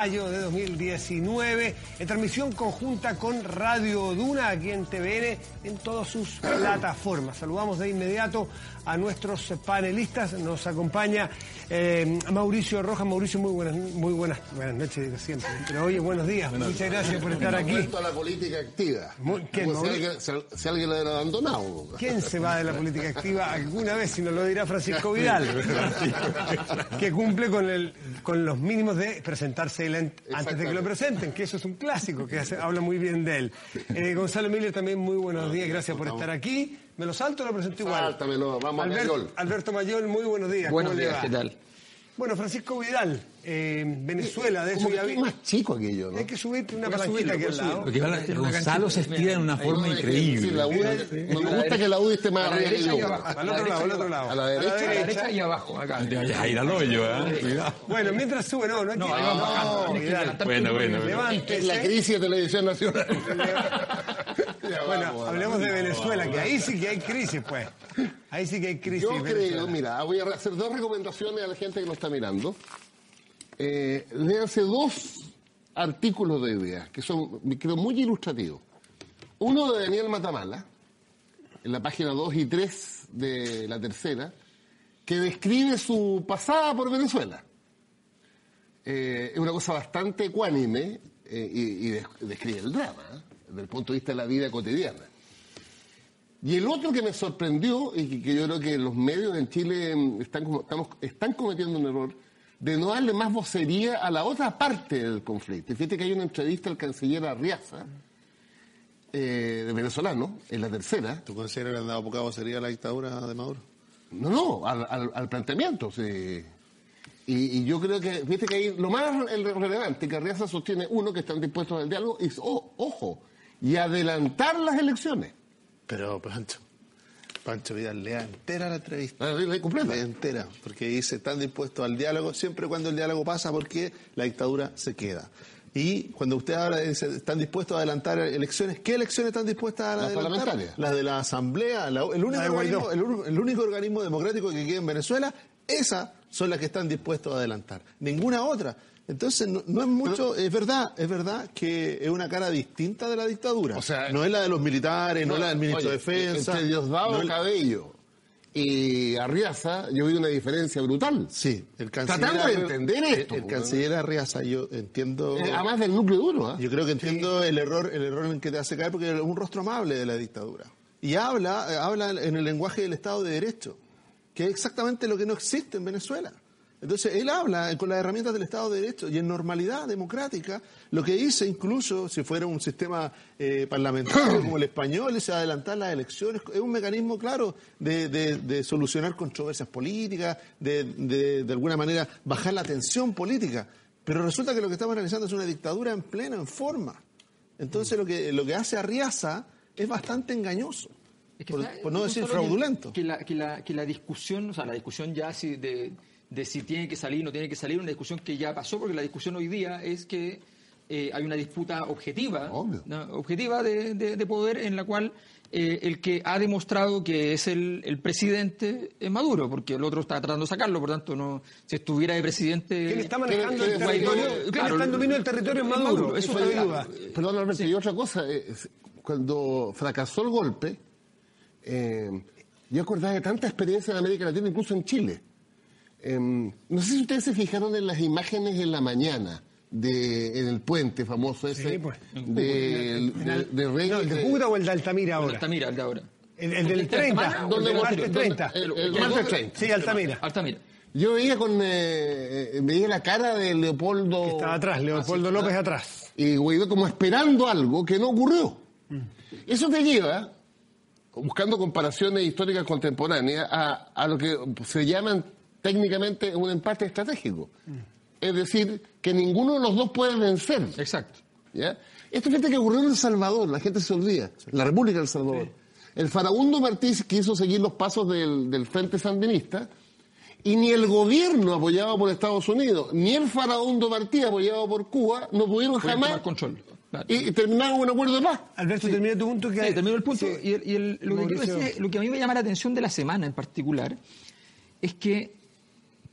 mayo de 2019, en transmisión conjunta con Radio Duna aquí en TVN en todas sus plataformas. Saludamos de inmediato a nuestros panelistas. Nos acompaña eh, Mauricio Rojas. Mauricio, muy buenas, muy buenas, buenas noches, siempre. Pero oye, buenos días. Muchas gracias por estar aquí. a la política activa. Muy- ¿quién, si, alguien, si- si alguien lo hubiera abandonado. ¿Quién se va de la política activa alguna vez? Si nos lo dirá Francisco Vidal, que cumple con, el, con los mínimos de presentarse antes de que lo presenten, que eso es un clásico, que hace- habla muy bien de él. Eh, Gonzalo Miller, también muy buenos días, gracias por estar aquí. ¿Me lo salto o lo presento igual? Sáltamelo, vamos a Alberto, Mayol. Alberto Mayol, muy buenos días. Buenos ¿cómo le días? ¿qué tal? Bueno, Francisco Vidal, eh, Venezuela, de eso Como ya que vi. es más chico aquello, ¿no? Hay que subirte una a palanquita aquí al a lado. Porque Gonzalo se estira de una forma que, increíble. me gusta que la U esté más A la arriba que yo. Al otro lado, al otro lado. A la derecha. A y abajo, acá. Ahí al hoyo, ¿eh? Cuidado. Bueno, mientras sube, no, no hay No, que... ahí va bajando. no, que Bueno, bueno, la crisis de televisión nacional. Bueno, hablemos de Venezuela, que ahí sí que hay crisis, pues. Ahí sí que hay crisis. Yo creo, mira, voy a hacer dos recomendaciones a la gente que nos está mirando. Eh, léanse dos artículos de ideas que son, creo, muy ilustrativos. Uno de Daniel Matamala, en la página 2 y 3 de la tercera, que describe su pasada por Venezuela. Eh, es una cosa bastante ecuánime eh, y, y des- describe el drama, ¿eh? Desde el punto de vista de la vida cotidiana. Y el otro que me sorprendió y que, yo creo que los medios en Chile mm, están, como- estamos, están cometiendo un error de no darle más vocería a la otra parte del conflicto. Fíjate que hay una entrevista al canciller Arriaza, eh, de venezolano, en la tercera. ¿Tú consideras que le han dado poca vocería a la dictadura de Maduro? No, no, al, al- al planteamiento. sí. Y, y yo creo que, fíjate que ahí lo más el- relevante que Arriaza sostiene, uno, que están dispuestos al diálogo, y, oh, ojo, y adelantar las elecciones. Pero, Pancho, Pancho Vidal, lea entera la entrevista. La ley- la completa. Lea entera, porque dice, están dispuestos al diálogo siempre cuando el diálogo pasa porque la dictadura se queda. Y cuando usted habla, dice, están dispuestos a adelantar elecciones, ¿qué elecciones están dispuestas a Las adelantar? parlamentarias. Las de la Asamblea, la- el, único La de organismo, el único organismo democrático que queda en Venezuela, esas son las que están dispuestos a adelantar. Ninguna otra. Entonces, no, no es mucho, es verdad, es verdad que es una cara distinta de la dictadura. O sea, no es la de los militares, no, es la del ministro Oye, de Defensa. Entre Diosdado no es- Cabello y Arriaza, yo vi una diferencia brutal. Sí, el canciller. Tratando de entender el- esto, El, canciller Arriaza, yo entiendo. Eh, Además del núcleo duro, ¿ah? Yo creo que entiendo el error, el error en el que te hace caer porque es un rostro amable de la dictadura. Y habla, eh, habla en el lenguaje del Estado de Derecho, que es exactamente lo que no existe en Venezuela. Entonces, él habla con las herramientas del Estado de Derecho y en normalidad democrática, lo que dice incluso si fuera un sistema eh, parlamentario como el español, es adelantar las elecciones, es un mecanismo claro de, de- de solucionar controversias políticas, de, de, de alguna manera bajar la tensión política. Pero resulta que lo que estamos analizando es una dictadura en plena, en forma. Entonces, lo que, lo que hace Arriaza es bastante engañoso. Es que por, está- por no decir fraudulento. Que la, que, la, que la discusión, o sea, la discusión ya si de, de si tiene que salir o no tiene que salir, una discusión que ya pasó, porque la discusión hoy día es que eh, hay una disputa objetiva, Obvio. ¿no? objetiva de, de- de poder en la cual eh, el que ha demostrado que es el, el presidente es Maduro, porque el otro está tratando de sacarlo, por tanto, no si estuviera de presidente... ¿Quién está manejando ¿Quién- el territorio? quién- ¿Quién claro, está en dominio del territorio? Es es Maduro, Maduro, eso eso no hay está duda. Perdón, Alberto, y otra cosa, eh, es- cuando fracasó el golpe, eh, yo acordaba de tanta experiencia en América Latina, incluso en Chile. Eh, no sé si ustedes se fijaron en las imágenes en la mañana, de, en el puente famoso ese, Sí, pues. de, de, de Reyes- No, ¿El de Cúcuta o el de Altamira ahora? Altamira, el de ahora. El, el del 30, ¿Dónde el del martes dónde- 30. el- el martes 30. Sí, Altamira. Altamira. Yo veía con eh, eh, veía la cara de Leopoldo Estaba atrás, Leopoldo López atrás. y Guaidó como esperando algo que no ocurrió. Eso te lleva, buscando comparaciones históricas contemporáneas, a, a lo que se llaman técnicamente un empate estratégico. Es decir, que ninguno de los dos puede vencer. Exacto. ¿ya? Esto fíjate que ocurrió en El Salvador, la gente se olvida, la República del Salvador. El farabundo Martí quiso seguir los pasos del, del Frente Sandinista y ni el gobierno apoyado por Estados Unidos, ni el farabundo Martí apoyado por Cuba, no pudieron Pueden jamás tomar control. Claro. y, y terminaron un acuerdo de paz. Alberto, termina tu punto. Que Sí, termino el punto. Sí. Y, el- y el- lo, que quiero Mauricio. decir es- lo que a mí me llama la atención de la semana en particular es que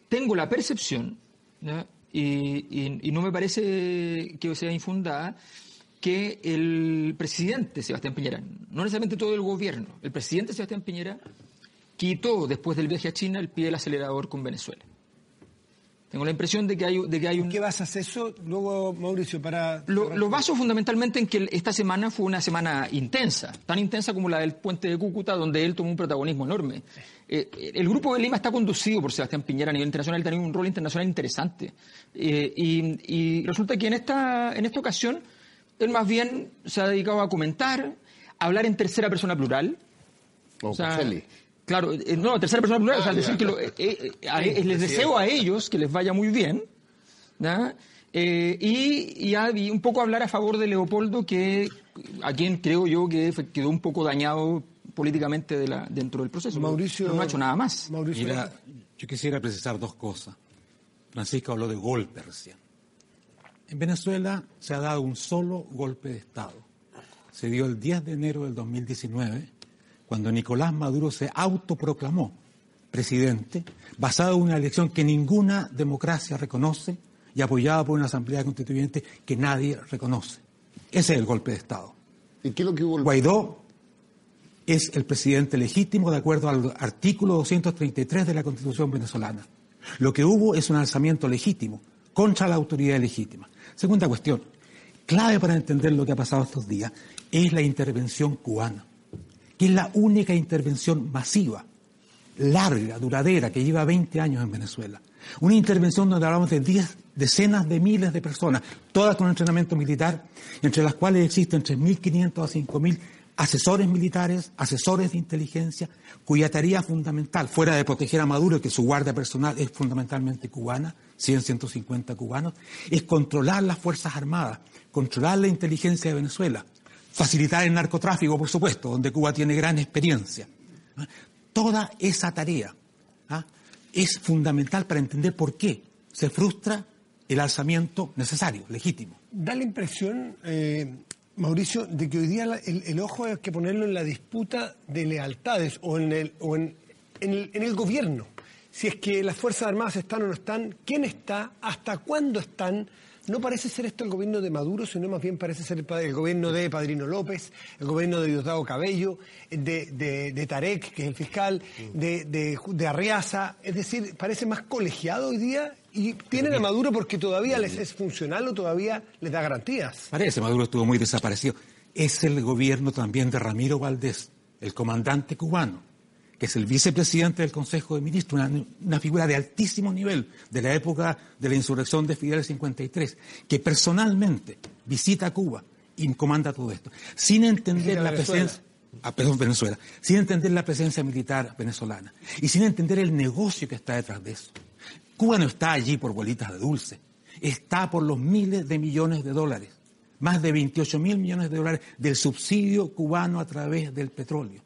tengo la percepción ¿ya? y, y- y no me parece que sea infundada que el presidente Sebastián Piñera, no necesariamente todo el gobierno, el presidente Sebastián Piñera quitó después del viaje a China el pie del acelerador con Venezuela. Tengo la impresión de que hay, de que hay un... ¿Qué basas eso luego, Mauricio, para... Lo, lo baso fundamentalmente en que esta semana fue una semana intensa, tan intensa como la del puente de Cúcuta, donde él tomó un protagonismo enorme. Eh, el Grupo de Lima está conducido por Sebastián Piñera a nivel internacional, él tiene un rol internacional interesante. Eh, y, y resulta que en esta, en esta ocasión, él más bien se ha dedicado a comentar, a hablar en tercera persona plural. O sea. Claro, eh, no, tercera persona plural, o sea, Ah, decir que lo- eh, eh, a- eh, les deseo a ellos que les vaya muy bien. Eh, y, y, a- y un poco hablar a favor de Leopoldo, que a quien creo yo que quedó un poco dañado políticamente de la, dentro del proceso. Mauricio... No, no ha hecho nada más. Mauricio... Mira, yo quisiera precisar dos cosas. Francisco habló de golpe recién. En Venezuela se ha dado un solo golpe de Estado. Se dio el 10 de enero del 2019, cuando Nicolás Maduro se autoproclamó presidente, basado en una elección que ninguna democracia reconoce y apoyada por una asamblea constituyente que nadie reconoce. Ese es el golpe de Estado. ¿Y qué es lo que hubo? Guaidó es el presidente legítimo de acuerdo al artículo 233 de la Constitución venezolana. Lo que hubo es un alzamiento legítimo contra la autoridad legítima. Segunda cuestión, clave para entender lo que ha pasado estos días, es la intervención cubana, que es la única intervención masiva, larga, duradera, que lleva 20 años en Venezuela. Una intervención donde hablamos de 10, decenas de miles de personas, todas con entrenamiento militar, entre las cuales existen 3.500 a 5.000 asesores militares, asesores de inteligencia, cuya tarea fundamental, fuera de proteger a Maduro, que su guardia personal es fundamentalmente cubana, 100, 150 cubanos, es controlar las Fuerzas Armadas, controlar la inteligencia de Venezuela, facilitar el narcotráfico, por supuesto, donde Cuba tiene gran experiencia. Toda esa tarea ¿ah? es fundamental para entender por qué se frustra el alzamiento necesario, legítimo. Da la impresión, eh, Mauricio, de que hoy día el ojo hay que ponerlo en la disputa de lealtades o en el, o en, en el, en el gobierno. Si es que las Fuerzas Armadas están o no están, quién está, hasta cuándo están. No parece ser esto el gobierno de Maduro, sino más bien parece ser el, gobierno de Padrino López, el gobierno de Diosdado Cabello, de, de, de Tarek, que es el fiscal, de, de Arriaza. Es decir, parece más colegiado hoy día y tienen a Maduro porque todavía les es funcional o todavía les da garantías. Parece, Maduro estuvo muy desaparecido. Es el gobierno también de Ramiro Valdés, el comandante cubano, que es el vicepresidente del Consejo de Ministros, una, una figura de altísimo nivel de la época de la insurrección de Fidel 53, que personalmente visita Cuba y comanda todo esto, sin entender la Venezuela. presencia ah, perdón, Venezuela, sin entender la presencia militar venezolana y sin entender el negocio que está detrás de eso. Cuba no está allí por bolitas de dulce, está por los miles de millones de dólares, más de 28 mil millones de dólares del subsidio cubano a través del petróleo.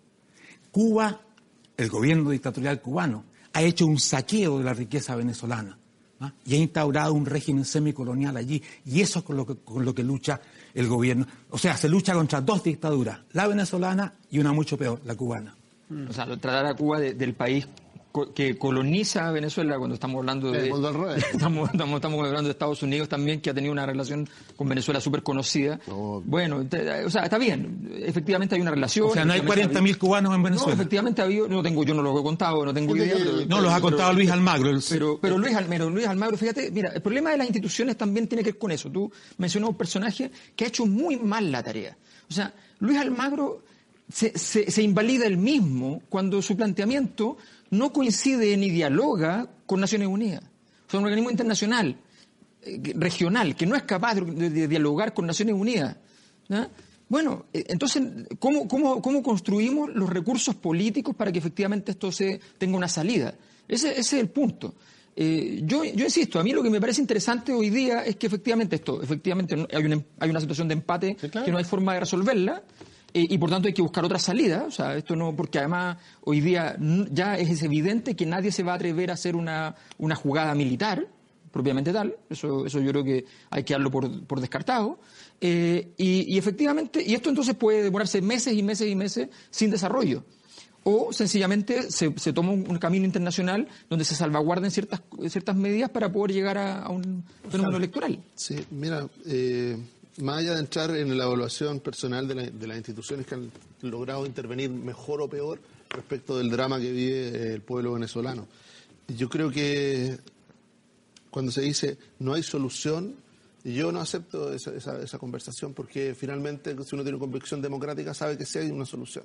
Cuba, el gobierno dictatorial cubano, ha hecho un saqueo de la riqueza venezolana ¿ah? y ha instaurado un régimen semicolonial allí. Y eso es con lo, que, con lo que lucha el gobierno. O sea, se lucha contra dos dictaduras, la venezolana y una mucho peor, la cubana. O sea, tratar a Cuba de- del país que coloniza a Venezuela cuando estamos hablando de... Estamos, estamos, estamos hablando de Estados Unidos también, que ha tenido una relación con Venezuela súper conocida. No. Bueno, te- o sea, está bien. Efectivamente hay una relación. O sea, no hay efectivamente 40.000 cubanos en No, Venezuela. efectivamente ha habido, no tengo, yo no lo he contado, no tengo idea. pero- No, los ha contado Luis Almagro. el- pero, pero Luis Almagro, Luis Almagro, fíjate, mira, el problema de las instituciones también tiene que ver con eso. Tú mencionas un personaje que ha hecho muy mal la tarea. O sea, Luis Almagro se, se- se invalida él mismo cuando su planteamiento no coincide ni dialoga con Naciones Unidas. Sea, un organismo internacional, eh, regional, que no es capaz de, dialogar con Naciones Unidas. Bueno, eh, entonces, ¿cómo, cómo, cómo construimos los recursos políticos para que efectivamente esto se tenga una salida? Ese, ese es el punto. Eh, yo, yo insisto, a mí lo que me parece interesante hoy día es que efectivamente esto, efectivamente hay una, hay una situación de empate claro. que no hay forma de resolverla eh, y por tanto hay que buscar otra salida. O sea, esto no, porque además hoy día ya es evidente que nadie se va a atrever a hacer una, una jugada militar propiamente tal. Eso, eso yo creo que hay que darlo por, por descartado. Eh, y, y efectivamente, y esto entonces puede demorarse meses y meses y meses sin desarrollo. o sencillamente se, se toma un, un camino internacional donde se salvaguarden ciertas, ciertas medidas para poder llegar a, a un fenómeno electoral. Sí, mira, eh, más allá de entrar en la evaluación personal de, la- de las instituciones que han logrado intervenir mejor o peor respecto del drama que vive el pueblo venezolano, yo creo que cuando se dice no hay solución, yo no acepto esa, esa- esa conversación porque finalmente si uno tiene convicción democrática sabe que sí hay una solución.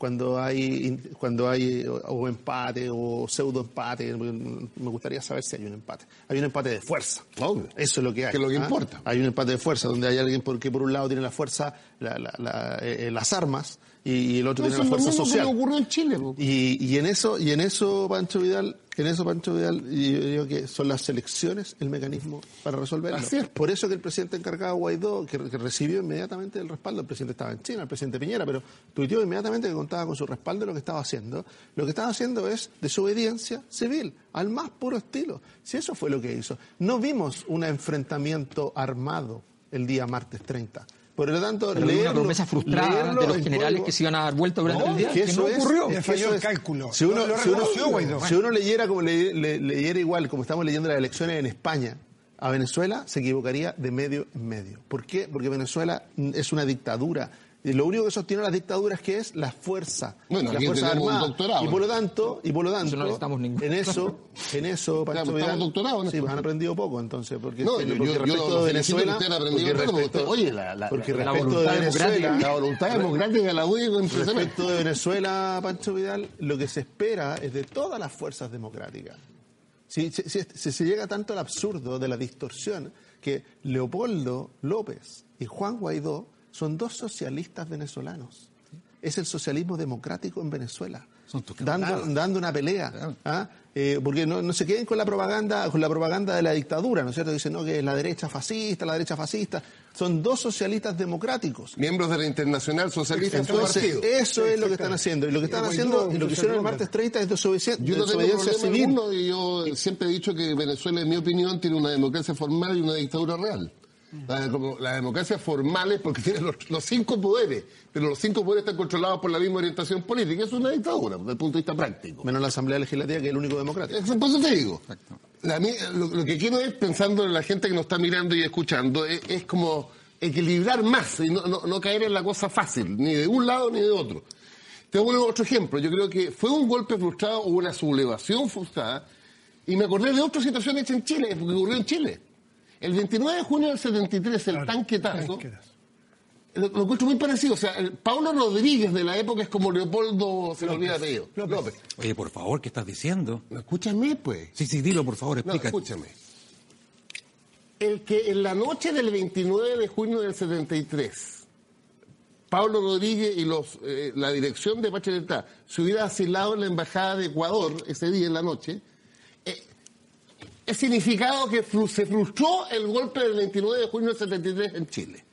Cuando hay, cuando hay o, o empate o pseudo empate, me gustaría saber si hay un empate. Hay un empate de fuerza. Obvio. Eso es lo que hay. Que es lo que ¿ah? importa. Hay un empate de fuerza donde hay alguien por- que por un lado tiene la fuerza, la- la- la- eh, eh, las armas y, y el otro tiene la fuerza que social. le ocurrió en Chile. Y, y en eso, y en eso, Pancho Vidal, en eso, Pancho Vidal, yo digo que son las elecciones el mecanismo para resolverlo. Así es. Por eso que el presidente encargado Guaidó, que, que recibió inmediatamente el respaldo, el presidente estaba en China, el presidente Piñera, pero tuiteó inmediatamente que contaba con su respaldo lo que estaba haciendo. Lo que estaba haciendo es desobediencia civil, al más puro estilo. Si eso fue lo que hizo. No vimos un enfrentamiento armado el día martes 30. Por lo tanto, Pero una promesa frustrada leerlo de los en generales que se iban a dar vuelta durante no, el día, que no ocurrió. Falló el cálculo. Si uno, Lo si uno- reconoció Guaidó. si uno leyera como le- le- leyera igual, como estamos leyendo las elecciones en España, a Venezuela se equivocaría de medio en medio. ¿Por qué? Porque Venezuela es una dictadura. Y lo único que sostiene las dictaduras que es la fuerza, Bueno, la fuerza armada. doctorado. Y por lo tanto, y por lo tanto, Eso no en eso, en eso, Pancho Vidal, doctorados en sí, esto. han aprendido poco entonces, porque, No, porque yo- yo- yo respecto lo de Venezuela, que usted ha aprendido porque respecto, oye, la- la- porque la respecto voluntad de Venezuela, democrática. La voluntad democrática la UDI. Respecto de Venezuela, Pancho Vidal, lo que se espera es de todas las fuerzas democráticas. Si, si- si- si se llega tanto al absurdo de la distorsión que Leopoldo López y Juan Guaidó son dos socialistas venezolanos. Es el socialismo democrático en Venezuela. Son tus Dando, una pelea. ¿ah? Eh, porque no, no se queden con la propaganda, con la propaganda de la dictadura, ¿no es cierto? Dicen no, que es la derecha fascista, la derecha fascista. Son dos socialistas democráticos. Miembros de la Internacional Socialista en su Entonces, partido. eso es lo que están haciendo. Y lo que están haciendo, y lo que hicieron el martes 30 es desobediencia, Yo no tengo desobediencia problema civil. alguno y yo siempre he dicho que Venezuela, en mi opinión, tiene una democracia formal y una dictadura real. La, como, la democracia formal es porque tiene los, los cinco poderes, pero los cinco poderes están controlados por la misma orientación política. Es una dictadura desde el punto de vista práctico. Menos la Asamblea Legislativa, que es el único democrático. Por eso te digo. La lo, lo que quiero es, pensando en la gente que nos está mirando y escuchando, es, es como equilibrar más y no, no- no caer en la cosa fácil, ni de un lado ni de otro. Te voy a poner otro ejemplo. Yo creo que fue un golpe frustrado o una sublevación frustrada y me acordé de otra situación hecha en Chile, porque ocurrió en Chile. El 29 de junio del 73, el tanquetazo, Tanquetazo. lo, lo encuentro muy parecido. O sea, el Pablo Rodríguez de la época es como Leopoldo, se me olvida el apellido. López. Oye, por favor, ¿qué estás diciendo? No, escúchame, pues. Sí, sí, dilo, por favor, No, explícate. escúchame. El que en la noche del 29 de junio del 73, Pablo Rodríguez y los, eh, la dirección de Bacheletá se hubiera asilado en la Embajada de Ecuador ese día en la noche, significado que se frustró el golpe del 29 de junio del 73 en Chile.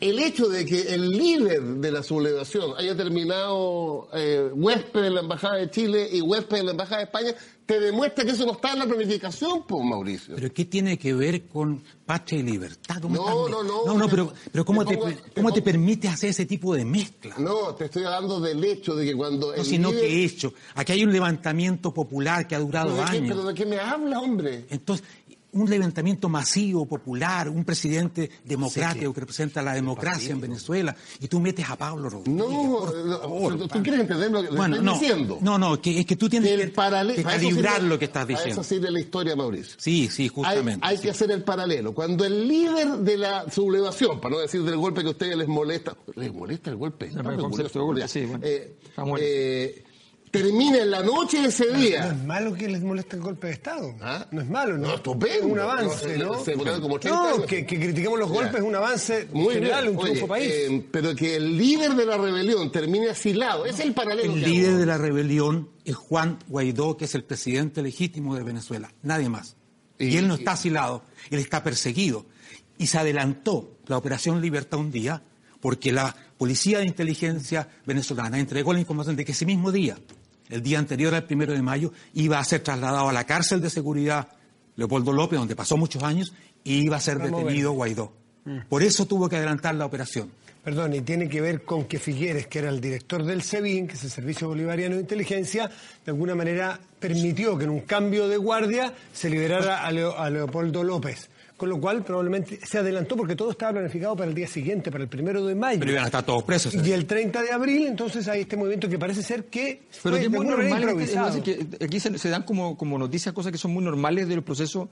El hecho de que el líder de la sublevación haya terminado eh, huésped de la Embajada de Chile y huésped de la Embajada de España, te demuestra que eso no está en la planificación, pues, Mauricio. Pero ¿qué tiene que ver con patria y libertad? ¿Cómo No, no, no, No, no, pero, pero ¿cómo, te te, pongo- te ¿cómo te permite hacer ese tipo de mezcla? No, te estoy hablando del hecho de que cuando No, sino líder- que he hecho. Aquí hay un levantamiento popular que ha durado ¿Pero de, qué, años. pero de qué me habla, hombre? Entonces, un levantamiento masivo, popular, un presidente democrático que representa la democracia en Venezuela, y tú metes a Pablo Rodríguez. No, no, ¿tú, tú quieres entender lo que Bueno, estoy no, diciendo? no, no, que, es que tú tienes Que que, el paralelo, que a calibrar sirve- lo que estás A diciendo. eso sirve la historia, Mauricio. Sí, sí, justamente. hay sí. que hacer el paralelo. Cuando el líder de la sublevación, para no decir del golpe que a ustedes les molesta, les molesta el golpe. No, Está pero el golpe, sí. Eh, bueno. eh, termina en la noche de ese No día. es malo que les moleste el golpe de Estado. ¿Ah? No es malo, ¿no? No, estupendo. Es un avance, No, ¿no? se- se votaron como 30 No, años. que, que critiquemos los Ya. golpes es un avance Muy general, bien. un triunfo Oye, país. eh, pero que el líder de la rebelión termine asilado, es el paralelo. El que líder hago. de la rebelión es Juan Guaidó, que es el presidente legítimo de Venezuela, nadie más. Y, Y- él no está asilado, él está perseguido. Y se adelantó la Operación Libertad un día porque la Policía de Inteligencia venezolana entregó la información de que ese mismo día, el día anterior al primero de mayo, iba a ser trasladado a la cárcel de seguridad Leopoldo López, donde pasó muchos años, y iba a ser Vamos a detenido Guaidó. Por eso tuvo que adelantar la operación. perdón, y tiene que ver con que Figueres, que era el director del SEBIN, que es el Servicio Bolivariano de Inteligencia, de alguna manera permitió que en un cambio de guardia se liberara a, Leo- a Leopoldo López. Con lo cual probablemente se adelantó porque todo estaba planificado para el día siguiente, para el primero de mayo. Pero iban a estar todos presos. Y el 30 de abril, entonces hay este movimiento que parece ser que Pero fue que es muy normal, improvisado. es decir, que aquí se, se dan como, como noticias cosas que son muy normales del proceso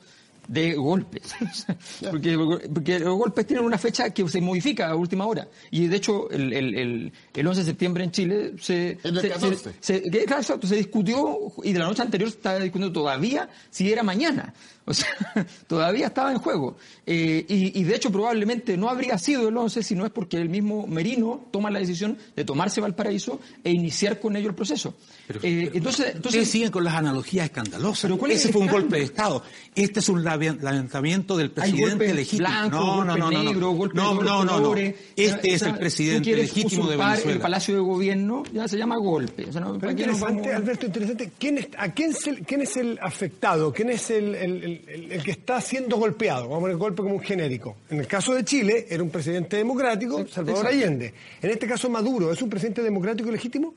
de golpes. porque, porque los golpes tienen una fecha que se modifica a última hora. Y de hecho, el, el, el, el 11 de septiembre en Chile se, El del se, 14. se- que- claro, exacto, se discutió y de la noche anterior se estaba discutiendo todavía si era mañana. O sea, todavía estaba en juego. Eh, y, y de hecho probablemente no habría sido el 11 si no es porque el mismo Merino toma la decisión de tomarse Valparaíso e iniciar con ello el proceso. Eh, entonces, Ustedes entonces siguen con las analogías escandalosas. Pero ¿cuál es Ese fue un golpe de Estado. Este es un levantamiento del presidente legítimo. no, no, no, no, no. no, de no, no, no. colores. Este O es el presidente legítimo de Venezuela. el Palacio de Gobierno ya se llama golpe. O sea, no, Pero ¿para qué nos interesante, vamos- Alberto, interesante. ¿Quién es, ¿A quién es, el, quién es el afectado? ¿Quién es el, el- el- el- el que está siendo golpeado? Vamos a poner golpe como un genérico. En el caso de Chile, era un presidente democrático, Salvador. Allende. En este caso, Maduro, ¿es un presidente democrático legítimo?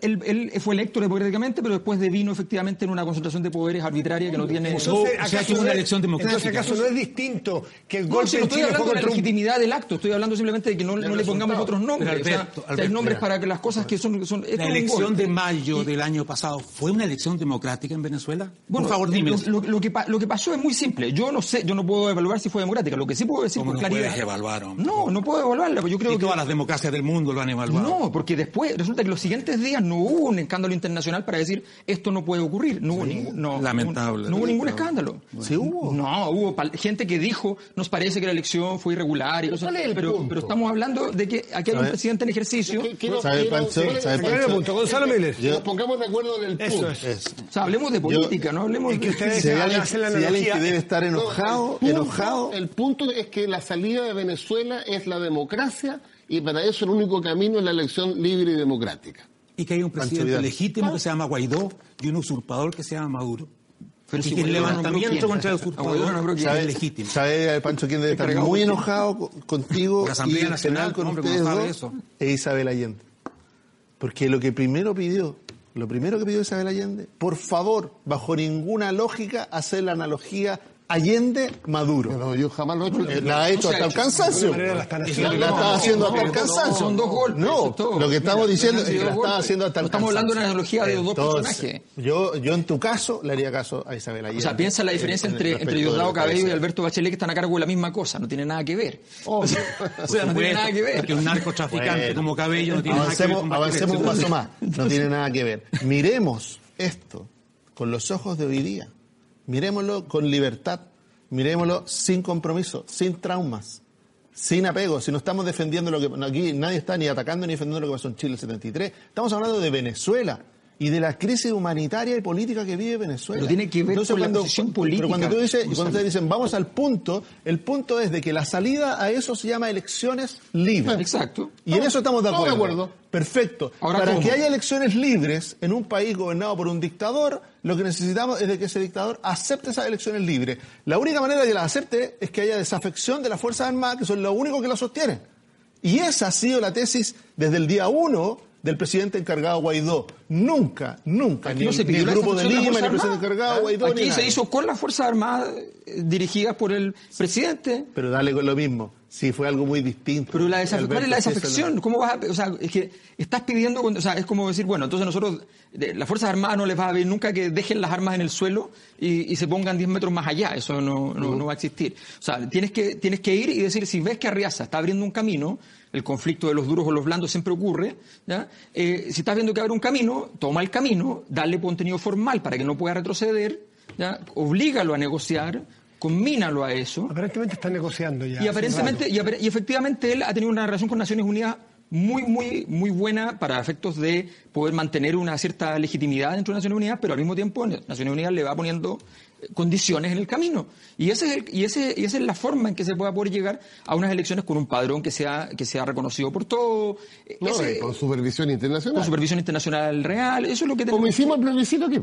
Él, él fue electo democráticamente, pero después devino efectivamente en una concentración de poderes arbitraria que no tiene... Entonces, o sea, ¿acaso que es una no elección democrática. Entonces, ¿acaso no es distinto que el No, golpe si no estoy Chile hablando de la un legitimidad del acto, estoy hablando simplemente de que no, no le pongamos otros nombres. Pero O sea, Alberto, hay Alberto, nombres mira. para que las cosas que son... son La elección de mayo del año pasado fue una elección democrática en Venezuela. Bueno, Por favor, dime. Lo, lo- lo que, pa- lo que pasó es muy simple. Yo no sé, yo no puedo evaluar si fue democrática. Lo que sí puedo decir ¿Cómo con no claridad. puedes evaluar? No, no puedo evaluarla, porque yo creo y que todas las democracias del mundo lo han evaluado. No, porque después resulta que los siguientes días no hubo un escándalo internacional para decir esto no puede ocurrir. No hubo ningún, no, Lamentable. No, hubo ningún escándalo. Sí hubo. No, hubo gente que dijo nos parece que la elección fue irregular y cosas, ¿cuál es pero, pero estamos hablando de que aquí hay un presidente en ejercicio. Gonzalo Miller. Nos pongamos de acuerdo en el Eso punto. es. Es- O sea, hablemos de política, no hablemos es que de... ustedes Si alguien, hacen la si alguien analogía- que debe estar enojado, No, el punto- enojado, El punto es que la salida de Venezuela es la democracia y para eso el único camino es la elección libre y democrática. Y que hay un presidente legítimo que se llama Guaidó y un usurpador que se llama Maduro. Pero y si que el levantamiento contra el usurpador es legítimo. ¿Sabe, Pancho, quién debe estar muy enojado co- contigo La Asamblea y Nacional, con hombre, ustedes ¿cómo sabe dos? eso? Es Isabel Allende. Porque lo que primero pidió, lo primero que pidió Isabel Allende, por favor, bajo ninguna lógica, hacer la analogía Allende-Maduro. Pero yo jamás lo he hecho. Eh, La ha hecho hasta el cansancio. La están haciendo. No, no, no, hasta el no, cansancio. son dos golpes, No, lo que estamos diciendo es que la estaba golpes. haciendo hasta el No estamos hablando de una cansancio. analogía de dos Entonces, personajes. Yo, yo en tu caso le haría caso a Isabel Allende. O sea, piensa la diferencia En- en entre, entre Diosdado que Cabello y. Alberto Bachelet que están a cargo de la misma cosa. No tiene nada que ver. o sea, no tiene nada que ver. Porque un narcotraficante como Cabello no tiene nada que ver avancemos, un paso más. No tiene nada que ver. Miremos esto con los ojos de hoy día. Miremoslo con libertad. Miremoslo sin compromiso, sin traumas, sin apego. Si no estamos defendiendo lo que. aquí nadie está ni atacando ni defendiendo lo que pasó en Chile el 73. Estamos hablando de Venezuela. Y de la crisis humanitaria y política que vive Venezuela. Pero tiene que ver con la posición Pero cuando política, tú dices, y cuando ustedes dicen vamos al punto, el punto es de que la salida a eso se llama elecciones libres. Exacto. Y en eso estamos de acuerdo. de acuerdo. Perfecto. Ahora, Para ¿cómo? que haya elecciones libres en un país gobernado por un dictador, lo que necesitamos es de que ese dictador acepte esas elecciones libres. La única manera de que las acepte es que haya desafección de las Fuerzas Armadas, que son lo único que las sostienen. Y esa ha sido la tesis desde el día uno del presidente encargado Guaidó. Nunca, nunca, Aquí ni, no se ni pidió el grupo de Lima, ni el presidente encargado Guaidó, ni Aquí se hizo con las Fuerzas Armadas eh, dirigidas por el presidente. Pero dale con lo mismo. Sí, fue algo muy distinto. Pero la ¿cuál es la desafección? ¿Cómo vas a, o sea, es que estás pidiendo, o sea, es como decir, bueno, entonces nosotros, de- las Fuerzas Armadas no les va a pedir nunca que dejen las armas en el suelo y, y se pongan 10 metros más allá, eso no, no, no va a existir. O sea, tienes que, tienes que ir y decir, si ves que Arriaza está abriendo un camino, el conflicto de los duros o los blandos siempre ocurre, ¿ya? Eh, si estás viendo que abre un camino, toma el camino, dale contenido formal para que no pueda retroceder, ¿ya? oblígalo a negociar, combínalo a eso. Aparentemente están negociando ya. Y aparentemente, y, y efectivamente él ha tenido una relación con Naciones Unidas muy, muy, muy buena para efectos de poder mantener una cierta legitimidad dentro de Naciones Unidas, pero al mismo tiempo Naciones Unidas le va poniendo condiciones en el camino. Y, ese es el- y, ese, y esa es la forma en que se pueda poder llegar a unas elecciones con un padrón que sea, que sea reconocido por todo, eh, No, ese- con supervisión internacional. con supervisión internacional real. Eso es lo que Como tenemos. hicimos el plebiscito aquí.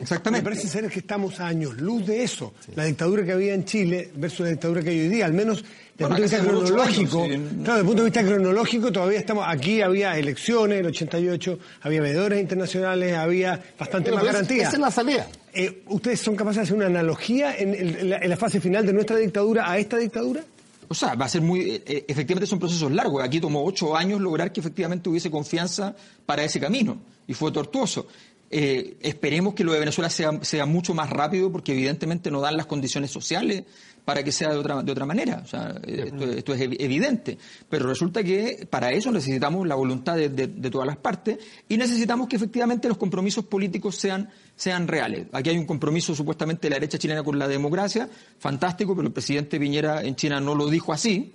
Exactamente. Me parece ser que estamos a años luz de eso. La dictadura que había en Chile versus la dictadura que hay hoy día, al menos desde Bueno, el punto de vista cronológico. años, sí. Claro, desde el punto de vista cronológico todavía estamos, aquí había elecciones, el 88, había veedores internacionales, había bastante Pero más garantía. Esa es la salida. Eh, ¿Ustedes son capaces de hacer una analogía en, el- en la, en la fase final de nuestra dictadura a esta dictadura? O sea, va a ser muy. eh, eh, efectivamente son procesos largos. Aquí tomó ocho años lograr que efectivamente hubiese confianza para ese camino. Y fue tortuoso. Eh, esperemos que lo de Venezuela sea, sea mucho más rápido porque evidentemente no dan las condiciones sociales para que sea de otra, de otra manera. O sea, esto, esto es evi- evidente. Pero resulta que para eso necesitamos la voluntad de, de- de todas las partes y necesitamos que efectivamente los compromisos políticos sean, sean reales. Aquí hay un compromiso supuestamente de la derecha chilena con la democracia, fantástico, pero el presidente Piñera en China no lo dijo así.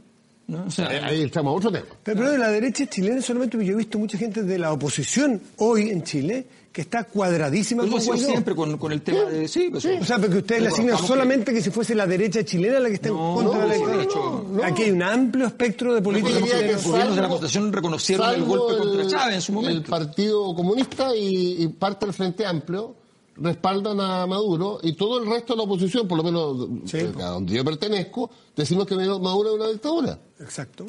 ¿no? O sea, Eh, Ahí estamos, otro tema. Pero, pero de la derecha chilena solamente yo he visto mucha gente de la oposición hoy en Chile que está cuadradísima con Guaidó. siempre con, con el tema de... Sí, pues, O sea, porque ustedes le Pero asignan solamente que si fuese la derecha chilena la que está en No, contra de la no, dictadura. no, no. Aquí hay un amplio espectro de políticos chilenos. los gobiernos de la Constitución reconocieron el golpe contra el- Chávez en su El momento. Partido Comunista y, y parte del Frente Amplio respaldan a Maduro y todo el resto de la oposición, por lo menos Sí, eh, a donde yo pertenezco, decimos que Maduro es una dictadura. Exacto.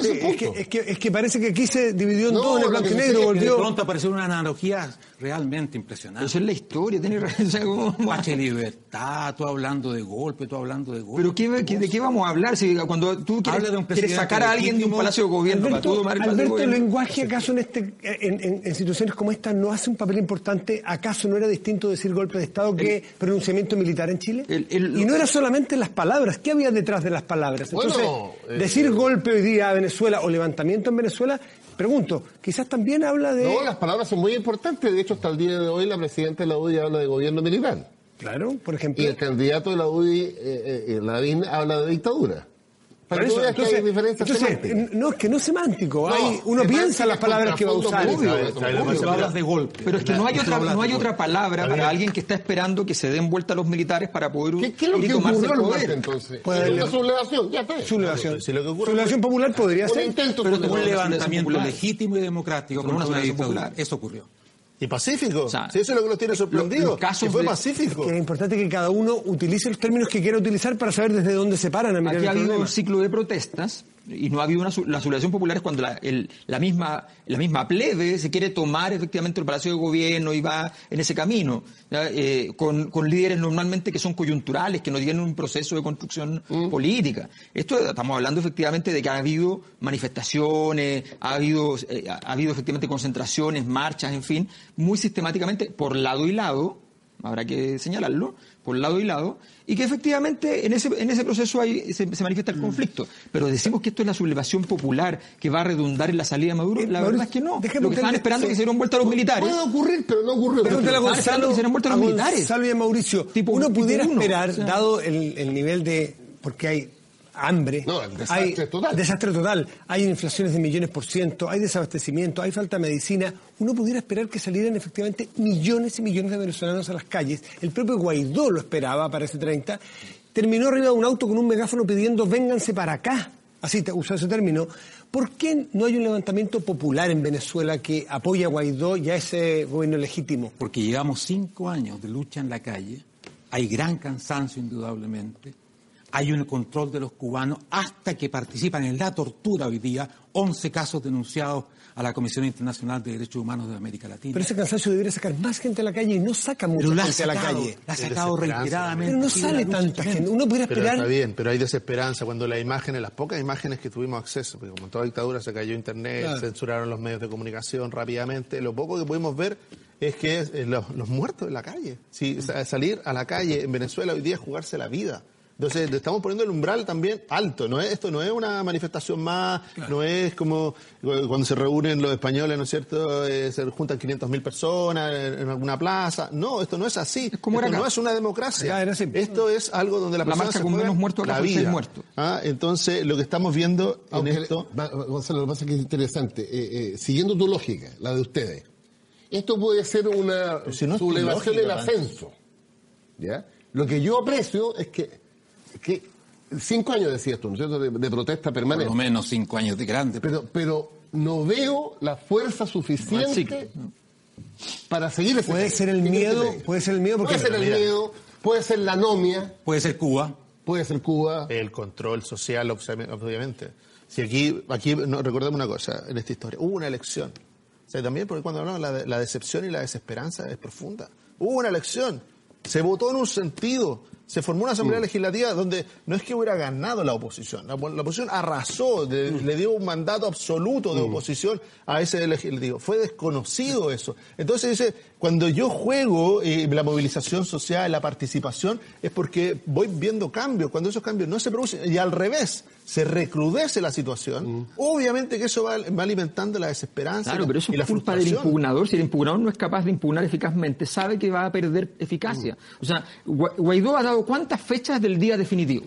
Sí, es que, es, que, es que parece que aquí se dividió en No, dos, en el blanco y negro, que De volvió. pronto apareció una analogía realmente impresionante. eso es la historia, tiene razón. libertad, tú hablando de golpe, tú hablando de golpe. Pero ¿qué, qué- ¿de qué vamos a hablar? Si cuando tú quieres, Habla de un quieres presidente sacar a alguien de un palacio de gobierno para tú Alberto, tomar el Alberto, gobierno. lenguaje acaso en, este, en, en- en situaciones como esta no hace un papel importante? ¿Acaso no era distinto decir golpe de Estado que pronunciamiento militar en Chile? el- el- y no era solamente las palabras, ¿qué había detrás de las palabras? Entonces, Bueno, eh, decir golpe hoy día Venezuela o levantamiento en Venezuela, pregunto, quizás también habla de... No, las palabras son muy importantes. De hecho, hasta el día de hoy la presidenta de la UDI habla de gobierno militar. Claro, por Y ejemplo... el candidato de la UDI, eh, eh, Lavín, habla de dictadura. Para eso, entonces, hay diferencias entonces, semánticas. no, es que no es semántico. No, hay, uno piensa las palabras que va a usar. hablas de golpe. Pero es que no hay otra, no hay otra palabra para alguien que está esperando que se den vuelta los militares para poder ¿Qué, qué es lo que tomarse ocurrió el poder. Entonces? Una sublevación, ya está. Sublevación. Si lo que ocurre- Sublevación popular podría ser. intento Pero Un levantamiento legítimo y democrático contra una sublevación popular. Eso ocurrió. Y pacífico. O sea, si eso es lo que nos tiene sorprendidos. los que fue de- pacífico. Que es importante que cada uno utilice los términos que quiera utilizar para saber desde dónde se paran a mirar Aquí ha habido un ciclo de protestas y no ha habido una la sublevación popular es cuando la, el- la misma la misma plebe se quiere tomar efectivamente el palacio de gobierno y va en ese camino. Eh, con, con líderes normalmente que son coyunturales que no tienen un proceso de construcción política esto estamos hablando efectivamente de que ha habido manifestaciones ha habido eh, ha habido efectivamente concentraciones marchas en fin muy sistemáticamente por lado y lado habrá que señalarlo, por lado y lado, y que efectivamente en ese, en ese proceso hay, se, se manifiesta Mm. el conflicto. Pero decimos que esto es la sublevación popular que va a redundar en la salida de Maduro, Eh, la verdad es que no. Lo que estaban esperando es que se dieron vuelta los militares. Puede ocurrir, pero no ocurrió. A Estaban esperando Gonzalo, que se dieran vuelta los a militares. Gonzalo y a Mauricio. Tipo- uno tipo pudiera uno, esperar, o sea. dado el, el nivel de... porque hay hambre, No, el desastre hay total. desastre total, hay inflaciones de millones por ciento, hay desabastecimiento, hay falta de medicina, uno pudiera esperar que salieran efectivamente millones y millones de venezolanos a las calles. El propio Guaidó lo esperaba para ese 30. Terminó arriba de un auto con un megáfono pidiendo vénganse para acá. Así te usó ese término. ¿Por qué no hay un levantamiento popular en Venezuela que apoye a Guaidó y a ese gobierno legítimo? Porque llevamos cinco años de lucha en la calle, hay gran cansancio indudablemente, hay un control de los cubanos hasta que participan en la tortura hoy día, 11 casos denunciados a la Comisión Internacional de Derechos Humanos de América Latina. Pero ese cansancio debería sacar más gente a la calle y no saca mucha Pero gente a la calle. la ha sacado reiteradamente. Pero no sale tanta gente. Uno pudiera Pero esperar. está bien, pero hay desesperanza cuando las imágenes, las pocas imágenes que tuvimos acceso, porque como en toda dictadura se cayó internet, Claro. censuraron los medios de comunicación rápidamente, lo poco que pudimos ver es que eh, los, los muertos en la calle. Si, sa- salir a la calle en Venezuela hoy día es jugarse la vida. Entonces, le estamos poniendo el umbral también alto. No es, esto no es una manifestación más, no es como cuando se reúnen los españoles, ¿no es cierto? Eh, se juntan 500.000 personas en, en alguna plaza. No, esto no es así. Es como esto era acá. no es una democracia. Era. Esto es algo donde la, La persona marcha se con menos muertos la vida. Ah, Entonces, lo que estamos viendo en esto... va- Gonzalo, lo que pasa es que es interesante. Eh, eh, siguiendo tu lógica, la de ustedes, esto puede ser una si no sublevación Pancho. ascenso. ¿ya? Lo que yo aprecio es que, que cinco años decías tú, ¿no es cierto?, de, de protesta Por permanente. lo menos cinco años de grande. Pero, pero no veo la fuerza suficiente ciclo. para seguir ese Puede ser el miedo, puede ser el miedo porque Puede ser el miedo, puede ser la anomia, Puede ser Cuba. puede ser Cuba. El control social, obvi- obviamente. Si aquí, aquí no, recordemos una cosa en esta historia. Hubo una elección. O sea, también porque cuando hablamos de la, la decepción y la desesperanza es profunda. Hubo una elección. Se votó en un sentido. Se formó una asamblea legislativa donde no es que hubiera ganado la oposición. La, la oposición arrasó, le, le dio un mandato absoluto de oposición a ese legislativo. Fue desconocido eso. Entonces dice, cuando yo juego eh, la movilización social, la participación, es porque voy viendo cambios. Cuando esos cambios no se producen, y al revés, se recrudece la situación, obviamente que eso va, va alimentando la desesperanza Claro, y la- pero eso y la es culpa del impugnador. Si el impugnador no es capaz de impugnar eficazmente, sabe que va a perder eficacia. O sea, Gua- Guaidó ha dado cuántas fechas del día definitivo.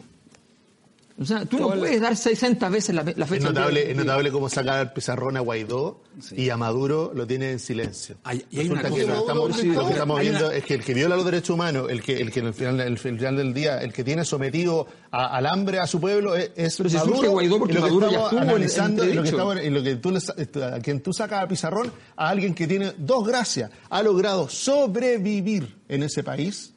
O sea, tú no puedes dar 60 veces la, la Es fecha día notable, es notable cómo saca el pizarrón a Guaidó y a Maduro lo tiene en silencio. Hay- y hay Resulta una que cosa- lo, estamos, Sí, lo que hay estamos una- viendo es que el que viola los derechos humanos, el que, el que en el final, el final del día, el que tiene sometido a- al hambre a su pueblo es, es Pero si Maduro. Guaidó porque y lo que Maduro ya estamos estuvo en- analizando, y lo que, estamos- y lo que tú esto, a quien tú sacas al pizarrón, a alguien que tiene dos gracias, ha logrado sobrevivir en ese país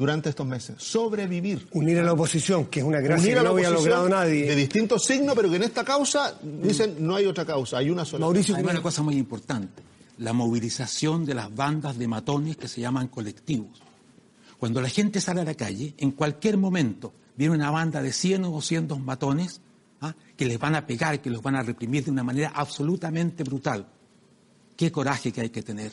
durante estos meses. Sobrevivir. unir a la oposición, que es una gracia Unir que a la no había logrado De nadie. distintos signos, pero que en esta causa dicen no hay otra causa, hay una sola. Mauricio, Hay una cosa muy importante, la movilización de las bandas de matones que se llaman colectivos. Cuando la gente sale a la calle, en cualquier momento viene una banda de 100 o 200 matones ¿ah? que les van a pegar, que los van a reprimir de una manera absolutamente brutal. Qué coraje que hay que tener,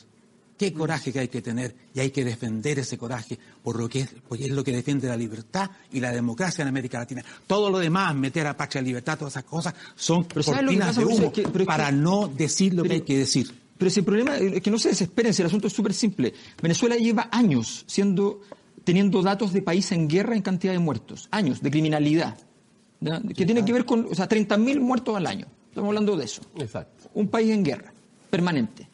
qué coraje que hay que tener y hay que defender ese coraje por lo que es, porque es lo que defiende la libertad y la democracia en América Latina. Todo lo demás, meter a patria libertad, todas esas cosas, son Pero ¿sabes lo que cortinas pasa, de humo Es que- pero es que- para no decir lo que hay que decir. Pero si el problema es que no se desesperen, si el asunto es súper simple. Venezuela lleva años siendo, teniendo datos de país en guerra en cantidad de muertos. Años de criminalidad. Que tiene que ver con, o sea, 30.000 muertos al año. Estamos hablando de eso. Exacto. Un país en guerra, permanente.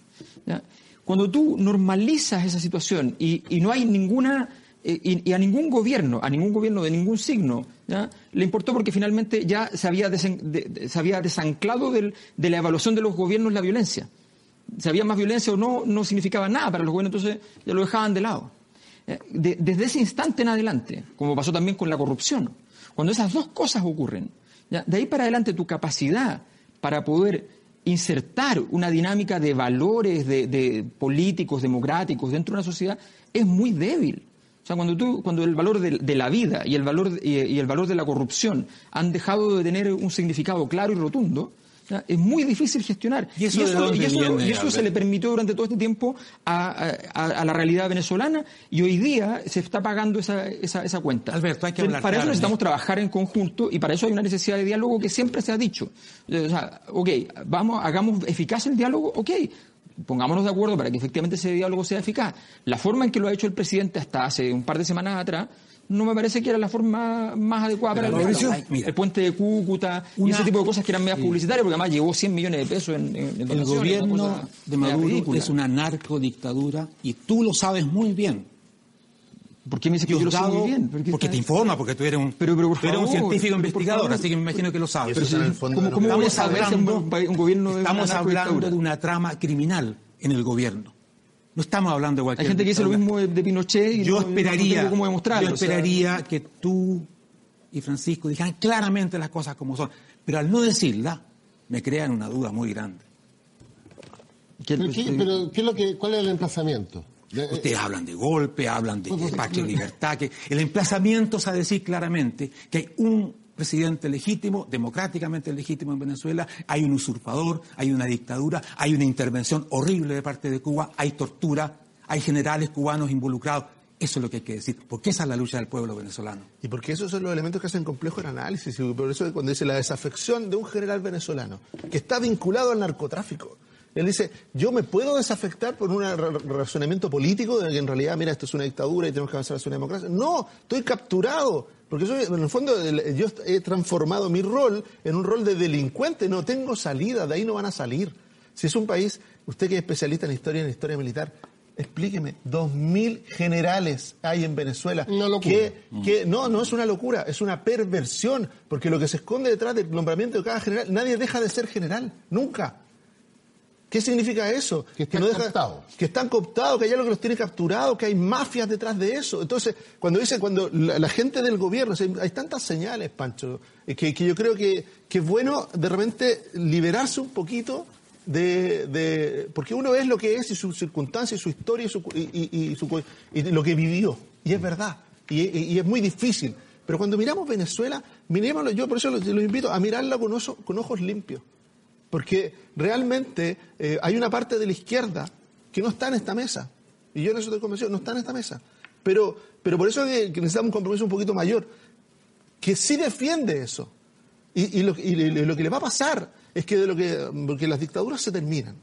Cuando tú normalizas esa situación y, y no hay ninguna, eh, y, a ningún gobierno, a ningún gobierno de ningún signo, le importó porque finalmente ya se había, se había desanclado del- de la evaluación de los gobiernos la violencia. Si había más violencia o no, no significaba nada para los gobiernos, entonces ya lo dejaban de lado. Eh, de- desde ese instante en adelante, como pasó también con la corrupción, cuando esas dos cosas ocurren, de ahí para adelante tu capacidad para poder insertar una dinámica de valores de, políticos, democráticos dentro de una sociedad es muy débil. O sea, cuando, tú, cuando el valor de, de la vida y el, valor, y el valor de la corrupción han dejado de tener un significado claro y rotundo, ¿ya? es muy difícil gestionar. ¿Y eso de dónde y eso- viene, y eso se le permitió durante todo este tiempo a, a- a la realidad venezolana y hoy día se está pagando esa, esa, esa cuenta. Alberto, hay que hablar Para eso necesitamos ¿no? trabajar en conjunto y para eso hay una necesidad de diálogo que siempre se ha dicho. O sea, ok, vamos, hagamos eficaz el diálogo, ok. Pongámonos de acuerdo para que efectivamente ese diálogo sea eficaz. La forma en que lo ha hecho el presidente hasta hace un par de semanas atrás no me parece que era la forma más adecuada para el diálogo. mira. El puente de Cúcuta y ese tipo de cosas que eran medias publicitarias, porque además llevó 100 millones de pesos en, en, en El una gobierno de Maduro ridícula. es una narcodictadura y tú lo sabes muy bien. ¿Por qué me dice que yo lo sé Diosdado, muy bien? ¿Por qué porque te informa, porque tú eres un, Pero- pero por tú eres un científico pero investigador, así que me imagino que lo sabes. Eso está en el fondo ¿Cómo, de cómo los- voy a Estamos saber si un, hablando, un gobierno de estamos hablando de una trama criminal en el gobierno. No estamos hablando de cualquier Hay gente que dice lo mismo de, Pinochet y yo no, esperaría, tengo cómo demostrarlo. yo o sea, esperaría que tú y Francisco dijeran claramente las cosas como son, pero al no decirlas me crean una duda muy grande. Pero, ¿qué, pero ¿qué es lo que, ¿cuál es el emplazamiento? De- Ustedes hablan de golpe, hablan de patria y libertad, que el emplazamiento es a decir claramente que hay un presidente legítimo, democráticamente legítimo en Venezuela, hay un usurpador, hay una dictadura, hay una intervención horrible de parte de Cuba, hay tortura, hay generales cubanos involucrados. Eso es lo que hay que decir, porque esa es la lucha del pueblo venezolano. Y porque esos son los elementos que hacen complejo el análisis. Y por eso cuando dice la desafección de un general venezolano que está vinculado al narcotráfico. Él dice, yo me puedo desafectar por un ra- ra- razonamiento político de que en realidad, mira, esto es una dictadura y tenemos que avanzar hacia una democracia. No, estoy capturado. Porque soy- en el fondo yo he transformado mi rol en un rol de delincuente. No tengo salida, de ahí no van a salir. Si es un país, usted que es especialista en historia, en historia militar, explíqueme, dos mil generales hay en Venezuela. Una locura. que que no, no es una locura, es una perversión, porque lo que se esconde detrás del nombramiento de cada general, nadie deja de ser general, nunca. ¿Qué significa eso? Que están cooptados. Que están cooptados, que hay algo que los tiene capturados, que hay mafias detrás de eso. Entonces, cuando dice, cuando la, la gente del gobierno, o sea, hay tantas señales, Pancho, que, que yo creo que, que es bueno de repente liberarse un poquito de, de- porque uno es lo que es y su circunstancia y su historia y, su, y, y- y su- y lo que vivió. Y es verdad. Y es muy difícil. Pero cuando miramos Venezuela, mirémoslo, yo por eso los, los invito a mirarla con, oso- con ojos limpios. Porque realmente eh, hay una parte de la izquierda que no está en esta mesa. Y yo en eso estoy convencido, no está en esta mesa. Pero, pero por eso es que, necesitamos un compromiso un poquito mayor, que sí defiende eso. Y lo que le va a pasar es que de lo que porque las dictaduras se terminan.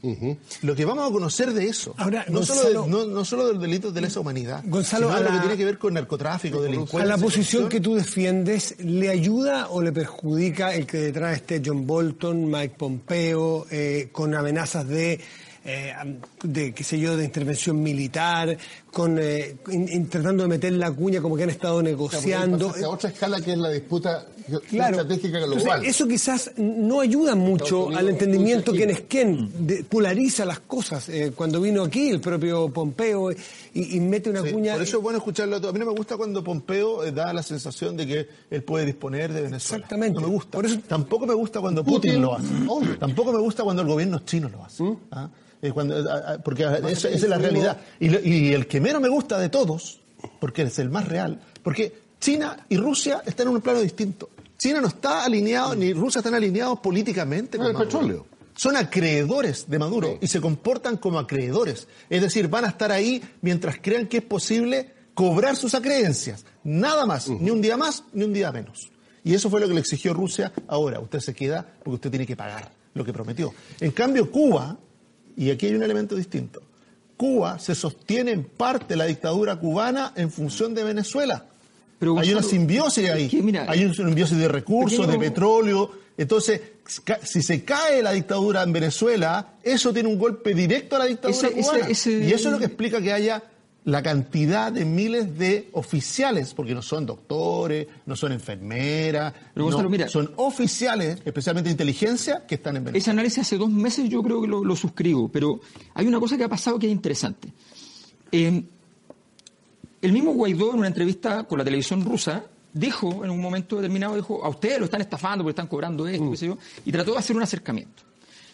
Lo que vamos a conocer de eso, Ahora, no, Gonzalo- solo de, no, no solo de los delitos de lesa humanidad, Gonzalo, sino de lo la- que tiene que ver con narcotráfico, delincuencia. A la posición que tú defiendes, ¿le ayuda o le perjudica el que detrás esté John Bolton, Mike Pompeo, eh, con amenazas de, eh, de, qué sé yo, de intervención militar, con eh, in- in- tratando de meter la cuña como que han estado negociando? A otra escala que es la disputa Claro. estratégica Entonces, global. eso quizás no ayuda mucho Unidos, al entendimiento que Nesken de- polariza las cosas. Eh, cuando vino aquí el propio Pompeo y, y mete una Sí, cuña. por eso es bueno escucharlo a todos. A mí no me gusta cuando Pompeo eh, da la sensación de que él puede disponer de Venezuela. Exactamente. No me gusta. Por eso- Tampoco me gusta cuando Putin, Putin, lo hace. Tampoco me gusta cuando el gobierno chino lo hace. ¿Mm? ¿Ah? Eh, cuando- ah, ah, porque esa, esa es la realidad. Y, lo- y el que menos me gusta de todos, porque es el más real, porque China y Rusia están en un plano distinto. China no está alineado, ni Rusia están alineados políticamente Con el Maduro. petróleo. Son acreedores de Maduro y se comportan como acreedores. Es decir, van a estar ahí mientras crean que es posible cobrar sus acreencias. Nada más, ni un día más, ni un día menos. Y eso fue lo que le exigió Rusia. Ahora, usted se queda porque usted tiene que pagar lo que prometió. En cambio, Cuba, y aquí hay un elemento distinto, Cuba se sostiene en parte la dictadura cubana en función de Venezuela. Pero, hay una simbiosis ahí. es que, mira, hay una simbiosis de recursos, de petróleo. Entonces, si se cae la dictadura en Venezuela, eso tiene un golpe directo a la dictadura Ese- ese- cubana. ese- Y eso es lo que explica que haya la cantidad de miles de oficiales, porque no son doctores, no son enfermeras, Pero, Gonzalo, no, mira. son oficiales, especialmente de inteligencia, que están en Venezuela. Ese análisis hace dos meses yo creo que lo, lo suscribo, pero hay una cosa que ha pasado que es interesante. Eh, el mismo Guaidó en una entrevista con la televisión rusa dijo en un momento determinado, dijo, a ustedes lo están estafando porque están cobrando esto, qué sé yo, y trató de hacer un acercamiento.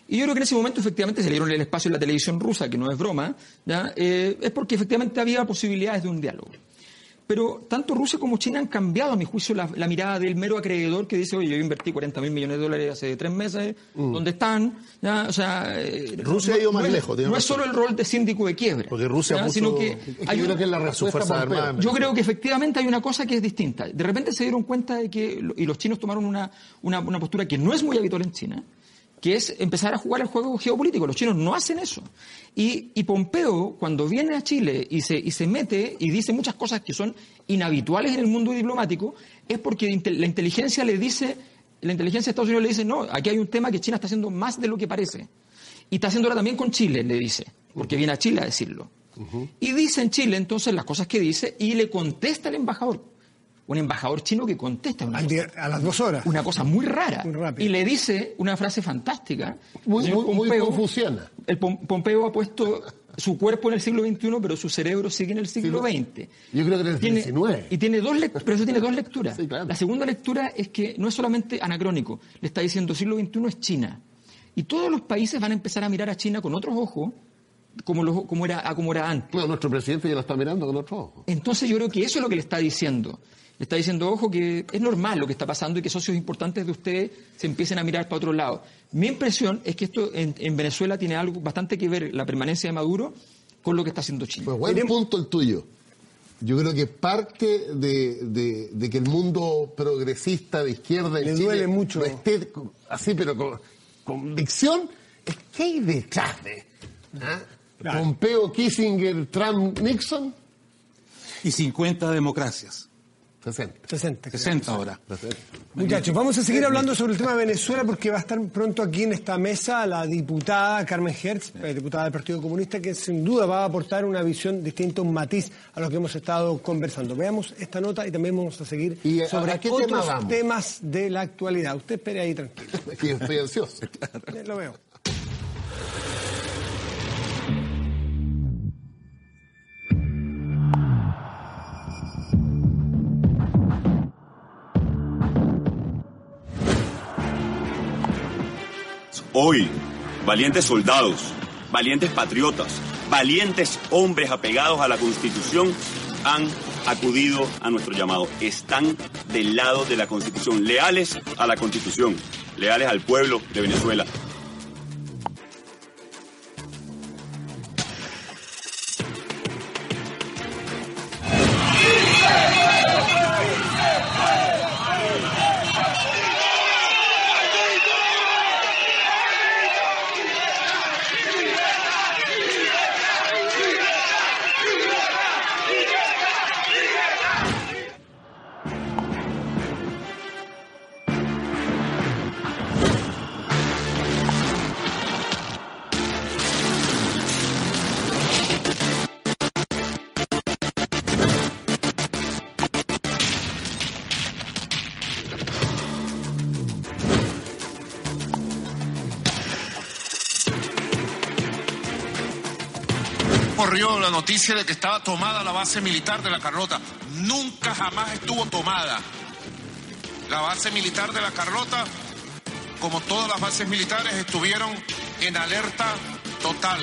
Y yo creo que en ese momento efectivamente se le dieron el espacio en la televisión rusa, que no es broma, ¿ya? Eh, es porque efectivamente había posibilidades de un diálogo. Pero tanto Rusia como China han cambiado, a mi juicio, la, la mirada del mero acreedor que dice, oye, yo invertí 40 mil millones de dólares hace tres meses, ¿dónde están? ¿Ya? O sea, eh, Mm. Rusia ha ido más es- lejos, tiene No es solo el rol de síndico de quiebre. Porque Rusia puso- Sino que Es hay yo creo que es la respuesta armada. yo creo que efectivamente hay una cosa que es distinta. De repente se dieron cuenta de que, y los chinos tomaron una, una, una postura que no es muy habitual en China, que es empezar a jugar el juego geopolítico. Los chinos no hacen eso. Y, y Pompeo, cuando viene a Chile y se, y se mete y dice muchas cosas que son inhabituales en el mundo diplomático, es porque la inteligencia le dice, la inteligencia de Estados Unidos le dice, no, aquí hay un tema que China está haciendo más de lo que parece. Y está haciéndolo también con Chile, le dice, porque viene a Chile a decirlo. Y dice en Chile entonces las cosas que dice y le contesta el embajador. Un embajador chino que contesta una, cosa, día- a las dos horas. una cosa muy rara. Muy rápido. y le dice una frase fantástica. Muy- muy- muy confuciana. El Pom- Pompeo ha puesto su cuerpo en el siglo XXI, pero su cerebro sigue en el siglo XX. Yo creo que en el Tiene- 19. Y tiene dos pero eso tiene dos lecturas. Sí, claro. La segunda lectura es que no es solamente anacrónico, le está diciendo siglo XXI es China. Y todos los países van a empezar a mirar a China con otros ojos, como, como, era, como era antes. Bueno, nuestro presidente ya lo está mirando con otro ojo. Entonces yo creo que eso es lo que le está diciendo. Le está diciendo, ojo, que es normal lo que está pasando y que socios importantes de ustedes se empiecen a mirar para otro lado. Mi impresión es que esto en, en Venezuela tiene algo bastante que ver, la permanencia de Maduro, con lo que está haciendo China. Pues buen punto el tuyo. Yo creo que parte de, de- de que el mundo progresista de izquierda en Le Chile duele mucho. no esté así, pero con convicción, es que hay detrás de ¿ah? Claro. Pompeo, Kissinger, Trump, Nixon, Y 50 democracias. 60. 60. creo. 60 ahora. Muchachos, vamos a seguir hablando sobre el tema de Venezuela porque va a estar pronto aquí en esta mesa la diputada Carmen Hertz, eh, diputada del Partido Comunista, que sin duda va a aportar una visión distinta, un matiz a lo que hemos estado conversando. Veamos esta nota y también vamos a seguir ¿Y a- sobre a qué tema otros temas de la actualidad. Usted espere ahí tranquilo. Yo estoy ansioso. Eh, Lo veo. Hoy, valientes soldados, valientes patriotas, valientes hombres apegados a la Constitución han acudido a nuestro llamado. Están del lado de la Constitución, leales a la Constitución, leales al pueblo de Venezuela. La noticia de que estaba tomada la base militar de la Carlota. Nunca jamás estuvo tomada. La base militar de la Carlota, como todas las bases militares, estuvieron en alerta total.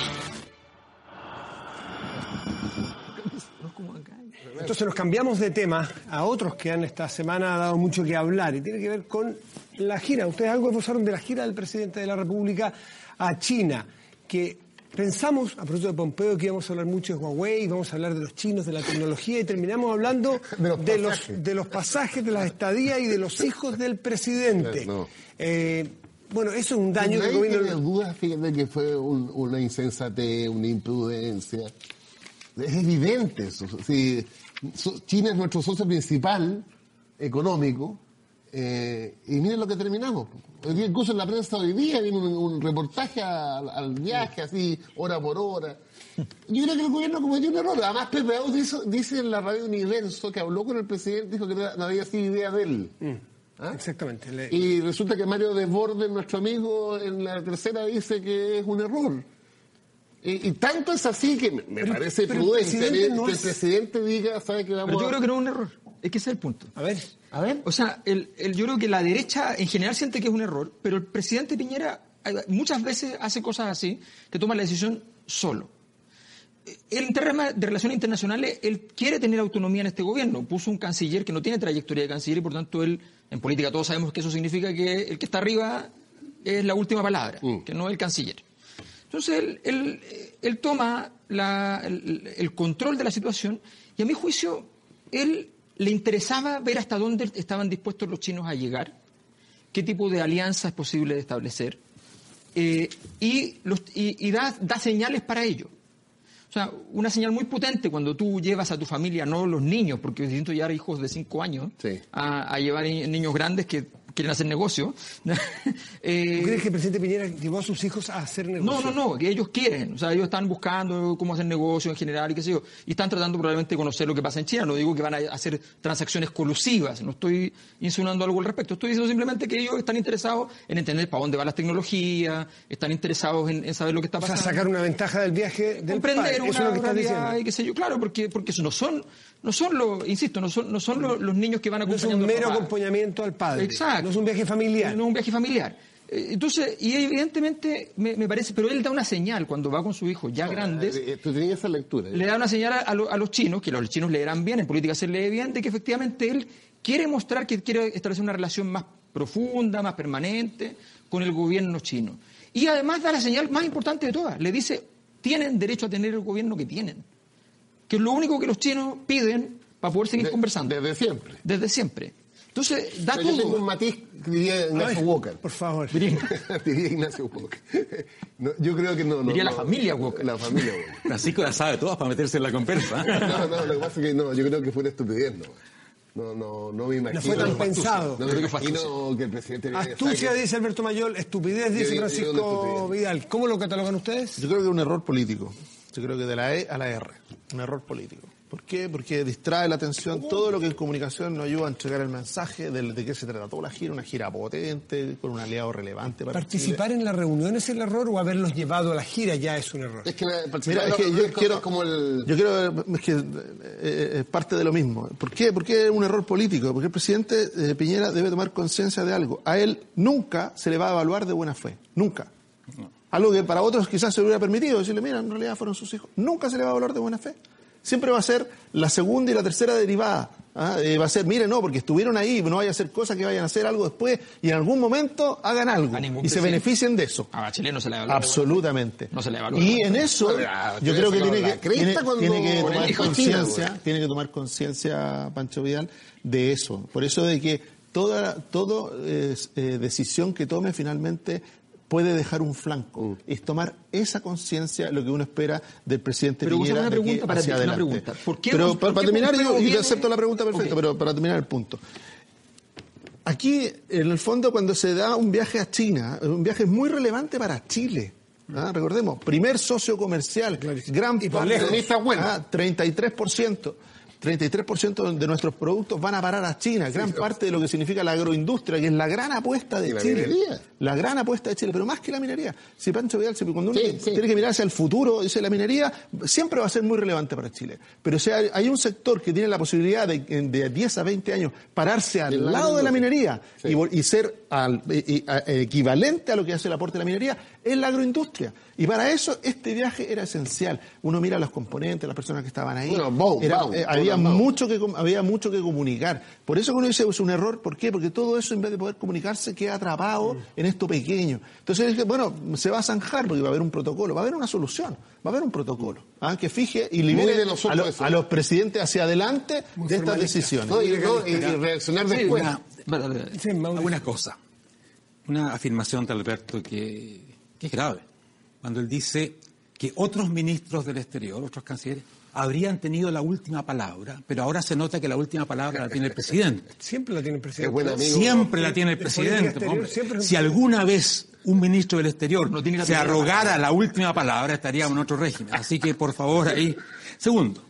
Entonces nos cambiamos de tema a otros que han esta semana dado mucho que hablar y tiene que ver con la gira. Ustedes algo esbozaron de la gira del presidente de la República a China, que pensamos, a propósito de Pompeo, que íbamos a hablar mucho de Huawei, íbamos a hablar de los chinos, de la tecnología y terminamos hablando De los de, los, pasajes. de los pasajes, de las estadías y de los hijos del presidente. No. Eh, bueno, eso es un daño que gobierno... tiene dudas, fíjate, que fue un- una insensatez, una imprudencia. Es evidente eso. China es nuestro socio principal económico. eh, y miren lo que terminamos. Incluso en la prensa hoy día viene un, un reportaje al, al viaje, así, hora por hora. Yo creo que el gobierno cometió un error. Además, Pepe Aus dice, dice en la radio Universo que habló con el presidente, dijo que no había sido idea de él. ¿Ah? Exactamente. le- Y resulta que Mario Desbordes, nuestro amigo, en la tercera dice que es un error. Y, y tanto es así que me, me Pero- parece pero el prudente que el es- presidente diga, sabe que vamos Pero yo a- creo que no es un error. Es que ese es el punto. A ver. A ver. O sea, el, el- yo creo que la derecha en general siente que es un error, pero el presidente Piñera eh, muchas veces hace cosas así, que toma la decisión solo. Eh, En términos de relaciones internacionales, él quiere tener autonomía en este gobierno. Puso un canciller que no tiene trayectoria de canciller y por tanto él, en política todos sabemos que eso significa que el que está arriba es la última palabra, que no el canciller. Entonces él, él, él toma la- el, el control de la situación y a mi juicio él le interesaba ver hasta dónde estaban dispuestos los chinos a llegar, qué tipo de alianza es posible de establecer eh, y, los- y- y da, da señales para ello. O sea, una señal muy potente cuando tú llevas a tu familia, no los niños, porque es distinto llevar hijos de 5 años, Sí. a, a llevar ni- niños grandes que quieren hacer negocio. Eh, ¿Tú crees que el presidente Piñera llevó a sus hijos a hacer negocio? no, no, no, que ellos quieren. O sea, ellos están buscando cómo hacer negocio en general y qué sé yo. Y están tratando probablemente de conocer lo que pasa en China. No digo que van a hacer transacciones colusivas. No estoy insinuando algo al respecto. Estoy diciendo simplemente que ellos están interesados en entender para dónde van las tecnologías, están interesados en, en saber lo que está O sea, pasando. sacar una ventaja del viaje del comprender padre. una Eso es lo que estás diciendo. y qué sé yo. Claro, porque, porque eso no son, no son los, insisto, no son, no son los, los niños que van No es un acompañando mero acompañamiento al padre. Exacto. No es un viaje familiar. No es un viaje familiar. Eh, Entonces, y evidentemente me, me parece, pero él da una señal cuando va con su hijo ya grandes, Eh, Tú tenías esa lectura. le da una señal a, a lo- a los chinos, que los chinos leerán bien, en política se lee bien, de que efectivamente él quiere mostrar que quiere establecer una relación más profunda, más permanente con el gobierno chino. Y además da la señal más importante de todas, le dice, tienen derecho a tener el gobierno que tienen, que es lo único que los chinos piden para poder seguir De- conversando, Desde siempre. desde siempre. Entonces, da Pero yo tengo un matiz que diría Ignacio Ay, Walker. Por favor. diría Ignacio Walker. No, yo creo que no. no Diría la no. familia Walker. La familia Walker. Francisco la sabe todas para meterse en la conversa. No, no, lo que pasa es que no, yo creo que fue una estupidez, no. No, no, no me imagino. No fue tan pensado. No me imagino que el presidente. Astucia, dice Alberto Mayol, estupidez, Yo dice Francisco. Vidal. ¿Cómo lo catalogan ustedes? Yo creo que es un error político. Yo creo que de la E a la R. Un error político. ¿Por qué? Porque distrae la atención todo lo que en comunicación nos ayuda a entregar el mensaje de, de qué se trató la gira, una gira potente, con un aliado relevante para ¿Participar en la reunión es el error o haberlos llevado a la gira ya es un error? Es que la- Mira, es que yo quiero, como el... yo quiero, es que eh, es parte de lo mismo. ¿Por qué? Porque es un error político. Porque el presidente eh, Piñera debe tomar conciencia de algo. A él nunca se le va a evaluar de buena fe. Nunca. Algo que para otros quizás se le hubiera permitido decirle, mira, en realidad fueron sus hijos. Nunca se le va a evaluar de buena fe. Siempre va a ser la segunda y la tercera derivada. ¿ah? Eh, va a ser, mire, no, porque estuvieron ahí, no vaya a hacer cosas que vayan a hacer algo después y en algún momento hagan algo y se beneficien de eso. A Bachelet no se le evalúa. Absolutamente. No se le evalúa. Y en eso, yo creo que tiene que, tiene, tiene que tomar conciencia, tiene que tomar conciencia, Pancho Vidal, de eso. Por eso de que toda, todo es, eh, decisión que tome finalmente puede dejar un flanco. Mm. Es tomar esa conciencia, lo que uno espera del presidente Pero, Piñera una de aquí pregunta para hacia ti, una pregunta. ¿Por qué pero para, qué terminar, yo, y viene- te acepto la pregunta perfecta, pero para terminar el punto. Aquí, en el fondo, cuando se da un viaje a China, un viaje muy relevante para Chile. ¿ah? Recordemos, primer socio comercial, gran Y por parte, lejos. Ah, 33%. 33% de nuestros productos van a parar a China, gran parte de lo que significa la agroindustria, que es la gran apuesta de la Chile. minería. La gran apuesta de Chile, pero más que la minería. Si Pancho Vidal, cuando uno Sí, sí. tiene que mirar hacia el futuro, dice la minería, siempre va a ser muy relevante para Chile. Pero si hay, hay un sector que tiene la posibilidad de, de 10 a 20 años pararse al lado lado de la minería Sí. y, y ser al- y- a- equivalente a lo que hace el aporte de la minería, es la agroindustria. Y para eso este viaje era esencial. Uno mira los componentes, las personas que estaban ahí. Bueno, Era- eh, había, mucho que, com- había mucho que comunicar. Por eso que uno dice es un error. ¿Por qué? Porque todo eso, en vez de poder comunicarse, queda atrapado en esto pequeño. Entonces dije, bueno, se va a zanjar porque va a haber un protocolo, va a haber una solución, va a haber un protocolo ¿ah? que fije y libere a, lo- eso. a los presidentes hacia adelante Muy de estas decisiones. No, y, no, y- y reaccionar Sí, después. una-. Sí, algunas cosas. Una afirmación de Alberto que, que es grave. Cuando él dice que otros ministros del exterior, otros cancilleres, habrían tenido la última palabra, pero ahora se nota que la última palabra la tiene el presidente. Siempre la tiene el presidente. Es buen amigo. Siempre la tiene el de presidente. exterior, siempre Si alguna vez un ministro del exterior No tiene la se arrogara la última palabra, estaríamos en otro régimen. Así que, por favor, ahí. Segundo,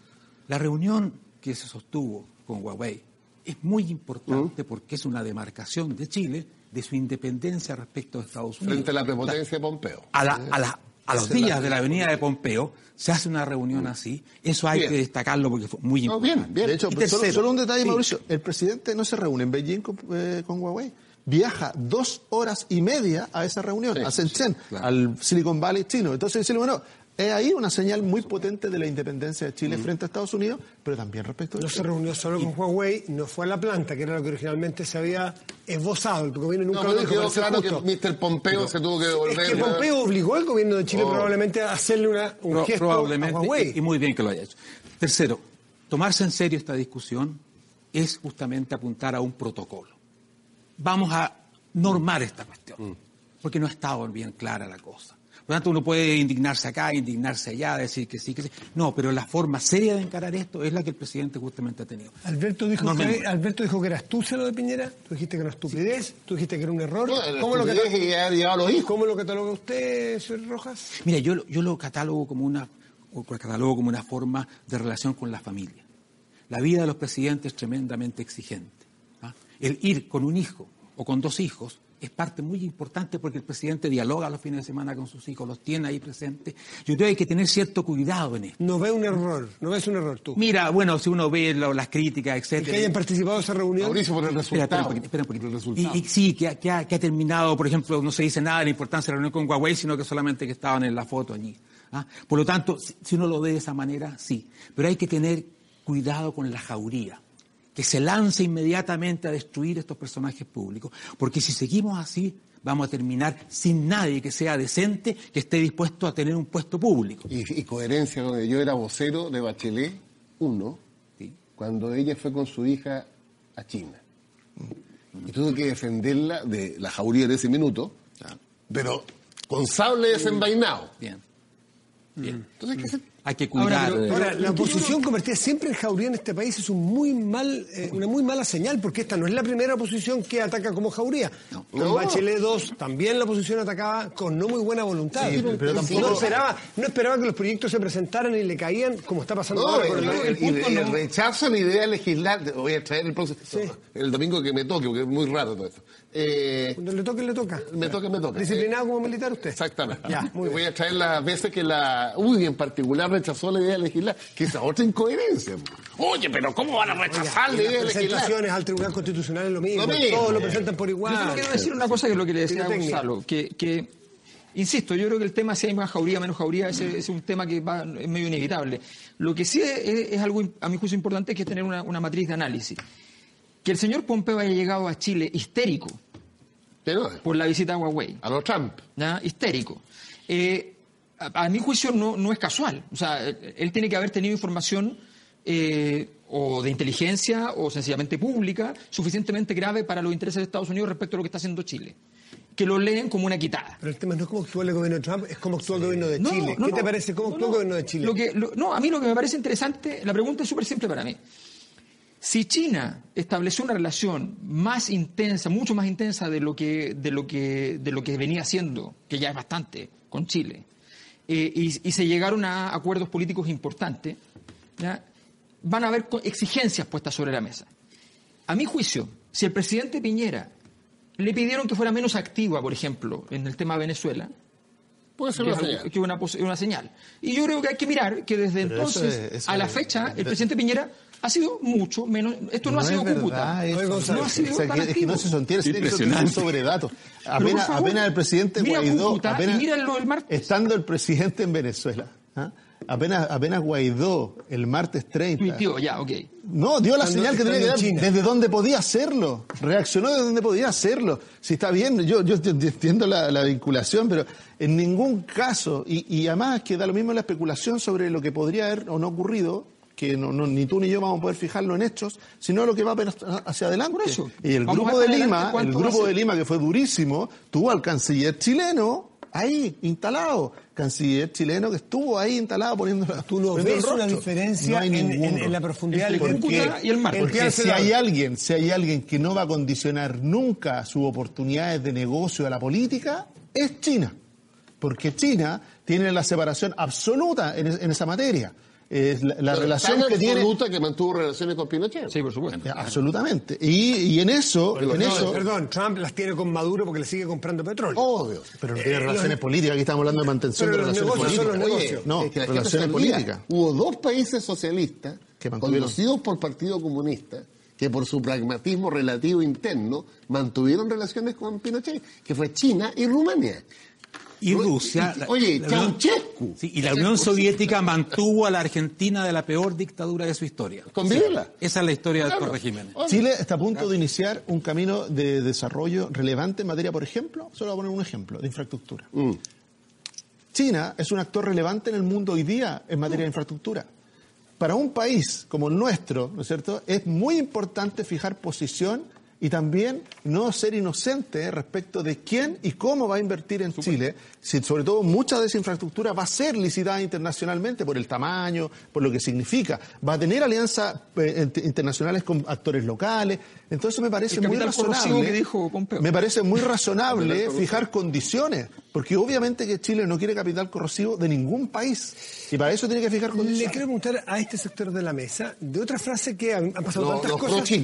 la reunión que se sostuvo con Huawei es muy importante porque es una demarcación de Chile de su independencia respecto a Estados Unidos. Frente a la prepotencia de Pompeo. A, la- a la- a los días de la venida de Pompeo se hace una reunión así. Eso hay Bien. que destacarlo porque fue muy No, importante. bien, bien. De hecho, solo, un detalle, sí. Mauricio. El presidente no se reúne en Beijing con, eh, con Huawei. Viaja dos horas y media a esa reunión, Sí, a Shenzhen, claro. al Silicon Valley chino. Entonces, decirle, bueno, es ahí una señal muy potente de la independencia de Chile frente a Estados Unidos, pero también respecto de No se reunió solo con Huawei, no fue a la planta, que era lo que originalmente se había esbozado. El gobierno nunca No, lo dijo, quedó claro justo. que Mr. Pompeo se tuvo que devolver. Es que Pompeo obligó al gobierno de Chile Oh. probablemente a hacerle una, un Pro- gesto probablemente, a Huawei. y, y muy bien que lo haya hecho. Tercero, tomarse en serio esta discusión es justamente apuntar a un protocolo. Vamos a normar esta cuestión, porque no ha estado bien clara la cosa. Por lo tanto, uno puede indignarse acá, indignarse allá, decir que sí, que sí. No, pero la forma seria de encarar esto es la que el presidente justamente ha tenido. Alberto dijo, que, Alberto dijo que era astucia lo de Piñera, tú dijiste que era una estupidez, tú dijiste que era un error. No, ¿Cómo, lo a los hijos. ¿Cómo lo cataloga usted, señor Rojas? Mira, yo, lo- yo lo catalogo como una o lo catalogo como una forma de relación con la familia. La vida de los presidentes es tremendamente exigente. ¿ah? El ir con un hijo o con dos hijos es parte muy importante porque el presidente dialoga los fines de semana con sus hijos, los tiene ahí presentes. Yo creo que hay que tener cierto cuidado en esto. No ve un error, no ves un error tú. Mira, bueno, si uno ve lo- las críticas, etcétera. que hayan participado de esa reunión. Mauricio, por el Espera, espera resultado. espera un poquito. El resultado. Y, y sí, que, ha- que ha, que ha terminado, por ejemplo, no se dice nada de la importancia de la reunión con Huawei, sino que solamente que estaban en la foto allí. ¿ah? Por lo tanto, si, si uno lo ve de esa manera, sí. Pero hay que tener cuidado con la jauría, que se lance inmediatamente a destruir estos personajes públicos, porque si seguimos así, vamos a terminar sin nadie que sea decente, que esté dispuesto a tener un puesto público. Y, y coherencia, donde yo era vocero de Bachelet 1, ¿sí? cuando ella fue con su hija a China. Y tuve que defenderla de la jauría de ese minuto, pero con sable desenvainado. Bien. Bien. Entonces, ¿qué se- hay que cuidar. Ahora, pero- Ahora, la oposición convertida siempre en jauría en este país es un muy mal, eh, una muy mala señal, porque esta no es la primera oposición que ataca como jauría. Con No. Bachelet 2 también la oposición atacaba con no muy buena voluntad. Sí, pero no, tampoco- esperaba, no esperaba que los proyectos se presentaran y le caían como está pasando No, ahora el, el, el- el punto el no- rechazo a la idea legislar. Voy a traer el proceso. El domingo que me toque, porque es muy raro todo esto. Eh, Cuando le toque, le toca. me toca, me toca. Disciplinado como militar usted. Exactamente. Ya, muy Voy bien. a traer las veces que la UDI en particular rechazó la idea de legislar, que es otra incoherencia. Oye, pero ¿cómo van a rechazar la Y idea de las legislar? presentaciones al Tribunal Constitucional es lo mismo. Lo mismo. Todos lo presentan por igual. Yo solo quiero decir una cosa que es lo que le decía a. Gonzalo, que, que, insisto, yo creo que el tema si hay más jauría, menos jauría, ese es un tema que va, es medio inevitable. Lo que sí es, es algo, a mi juicio, importante es que es tener una, una matriz de análisis. Que el señor Pompeo haya llegado a Chile histérico Pero, por la visita a Huawei, a los Trump. ¿ya? histérico. Eh, a, a mi juicio no, no es casual. O sea, él, él tiene que haber tenido información eh, o de inteligencia o sencillamente pública suficientemente grave para los intereses de Estados Unidos respecto a lo que está haciendo Chile. Que lo leen como una quitada. Pero el tema no es cómo actúa el gobierno de Trump, es cómo actúa el gobierno de No, Chile. no, ¿Qué te parece? ¿Cómo actúa no. el gobierno de Chile? Lo que, lo- no, a mí lo que me parece interesante, la pregunta es súper simple para mí. Si China estableció una relación más intensa, mucho más intensa de lo que, de lo que, de lo que venía haciendo, que ya es bastante, con Chile, eh, y, y se llegaron a acuerdos políticos importantes, ¿ya? van a haber exigencias puestas sobre la mesa. A mi juicio, si el presidente Piñera le pidieron que fuera menos activa, por ejemplo, en el tema de Venezuela, Puede ser que una señal. que es una, señal. Y yo creo que hay que mirar que desde Pero eso entonces es- eso a la es- fecha el de- presidente Piñera ha sido mucho menos. Esto no, ha sido Cúcuta. eso. No ha sido O sea, tan que- es que no se sostiene, se sobre datos. Apenas, favor, apenas el presidente mira Guaidó, Cúcuta y apenas, mira lo del martes. estando el presidente en Venezuela, ¿ah? apenas, apenas Guaidó el martes 30, Tuiteó, ya, ok. no, dio la Estando- señal que tenía que dar China. desde donde podía hacerlo. Reaccionó desde donde podía hacerlo. Si está bien, yo, yo entiendo la, la vinculación, pero en ningún caso, y, y además que da lo mismo la especulación sobre lo que podría haber o no ocurrido, que no, no- ni tú ni yo vamos a poder fijarlo en hechos, sino lo que va a ver hacia adelante. Eso. Y el grupo de Lima, adelante el grupo de Lima que fue durísimo, tuvo al canciller chileno ahí instalado. Canciller chileno que estuvo ahí instalado poniendo la- ¿Tú el ves una diferencia No hay en- en- en la profundidad del- Cúcuta y el mar. Porque que si hay alguien, si hay alguien que no va a condicionar nunca sus oportunidades de negocio a la política, es China. Porque China tiene la separación absoluta en esa materia. Es la, relación que tiene absoluta que mantuvo relaciones con Pinochet. Sí, por supuesto. Eh, absolutamente. Y, y en eso, en Perdón, eso, perdón, Trump las tiene con Maduro porque le sigue comprando petróleo. Obvio. pero no tiene Eh, relaciones los- políticas. Aquí estamos hablando de mantención Pero de los relaciones negocios son políticas. los negocios. No, es que relaciones políticas. Hubo dos países socialistas Que conducidos por Partido Comunista que por su pragmatismo relativo interno mantuvieron relaciones con Pinochet, que fue China y Rumania. Y Rusia. Oye, la Ceausescu. Sí, y la Unión Soviética mantuvo a la Argentina de la peor dictadura de su historia. Con Videla. Esa es la historia de Claro. Torres Jiménez. Chile está a punto de iniciar un camino de desarrollo relevante en materia, por ejemplo, solo voy a poner un ejemplo, de infraestructura. Mm. China es un actor relevante en el mundo hoy día en materia de infraestructura. Para un país como el nuestro, ¿no es cierto?, es muy importante fijar posición y también no ser inocente respecto de quién y cómo va a invertir en Chile, si sobre todo mucha de esa infraestructura va a ser licitada internacionalmente por el tamaño, por lo que significa, va a tener alianzas eh, int- internacionales con actores locales, entonces me parece muy razonable, que dijo Pompeo. me parece muy razonable fijar condiciones, porque obviamente que Chile no quiere capital corrosivo de ningún país y para eso tiene que fijar Le condiciones. quiero preguntar a este sector de la mesa de otra frase que han, han pasado Los, tantas los cosas.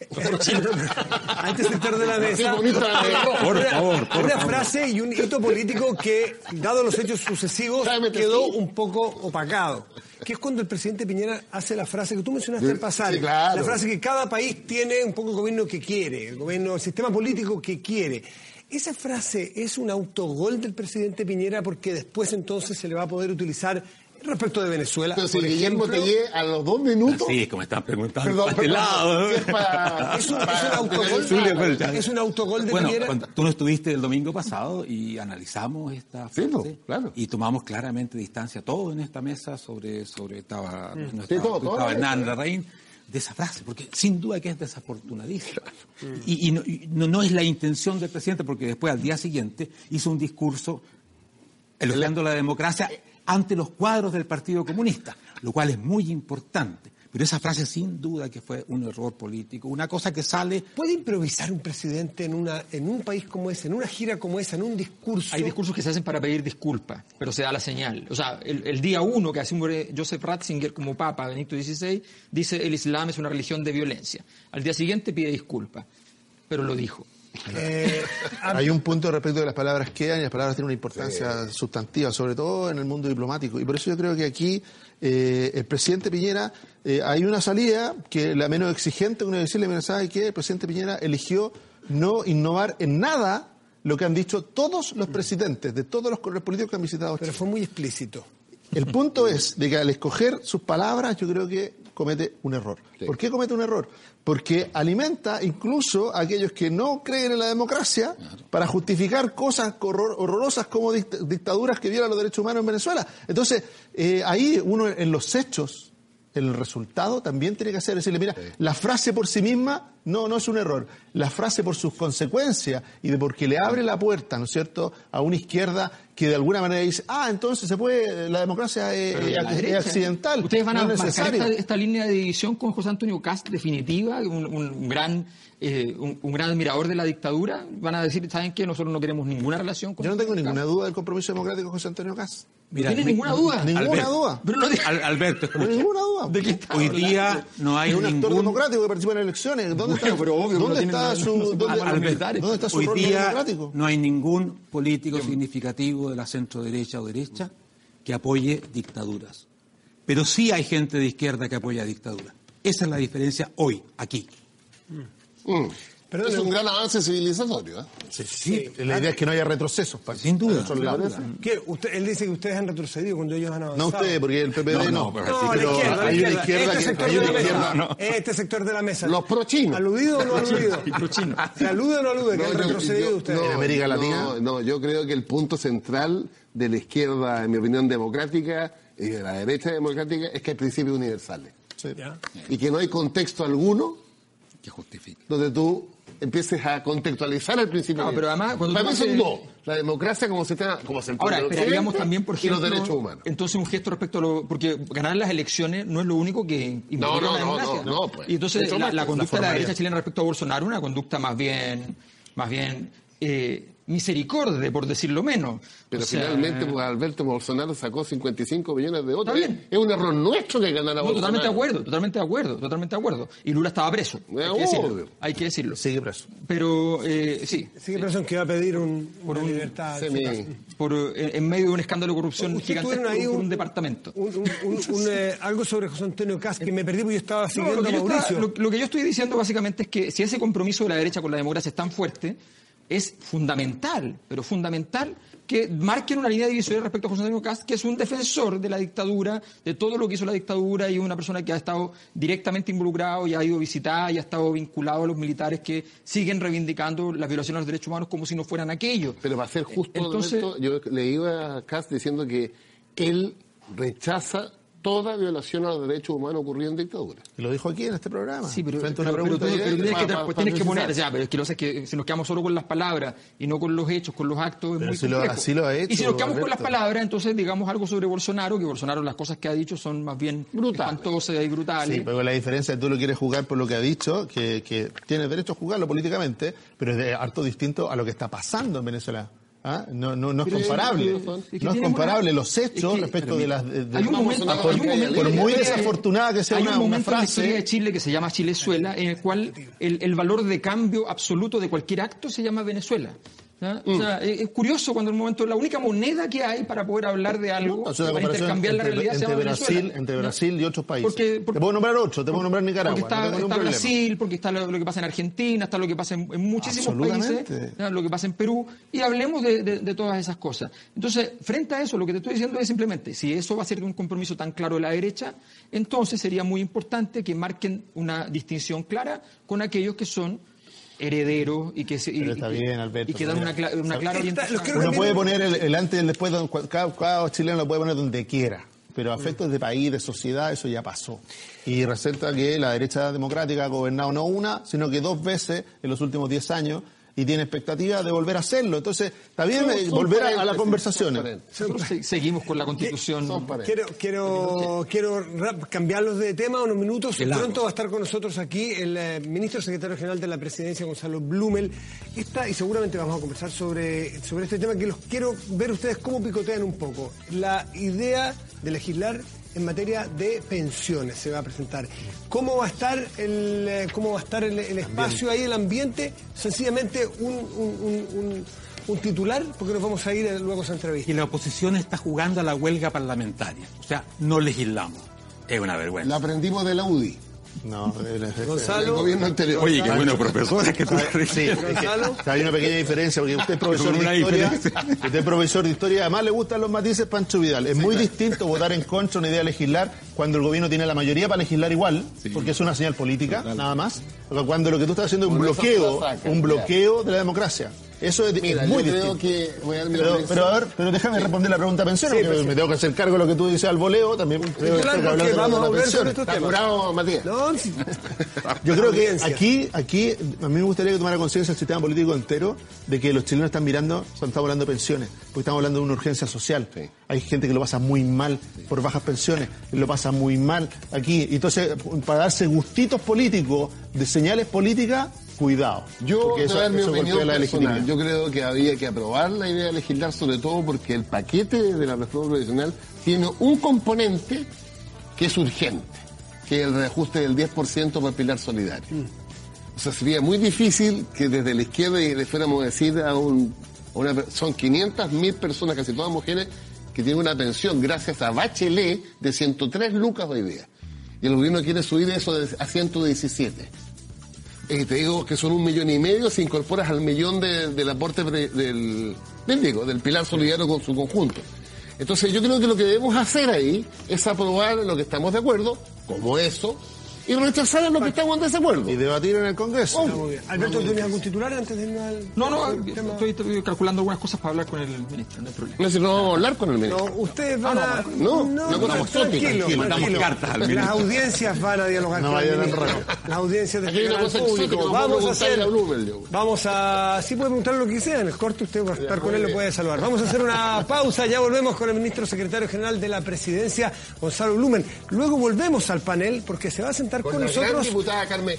A este sector de la mesa. De rojo. Por favor, por una frase y un hito político que, dado los hechos sucesivos, quedó un poco opacado. Que es cuando el presidente Piñera hace la frase que tú mencionaste al pasar. sí, claro. La frase que cada país tiene un poco el gobierno que quiere, el gobierno, el sistema político que quiere. ¿Esa frase es un autogol del presidente Piñera porque después entonces se le va a poder utilizar respecto de Venezuela? Pero si por Guillermo ejemplo? Tellé a los dos minutos. Sí, como están preguntando. Perdón, este lado. Es para- Es un, es un para- autogol. Es un autogol de Bueno, tú no estuviste el domingo pasado y analizamos esta Sí, pues, claro. y tomamos claramente distancia todo en esta mesa sobre sobre estaba no Sí, todo, todo estaba eso, Hernán ¿eh? Larraín de esa frase porque sin duda que es desafortunadísima y, y no, y no- no es la intención del presidente porque después al día siguiente hizo un discurso elogiando la democracia ante los cuadros del Partido Comunista, lo cual es muy importante. Pero esa frase sin duda que fue un error político, una cosa que sale... ¿Puede improvisar un presidente en, una, en un país como ese, en una gira como esa, en un discurso? Hay discursos que se hacen para pedir disculpas, pero se da la señal. O sea, el, el día uno que asume Joseph Ratzinger como papa, Benito XVI, dice el Islam es una religión de violencia. Al día siguiente pide disculpas, pero lo dijo. Eh, Hay un punto respecto de las palabras quedan y las palabras tienen una importancia sustantiva, sobre todo en el mundo diplomático. Y por eso yo creo que aquí eh, el presidente Piñera, eh, hay una salida que la menos exigente, uno decirle, mira, ¿sabe qué? El presidente Piñera eligió no innovar en nada lo que han dicho todos los presidentes de todos los colores políticos que han visitado pero fue muy explícito. El punto es de que al escoger sus palabras, yo creo que comete un error. ¿Por qué comete un error? Porque alimenta incluso a aquellos que no creen en la democracia para justificar cosas horror- horrorosas como dict- dictaduras que violan los derechos humanos en Venezuela. Entonces, eh, ahí uno en los hechos, el resultado también tiene que hacer decirle, mira, la frase por sí misma no, no es un error. La frase por sus consecuencias y de porque le abre la puerta, ¿no es cierto?, a una izquierda que de alguna manera dice, ah, entonces se puede, la democracia es, Pero ¿y la es derecha? accidental. Ustedes van a no es marcar esta, esta línea de división con José Antonio Cast definitiva, un, un gran eh, un, un gran admirador de la dictadura. Van a decir, ¿saben qué? Nosotros no queremos ninguna relación con Yo no tengo Cast. ninguna duda del compromiso democrático de José Antonio Cast. Mira, ¿No ¿Tienes mi- ninguna duda? Ninguna Alberto. duda. Pero no de- Al- Alberto, escucha. Ninguna duda. ¿De qué está Hoy hablando? día no hay es un actor ningún democrático que participa en elecciones. ¿Dónde Bueno, está, pero obvio ¿dónde está su, dónde, puede hablar Albert, militares. ¿dónde está su Hoy rol día democrático? no hay ningún político significativo de la centro derecha o derecha que apoye dictaduras. Pero sí hay gente de izquierda que apoya dictaduras. Esa es la diferencia hoy, aquí. Mm. Es un gran avance civilizatorio. ¿eh? Sí, la idea es que no haya retrocesos. pa- Sin duda. Él dice que ustedes han retrocedido cuando ellos han avanzado. No usted, porque el PPD no. No, no, pero No, izquierda, hay una izquierda. este que hay de una la izquierda. mesa. Este sector de la mesa. Los prochinos. ¿Aludido o no aludido? ¿Se alude o no alude que han yo- retrocedido yo- ustedes? En América no, Latina. No, yo creo que el punto central de la izquierda, en mi opinión, democrática y de la derecha democrática es que hay principios universales. Y que no hay contexto alguno Que justifique. donde tú empieces a contextualizar el principio. No, pero además, cuando Para mí son dos. La democracia como se está, como se Ahora, esperaríamos también, por y ejemplo, los derechos humanos. entonces un gesto respecto a lo... Porque ganar las elecciones no es lo único que No, no, la no, democracia. no, no, pues. Y entonces la, conducta de la derecha chilena respecto a Bolsonaro, una conducta más bien, más bien eh, misericorde, por decirlo menos. Pero O sea, finalmente, pues, Alberto Bolsonaro sacó 55 millones de votos. Está bien. Es un error nuestro que ganara no, Bolsonaro. totalmente de acuerdo, totalmente de acuerdo, totalmente de acuerdo. Y Lula estaba preso. Hay que decirlo. obvio. Hay que decirlo. Sigue preso. Pero eh, sí, Sí, que piensan que va a pedir un, una libertad. en Semi- por, eh, en medio de un escándalo de corrupción gigantesco ahí por un- departamento. Un- un- un- un, eh, algo sobre José Antonio Cas que me perdí porque yo estaba No, siguiendo lo, que a yo estaba- Mauricio. lo- lo que yo estoy diciendo básicamente es que si ese compromiso de la derecha con la democracia es tan fuerte, es fundamental, pero fundamental que marquen una línea divisoria respecto a José Antonio Cast, que es un defensor de la dictadura, de todo lo que hizo la dictadura y una persona que ha estado directamente involucrado y ha ido a visitar y ha estado vinculado a los militares que siguen reivindicando las violaciones a los derechos humanos como si no fueran aquellos. Pero para ser justo, Entonces- Alberto, yo leí a Kass diciendo que él rechaza toda violación a los derechos humanos ocurrida en dictadura. Y lo dijo aquí en este programa. Sí, pero, Frente a pero- pero tú- tienes que, pues que poner, ya, pero es que lo sé que si nos quedamos solo con las palabras y no con los hechos, con los actos, es Pero muy si lo- así lo ha hecho, y si nos quedamos con las palabras, entonces digamos algo sobre Bolsonaro, que Bolsonaro las cosas que ha dicho son más bien Brutales. espantosas y brutales. Sí, pero la diferencia de tú lo quieres jugar por lo que ha dicho, que, que tienes derecho a jugarlo políticamente, pero es de harto distinto a lo que está pasando en Venezuela. ¿Ah? No, no, no es comparable. pero- es que no es comparable los hechos es que- respecto de las... de- de- Hay un momento, a hay un por- momento por muy desafortunada que sea hay una- un una momento en la frase- historia de Chile que se llama Chilezuela, en el cual el, el valor de cambio absoluto de cualquier acto se llama Venezuela. ¿Ya? Mm. O sea, es, curioso cuando en un momento la única moneda que hay para poder hablar de algo, o sea, la para intercambiar la entre, realidad se entre llama Brasil, entre. Brasil y otros países. Porque- porque- te puedo nombrar ocho, te puedo nombrar Nicaragua. Porque está, no está. Brasil, porque está lo, lo que pasa en Argentina, está lo que pasa en, en muchísimos países, lo que pasa en Perú, y hablemos de, de- de todas esas cosas. Entonces, frente a eso, lo que te estoy diciendo es simplemente, si eso va a ser un compromiso tan claro de la derecha, entonces sería muy importante que marquen una distinción clara con aquellos que son herederos y que, se- y, Pero está y- bien, Alberto, y que dan una, cla- una clara orientación. Uno puede poner el, el antes y el después, cada, cada chileno lo puede poner donde quiera, pero a efectos de país, de sociedad, eso ya pasó. Y resulta que la derecha democrática ha gobernado no una, sino que dos veces en los últimos diez años, y tiene expectativa de volver a hacerlo. Entonces, está bien eh, volver a, a las conversaciones. seguimos con la constitución. Quiero, quiero, quiero cambiarlos de tema unos minutos. Pronto va a estar con nosotros aquí el eh, ministro secretario general de la presidencia, Gonzalo Blumel. Esta, y seguramente vamos a conversar sobre, sobre este tema que los quiero ver ustedes cómo picotean un poco. La idea de legislar en materia de pensiones se va a presentar. ¿Cómo va a estar el, eh, cómo va a estar el, el espacio ahí, el ambiente? Sencillamente un, un- un- un- un titular, porque nos vamos a ir eh, luego a esa entrevista. Y la oposición está jugando a la huelga parlamentaria. O sea, no legislamos. Es una vergüenza. La aprendimos de la UDI, No, el- el- gobierno anterior. Oye, qué buenos profesores que tú Sí, Gonzalo. hay una pequeña diferencia porque usted es profesor una de historia, diferencia. usted es profesor de historia, además le gustan los matices Pancho Vidal. Es muy distinto votar en contra de una idea de legislar cuando el gobierno tiene la mayoría para legislar igual, porque es una señal política, nada más, cuando lo que tú estás haciendo es un bloqueo, un bloqueo de la democracia. Eso es, Mira, es muy yo creo que voy a Pero, a ver, pero déjame responder la pregunta de pensiones, Sí, porque pues, me tengo que hacer cargo de lo que tú dices al voleo, también que claro, que la- vamos a volver pensión. sobre estos ¿Está temas. curado, Matías? No, sí. Yo creo que aquí, aquí, a mí me gustaría que tomara conciencia el sistema político entero de que los chilenos están mirando cuando estamos hablando de pensiones, porque estamos hablando de una urgencia social. Hay gente que lo pasa muy mal por bajas pensiones, que lo pasa muy mal aquí. Entonces, para darse gustitos políticos, de señales políticas, cuidado. Yo, a dar mi opinión la personal. legitimidad. Yo creo que había que aprobar la idea de legislar, sobre todo porque el paquete de la reforma previsional tiene un componente que es urgente, que es el reajuste del 10% para el pilar solidario. O sea, sería muy difícil que desde la izquierda y le fuéramos a decir a un... a una son 500 mil personas, casi todas mujeres, que tienen una pensión gracias a Bachelet de 103 lucas hoy día. Y el gobierno quiere subir eso a 117. Y te digo que son un millón y medio si incorporas al millón de- del aporte del, digo, del pilar solidario con su conjunto. Entonces yo creo que lo que debemos hacer ahí es aprobar lo que estamos de acuerdo, como eso, y rechazar en lo que estamos en desacuerdo. Y debatir en el Congreso. Está muy bien. Alberto, ¿tienes algún titular antes de irnos al No, no, estoy, estoy calculando algunas cosas para hablar con el ministro, no hay problema. No si no vamos a hablar con el No, ministro. ustedes van a... no, cosa exótica, tranquilo, tranquilo, mandamos tranquilo. cartas al Las ministro. audiencias van a dialogar No con el ministro. Las audiencias de no puedo Vamos a hacer... Vamos a... Sí puede preguntar lo que sea. En el corte usted va a estar con él, lo puede saludar. Vamos a hacer una pausa. Ya volvemos con el ministro secretario general de la presidencia, Gonzalo Blumen. Luego volvemos al panel porque se va a sentar con, Con la gran nosotros... diputada Carmen.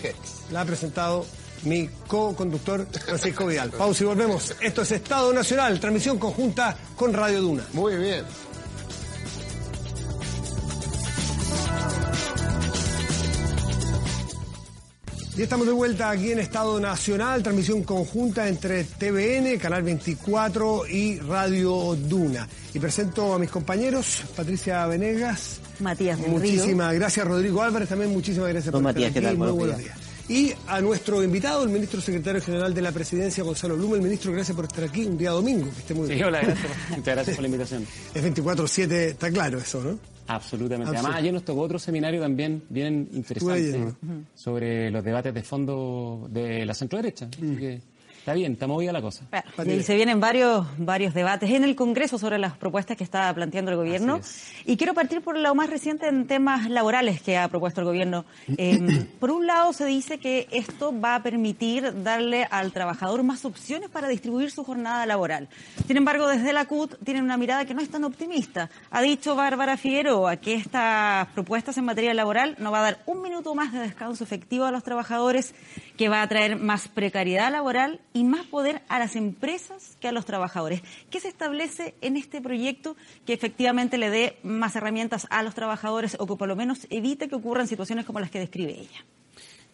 La ha presentado mi co-conductor Francisco Vidal. Pausa y volvemos. Esto es Estado Nacional, transmisión conjunta con Radio Duna. Muy bien. Y estamos de vuelta aquí en Estado Nacional, transmisión conjunta entre TVN, Canal 24 y Radio Duna. Y presento a mis compañeros, Patricia Venegas. Matías del Muchísimas gracias, Rodrigo Álvarez, también muchísimas gracias Don por Matías, estar ¿qué aquí. tal? Muy Buenos buenos días. Y a nuestro invitado, el ministro secretario general de la presidencia, Gonzalo Blume. El ministro, gracias por estar aquí un día domingo, que esté muy Sí, bien. hola, gracias. Muchas gracias por la invitación. Es 24-7, está claro eso, ¿no? Absolutamente. Absolut- Además, ayer nos tocó otro seminario también bien interesante sobre los debates de fondo de la centro-derecha. Así que está bien, está movida la cosa. Bueno, y se vienen varios, varios debates en el Congreso sobre las propuestas que está planteando el gobierno. Y quiero partir por lo más reciente en temas laborales que ha propuesto el gobierno. Eh, por un lado, se dice que esto va a permitir darle al trabajador más opciones para distribuir su jornada laboral. Sin embargo, desde la CUT tienen una mirada que no es tan optimista. Ha dicho Bárbara Figueroa que estas propuestas en materia laboral no va a dar un minuto más de descanso efectivo a los trabajadores, que va a traer más precariedad laboral y más poder a las empresas que a los trabajadores. ¿Qué se establece en este proyecto que efectivamente le dé más herramientas a los trabajadores o que por lo menos evite que ocurran situaciones como las que describe ella?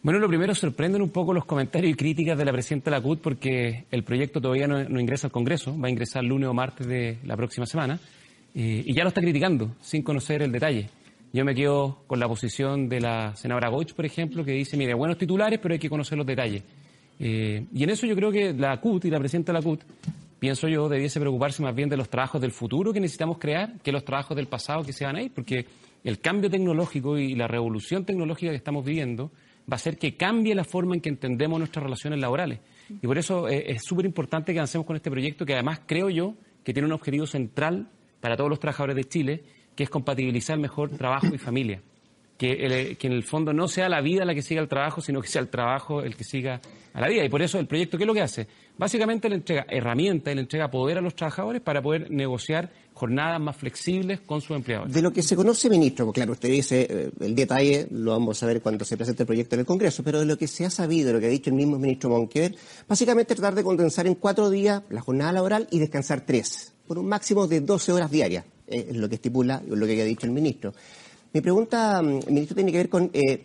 Bueno, lo primero, sorprenden un poco los comentarios y críticas de la presidenta de la CUT porque el proyecto todavía no, ingresa al Congreso, va a ingresar lunes o martes de la próxima semana, eh, y ya lo está criticando sin conocer el detalle. Yo me quedo con la posición de la senadora Goich, por ejemplo, que dice, mire, buenos titulares, pero hay que conocer los detalles. Eh, y en eso yo creo que la CUT y la presidenta de la CUT, pienso yo, debiese preocuparse más bien de los trabajos del futuro que necesitamos crear que los trabajos del pasado que se van a ir, porque el cambio tecnológico y la revolución tecnológica que estamos viviendo va a hacer que cambie la forma en que entendemos nuestras relaciones laborales. Y por eso eh, es súper importante que avancemos con este proyecto, que además creo yo que tiene un objetivo central para todos los trabajadores de Chile, que es compatibilizar mejor trabajo y familia. Que, el- que en el fondo no sea la vida la que siga el trabajo, sino que sea el trabajo el que siga a la vida. Y por eso el proyecto, ¿qué es lo que hace? Básicamente le entrega herramientas le entrega poder a los trabajadores para poder negociar jornadas más flexibles con sus empleadores. De lo que se conoce, ministro, porque claro, usted dice eh, el detalle, lo vamos a ver cuando se presente el proyecto en el Congreso, pero de lo que se ha sabido, lo que ha dicho el mismo ministro Monquer, básicamente tratar de condensar en cuatro días la jornada laboral y descansar tres, por un máximo de 12 horas diarias, eh, es lo que estipula lo que ha dicho el ministro. Mi pregunta, mm, ministro, tiene que ver con eh,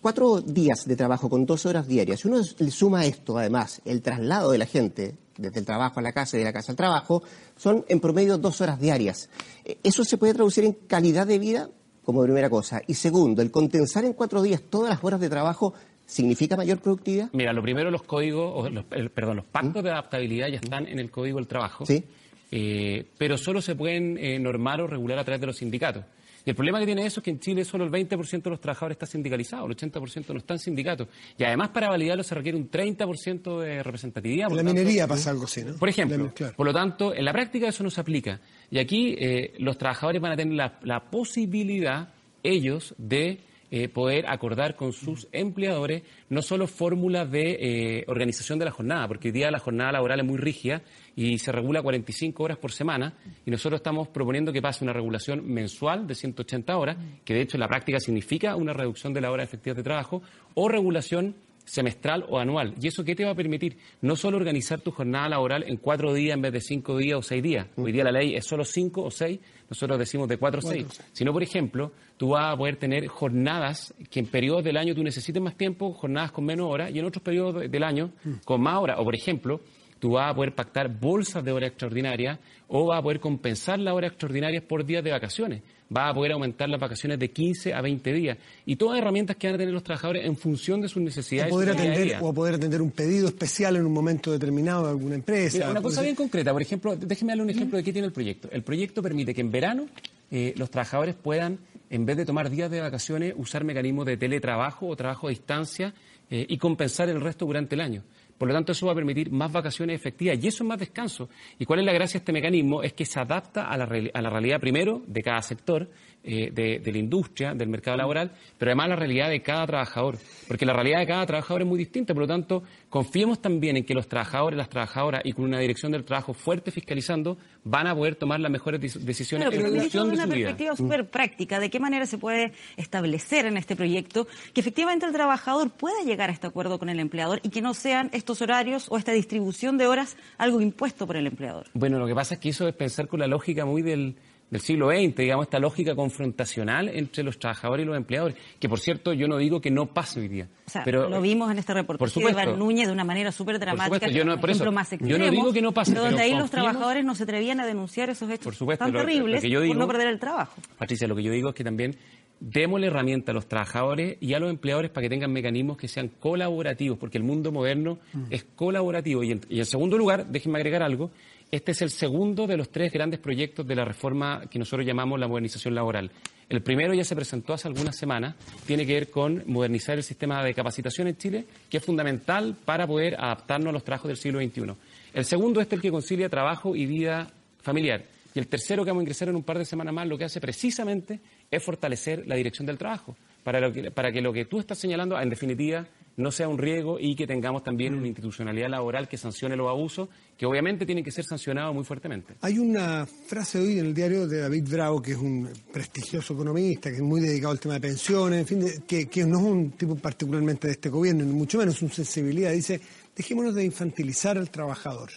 cuatro días de trabajo con 12 horas diarias. Si uno le suma esto, además, el traslado de la gente desde el trabajo a la casa y de la casa al trabajo, son en promedio dos horas diarias. Eh, ¿Eso se puede traducir en calidad de vida? Como primera cosa. Y segundo, el contensar en cuatro días todas las horas de trabajo ¿Significa mayor productividad? Mira, lo primero, los códigos, o los, perdón, los pactos de adaptabilidad ya están en el Código del Trabajo, ¿Sí? eh, pero solo se pueden eh, normar o regular a través de los sindicatos. Y el problema que tiene eso es que en Chile solo el 20% de los trabajadores está sindicalizado, el 80% no está en sindicatos. Y además para validarlo se requiere un 30% de representatividad. En la minería pasa algo así, ¿no? Por ejemplo, por lo tanto, en la práctica eso no se aplica. Y aquí eh, los trabajadores van a tener la, la posibilidad, ellos, de eh, poder acordar con sus empleadores no solo fórmulas de eh, organización de la jornada, porque hoy día la jornada laboral es muy rígida y se regula 45 horas por semana y nosotros estamos proponiendo que pase una regulación mensual de 180 horas, que de hecho en la práctica significa una reducción de la hora efectiva de trabajo, o regulación semestral o anual. ¿Y eso qué te va a permitir? No solo organizar tu jornada laboral en cuatro días en vez de cinco días o seis días. Hoy día la ley es solo cinco o seis, nosotros decimos de cuatro o seis. Sino, por ejemplo, tú vas a poder tener jornadas que en periodos del año tú necesites más tiempo, jornadas con menos horas, y en otros periodos del año con más horas. O, por ejemplo, tú vas a poder pactar bolsas de hora extraordinaria o vas a poder compensar las horas extraordinarias por días de vacaciones va a poder aumentar las vacaciones de 15 a 20 días. Y todas herramientas que van a tener los trabajadores en función de sus necesidades. O poder, atender, o poder atender un pedido especial en un momento determinado de alguna empresa. una cosa bien concreta, por ejemplo, déjeme darle un ejemplo de qué tiene el proyecto. El proyecto permite que en verano eh, los trabajadores puedan, en vez de tomar días de vacaciones, usar mecanismos de teletrabajo o trabajo a distancia eh, y compensar el resto durante el año. Por lo tanto, eso va a permitir más vacaciones efectivas y eso es más descanso. ¿Y cuál es la gracia de este mecanismo? Es que se adapta a la, a la realidad, primero, de cada sector, eh, de, de, la industria, del mercado laboral, pero además la realidad de cada trabajador. Porque la realidad de cada trabajador es muy distinta. Por lo tanto, confiemos también en que los trabajadores, las trabajadoras y con una dirección del trabajo fuerte fiscalizando, van a poder tomar las mejores decisiones en función de una perspectiva súper práctica, ¿de qué manera se puede establecer en este proyecto que efectivamente el trabajador pueda llegar a este acuerdo con el empleador y que no sean estos horarios o esta distribución de horas algo impuesto por el empleador? Bueno, lo que pasa es que eso es pensar con la lógica muy del del siglo XX, digamos, esta lógica confrontacional entre los trabajadores y los empleadores, que por cierto yo no digo que no pase hoy día. O sea, pero, lo vimos en este reportaje de Iván Núñez de una manera súper dramática, yo no, por ejemplo, más yo no digo que no pase, pero donde ahí los trabajadores no se atrevían a denunciar esos hechos por supuesto, tan lo, terribles lo digo, por no perder el trabajo. Patricia, lo que yo digo es que también démosle herramienta a los trabajadores y a los empleadores para que tengan mecanismos que sean colaborativos, porque el mundo moderno Mm. es colaborativo. Y en, y en segundo lugar, déjenme agregar algo, este es el segundo de los tres grandes proyectos de la reforma que nosotros llamamos la modernización laboral. El primero ya se presentó hace algunas semanas, tiene que ver con modernizar el sistema de capacitación en Chile, que es fundamental para poder adaptarnos a los trabajos del siglo XXI. El segundo es el que concilia trabajo y vida familiar. Y el tercero que vamos a ingresar en un par de semanas más, lo que hace precisamente es fortalecer la dirección del trabajo, para, lo que, para que lo que tú estás señalando, en definitiva, no sea un riesgo y que tengamos también una institucionalidad laboral que sancione los abusos, que obviamente tienen que ser sancionados muy fuertemente. Hay una frase hoy en el diario de David Bravo, que es un prestigioso economista, que es muy dedicado al tema de pensiones, en fin, de, que, que, no es un tipo particularmente de este gobierno, ni mucho menos su sensibilidad. Dice, dejémonos de infantilizar al trabajador.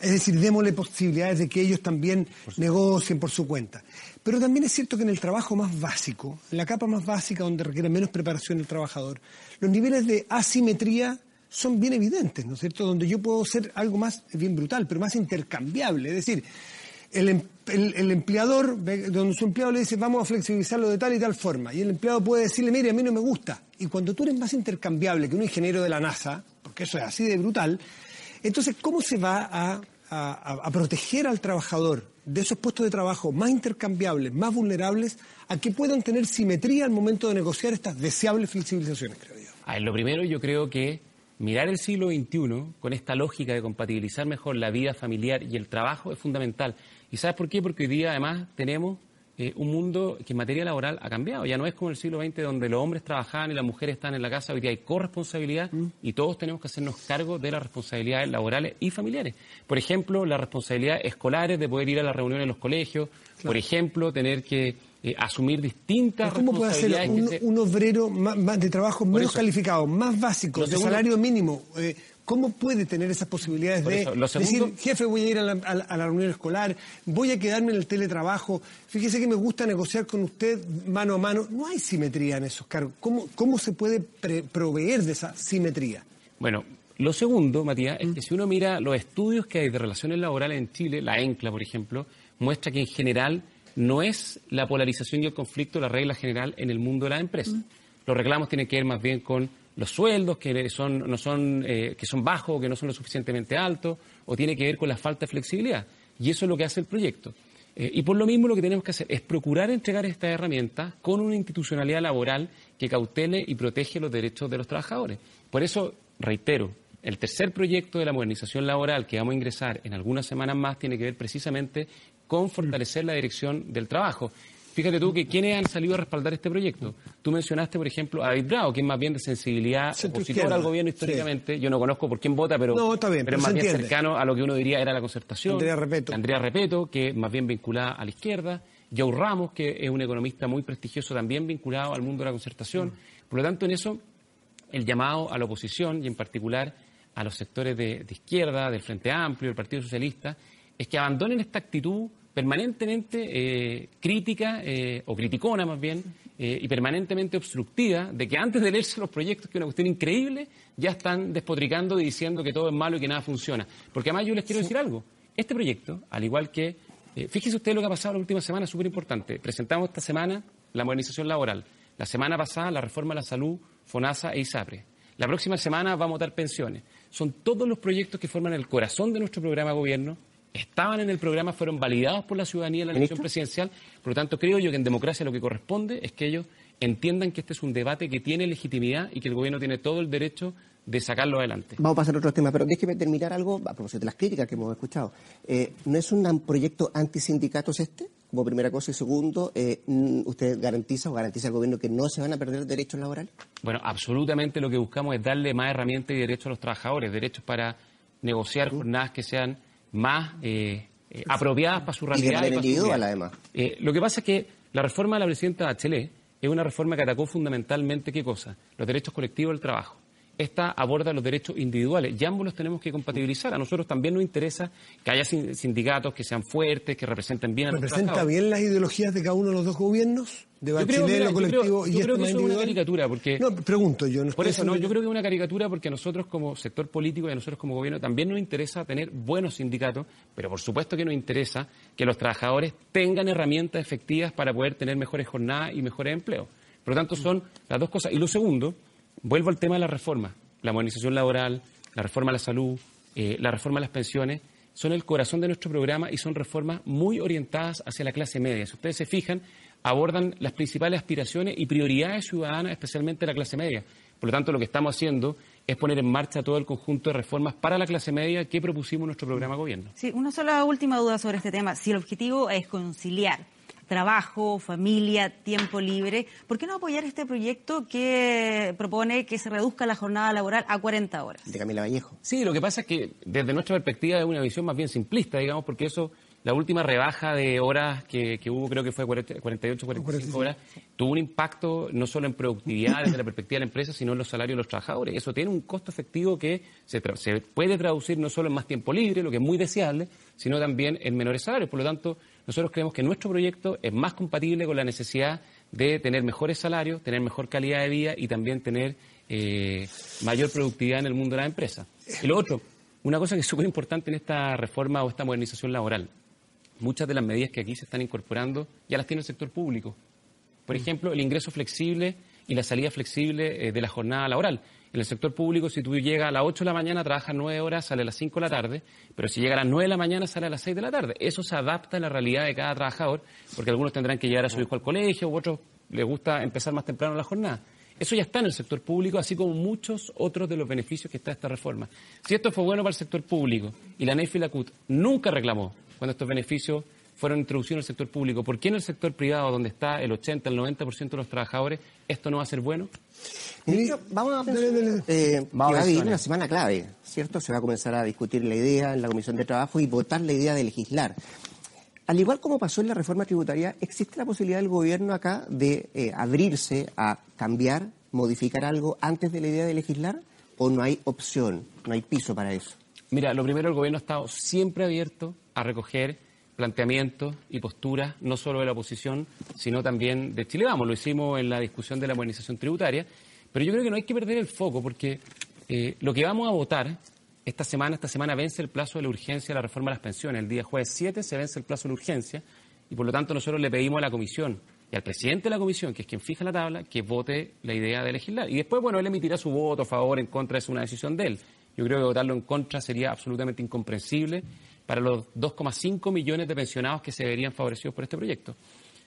Es decir, démosle posibilidades de que ellos también negocien por su cuenta. Pero también es cierto que en el trabajo más básico, en la capa más básica donde requiere menos preparación el trabajador, los niveles de asimetría son bien evidentes, ¿no es cierto? Donde yo puedo ser algo más, bien brutal, pero más intercambiable. Es decir, el, el, el, empleador, donde su empleado le dice vamos a flexibilizarlo de tal y tal forma, y el empleado puede decirle, mire, a mí no me gusta. Y cuando tú eres más intercambiable que un ingeniero de la NASA, porque eso es así de brutal, entonces, ¿cómo se va a, a proteger al trabajador de esos puestos de trabajo más intercambiables, más vulnerables, a que puedan tener simetría al momento de negociar estas deseables flexibilizaciones, creo yo? A lo primero yo creo que mirar el siglo XXI con esta lógica de compatibilizar mejor la vida familiar y el trabajo es fundamental. ¿Y sabes por qué? Porque hoy día además tenemos eh, un mundo que en materia laboral ha cambiado. Ya no es como el siglo XX donde los hombres trabajaban y las mujeres están en la casa. Hoy día hay corresponsabilidad y todos tenemos que hacernos cargo de las responsabilidades laborales y familiares. Por ejemplo, las responsabilidades escolares de poder ir a las reuniones en los colegios. Por ejemplo, tener que eh, asumir distintas ¿Cómo puede que un, se- un obrero más, más de trabajo menos eso. calificado, más básico, de segundo- salario mínimo? eh, ¿Cómo puede tener esas posibilidades Por de eso, lo segundo- decir, jefe, voy a ir a la, a la- a la reunión escolar, voy a quedarme en el teletrabajo, fíjese que me gusta negociar con usted mano a mano? No hay simetría en esos cargos. ¿Cómo, cómo se puede pre- proveer de esa simetría? Bueno, lo segundo, Matías, Mm. es que si uno mira los estudios que hay de relaciones laborales en Chile, la ENCLA, por ejemplo, muestra que en general no es la polarización y el conflicto la regla general en el mundo de las empresas. Mm. Los reclamos tienen que ver más bien con los sueldos que son, no son, eh, que son bajos que no son lo suficientemente altos, o tiene que ver con la falta de flexibilidad. Y eso es lo que hace el proyecto. Eh, y por lo mismo lo que tenemos que hacer es procurar entregar estas herramientas con una institucionalidad laboral que cautele y protege los derechos de los trabajadores. Por eso, reitero, el tercer proyecto de la modernización laboral que vamos a ingresar en algunas semanas más tiene que ver precisamente con fortalecer la dirección del trabajo. Fíjate tú que quienes han salido a respaldar este proyecto. Tú mencionaste, por ejemplo, a David Bravo, que es más bien de sensibilidad opositora al gobierno históricamente. Yo no conozco por quién vota, pero, No, está bien, pero pero es más bien entiende. cercano a lo que uno diría era la concertación. Andrea Repeto. Andrea Repeto, que es más bien vinculada a la izquierda. Joe Ramos, que es un economista muy prestigioso, también vinculado al mundo de la concertación. Por lo tanto, en eso, el llamado a la oposición y en particular a los sectores de, de izquierda, del Frente Amplio, del Partido Socialista, es que abandonen esta actitud permanentemente eh, crítica eh, o criticona más bien eh, y permanentemente obstructiva de que antes de leerse los proyectos, que es una cuestión increíble, ya están despotricando y diciendo que todo es malo y que nada funciona. Porque además yo les quiero decir algo. Este proyecto, al igual que, fíjese usted lo que ha pasado la última semana, súper importante. Presentamos esta semana la modernización laboral. La semana pasada la reforma a la salud, FONASA e ISAPRE. La próxima semana vamos a votar pensiones. Son todos los proyectos que forman el corazón de nuestro programa de gobierno. Estaban en el programa, fueron validados por la ciudadanía en la elección presidencial. Por lo tanto, creo yo que en democracia lo que corresponde es que ellos entiendan que este es un debate que tiene legitimidad y que el gobierno tiene todo el derecho de sacarlo adelante. Vamos a pasar a otros temas, pero déjeme terminar algo a propósito de las críticas que hemos escuchado. Eh, ¿No es un proyecto antisindicatos este? Como primera cosa. Y segundo, eh, mm, ¿usted garantiza o garantiza al gobierno que no se van a perder derechos laborales? Bueno, absolutamente lo que buscamos es darle más herramientas y derechos a los trabajadores, derechos para negociar jornadas que sean más eh, eh, apropiadas para su Y de realidad. manera para su individual, además. Eh, lo que pasa es que la reforma de la presidenta Bachelet es una reforma que atacó fundamentalmente, ¿qué cosa? Los derechos colectivos del trabajo. Esta aborda los derechos individuales y ambos los tenemos que compatibilizar. A nosotros también nos interesa que haya sin- sindicatos que sean fuertes, que representen bien a los ¿Representa bien las ideologías de cada uno de los dos gobiernos? De Yo creo, Bachelet, mira, lo yo creo- colectivo yo y creo que eso es una caricatura, porque... No, pregunto yo. No Por eso, no, yo creo que es una caricatura porque a nosotros como sector político y a nosotros como gobierno también nos interesa tener buenos sindicatos, pero por supuesto que nos interesa que los trabajadores tengan herramientas efectivas para poder tener mejores jornadas y mejores empleos. Por lo tanto, son las dos cosas. Y lo segundo, vuelvo al tema de la reforma. La modernización laboral, la reforma a la salud, eh, la reforma a las pensiones, son el corazón de nuestro programa y son reformas muy orientadas hacia la clase media. Si ustedes se fijan, abordan las principales aspiraciones y prioridades ciudadanas, especialmente la clase media. Por lo tanto, lo que estamos haciendo es poner en marcha todo el conjunto de reformas para la clase media que propusimos en nuestro programa de gobierno. Sí, una sola última duda sobre este tema. Si el objetivo es conciliar trabajo, familia, tiempo libre, ¿por qué no apoyar este proyecto que propone que se reduzca la jornada laboral a 40 horas? De Camila Vallejo. Sí, lo que pasa es que desde nuestra perspectiva es una visión más bien simplista, digamos, porque eso, la última rebaja de horas que, que hubo, creo que fue 40 48, 45 horas, tuvo un impacto no solo en productividad desde la perspectiva de la empresa, sino en los salarios de los trabajadores. Eso tiene un costo efectivo que se, tra- se puede traducir no solo en más tiempo libre, lo que es muy deseable, sino también en menores salarios. Por lo tanto, nosotros creemos que nuestro proyecto es más compatible con la necesidad de tener mejores salarios, tener mejor calidad de vida y también tener eh, mayor productividad en el mundo de la empresa. Y lo otro, una cosa que es súper importante en esta reforma o esta modernización laboral, muchas de las medidas que aquí se están incorporando ya las tiene el sector público. Por ejemplo, el ingreso flexible y la salida flexible eh, de la jornada laboral. En el sector público, si tú llegas a las 8 de la mañana, trabajas 9 horas, sale a las 5 de la tarde, pero si llega a las 9 de la mañana, sale a las 6 de la tarde. Eso se adapta a la realidad de cada trabajador, porque algunos tendrán que llevar a su hijo al colegio, u otros les gusta empezar más temprano la jornada. Eso ya está en el sector público, así como muchos otros de los beneficios que está esta reforma. Si esto fue bueno para el sector público y la NEF y la CUT nunca reclamó cuando estos beneficios fueron introducidos en el sector público. ¿Por qué en el sector privado, donde está el 80, el 90% de los trabajadores, esto no va a ser bueno? Ministro, vamos a pensar, eh, que va a vivir una semana clave, ¿cierto? Se va a comenzar a discutir la idea en la Comisión de Trabajo y votar la idea de legislar. Al igual como pasó en la reforma tributaria, ¿existe la posibilidad del gobierno acá de eh, abrirse a cambiar, modificar algo antes de la idea de legislar? ¿O no hay opción, no hay piso para eso? Mira, lo primero, el gobierno ha estado siempre abierto a recoger planteamientos y posturas, no solo de la oposición, sino también de Chile Vamos. Lo hicimos en la discusión de la modernización tributaria, pero yo creo que no hay que perder el foco porque eh, lo que vamos a votar esta semana, esta semana vence el plazo de la urgencia de la reforma de las pensiones. El día jueves 7 se vence el plazo de la urgencia y por lo tanto nosotros le pedimos a la comisión y al presidente de la comisión, que es quien fija la tabla, que vote la idea de legislar. Y después, bueno, él emitirá su voto a favor, en contra, es una decisión de él. Yo creo que votarlo en contra sería absolutamente incomprensible para los 2,5 millones de pensionados que se verían favorecidos por este proyecto.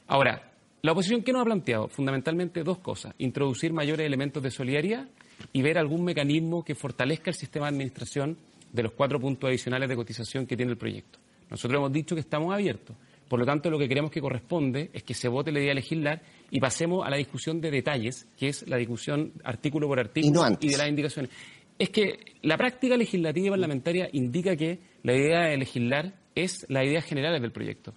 Ahora, la oposición, ¿qué nos ha planteado? Fundamentalmente dos cosas. Introducir mayores elementos de solidaridad y ver algún mecanismo que fortalezca el sistema de administración de los cuatro puntos adicionales de cotización que tiene el proyecto. Nosotros hemos dicho que estamos abiertos. Por lo tanto, lo que creemos que corresponde es que se vote la idea de legislar y pasemos a la discusión de detalles, que es la discusión artículo por artículo y, de las indicaciones. Es que la práctica legislativa y parlamentaria indica que la idea de legislar es la idea general del proyecto.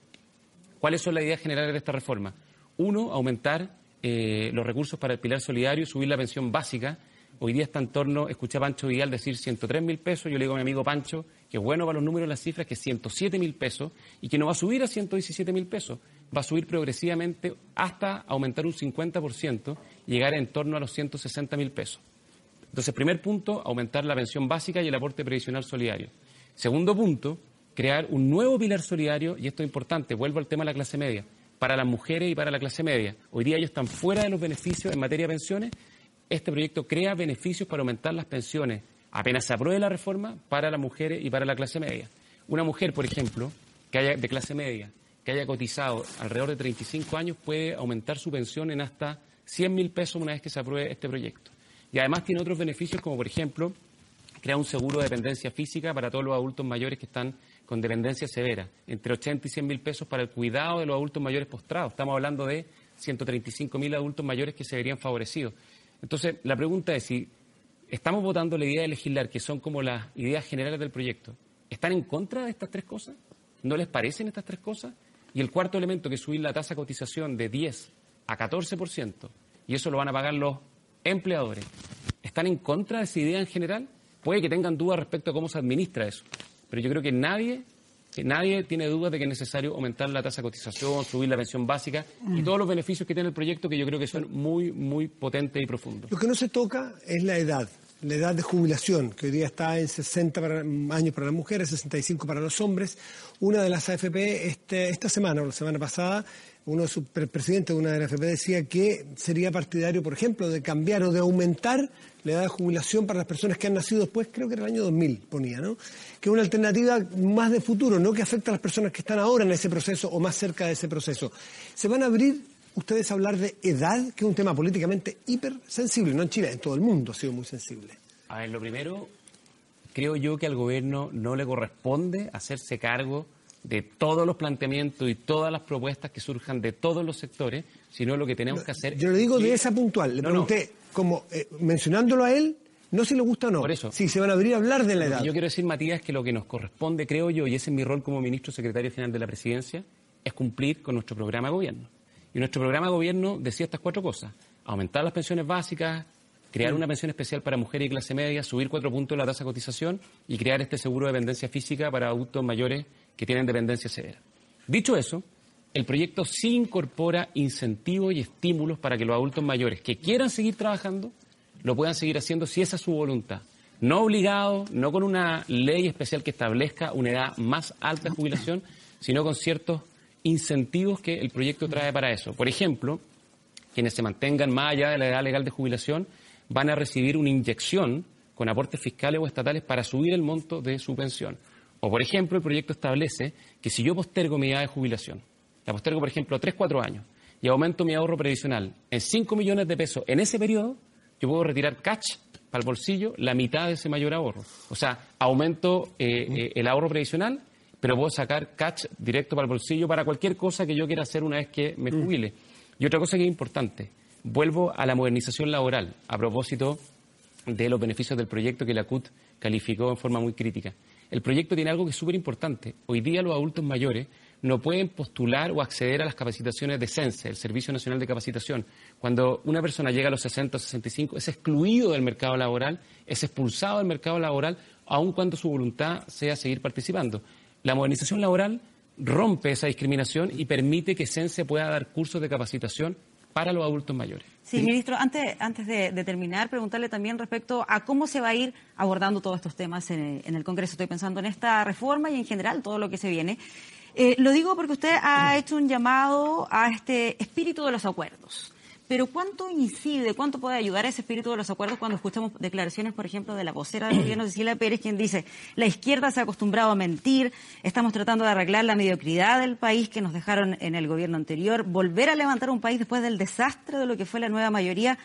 ¿Cuáles son las ideas generales de esta reforma? Uno, aumentar eh, los recursos para el pilar solidario, subir la pensión básica Hoy día está en torno, escuché a Pancho Vidal decir 103 mil pesos, yo le digo a mi amigo Pancho que bueno para los números las cifras, que es 107 mil pesos y que no va a subir a 117 mil pesos, va a subir progresivamente hasta aumentar un 50% y llegar en torno a los 160 mil pesos. Entonces, primer punto, aumentar la pensión básica y el aporte previsional solidario. Segundo punto, crear un nuevo pilar solidario, y esto es importante, vuelvo al tema de la clase media, para las mujeres y para la clase media. Hoy día ellos están fuera de los beneficios en materia de pensiones este proyecto crea beneficios para aumentar las pensiones, apenas se apruebe la reforma, para las mujeres y para la clase media. Una mujer, por ejemplo, que haya, de clase media, que haya cotizado alrededor de 35 años, puede aumentar su pensión en hasta 100 mil pesos una vez que se apruebe este proyecto. Y además tiene otros beneficios, como por ejemplo, crea un seguro de dependencia física para todos los adultos mayores que están con dependencia severa, entre 80 y 100 mil pesos para el cuidado de los adultos mayores postrados. Estamos hablando de 135 mil adultos mayores que se verían favorecidos. Entonces, la pregunta es si estamos votando la idea de legislar, que son como las ideas generales del proyecto, ¿están en contra de estas tres cosas? ¿No les parecen estas tres cosas? Y el cuarto elemento, que es subir la tasa de cotización de 10 a 14%, y eso lo van a pagar los empleadores, ¿están en contra de esa idea en general? Puede que tengan dudas respecto a cómo se administra eso, pero yo creo que nadie que nadie tiene dudas de que es necesario aumentar la tasa de cotización, subir la pensión básica y todos los beneficios que tiene el proyecto que yo creo que son muy, muy potentes y profundos. Lo que no se toca es la edad, la edad de jubilación, que hoy día está en 60 años para las mujeres, 65 para los hombres. Una de las AFP este, esta semana o la semana pasada uno de sus presidentes de una de AFP decía que sería partidario, por ejemplo, de cambiar o de aumentar la edad de jubilación para las personas que han nacido después, creo que era el año 2000, ponía, ¿no? Que es una alternativa más de futuro, no que afecta a las personas que están ahora en ese proceso o más cerca de ese proceso. Se van a abrir ustedes a hablar de edad, que es un tema políticamente hipersensible, no en Chile, en todo el mundo ha sido muy sensible. A ver, lo primero, creo yo que al gobierno no le corresponde hacerse cargo de todos los planteamientos y todas las propuestas que surjan de todos los sectores, sino lo que tenemos que hacer. Yo le digo de esa puntual, le pregunté, como eh, mencionándolo a él, no si le gusta o no. Por eso. Sí, se van a abrir a hablar de la edad. Yo quiero decir, Matías, que lo que nos corresponde, creo yo, y ese es mi rol como ministro secretario general de la presidencia, es cumplir con nuestro programa de gobierno. Y nuestro programa de gobierno decía estas cuatro cosas. Aumentar las pensiones básicas, crear una pensión especial para mujeres y clase media, subir cuatro puntos la tasa de cotización y crear este seguro de dependencia física para adultos mayores que tienen dependencia severa. Dicho eso, el proyecto sí incorpora incentivos y estímulos para que los adultos mayores que quieran seguir trabajando lo puedan seguir haciendo si esa es su voluntad. No obligado, no con una ley especial que establezca una edad más alta de jubilación, sino con ciertos incentivos que el proyecto trae para eso. Por ejemplo, quienes se mantengan más allá de la edad legal de jubilación van a recibir una inyección con aportes fiscales o estatales para subir el monto de su pensión. O, por ejemplo, el proyecto establece que si yo postergo mi edad de jubilación, la postergo, por ejemplo, 3, 4 años, y aumento mi ahorro previsional en 5 millones de pesos en ese periodo, yo puedo retirar cash para el bolsillo la mitad de ese mayor ahorro. O sea, aumento eh, eh, el ahorro previsional pero puedo sacar catch directo para el bolsillo para cualquier cosa que yo quiera hacer una vez que me jubile. Y otra cosa que es importante, vuelvo a la modernización laboral, a propósito de los beneficios del proyecto que la CUT calificó en forma muy crítica. El proyecto tiene algo que es súper importante. Hoy día los adultos mayores no pueden postular o acceder a las capacitaciones de CENSE, el Servicio Nacional de Capacitación. Cuando una persona llega a los 60 o 65, es excluido del mercado laboral, es expulsado del mercado laboral, aun cuando su voluntad sea seguir participando. La modernización laboral rompe esa discriminación y permite que CENSE pueda dar cursos de capacitación para los adultos mayores. Sí, ministro, antes, antes de, terminar, preguntarle también respecto a cómo se va a ir abordando todos estos temas en, en el Congreso. Estoy pensando en esta reforma y en general todo lo que se viene. Eh, lo digo porque usted ha hecho un llamado a este espíritu de los acuerdos. Pero ¿cuánto incide, cuánto puede ayudar ese espíritu de los acuerdos cuando escuchamos declaraciones, por ejemplo, de la vocera del gobierno, Cecilia Pérez, quien dice, la izquierda se ha acostumbrado a mentir, estamos tratando de arreglar la mediocridad del país que nos dejaron en el gobierno anterior, volver a levantar un país después del desastre de lo que fue la nueva mayoría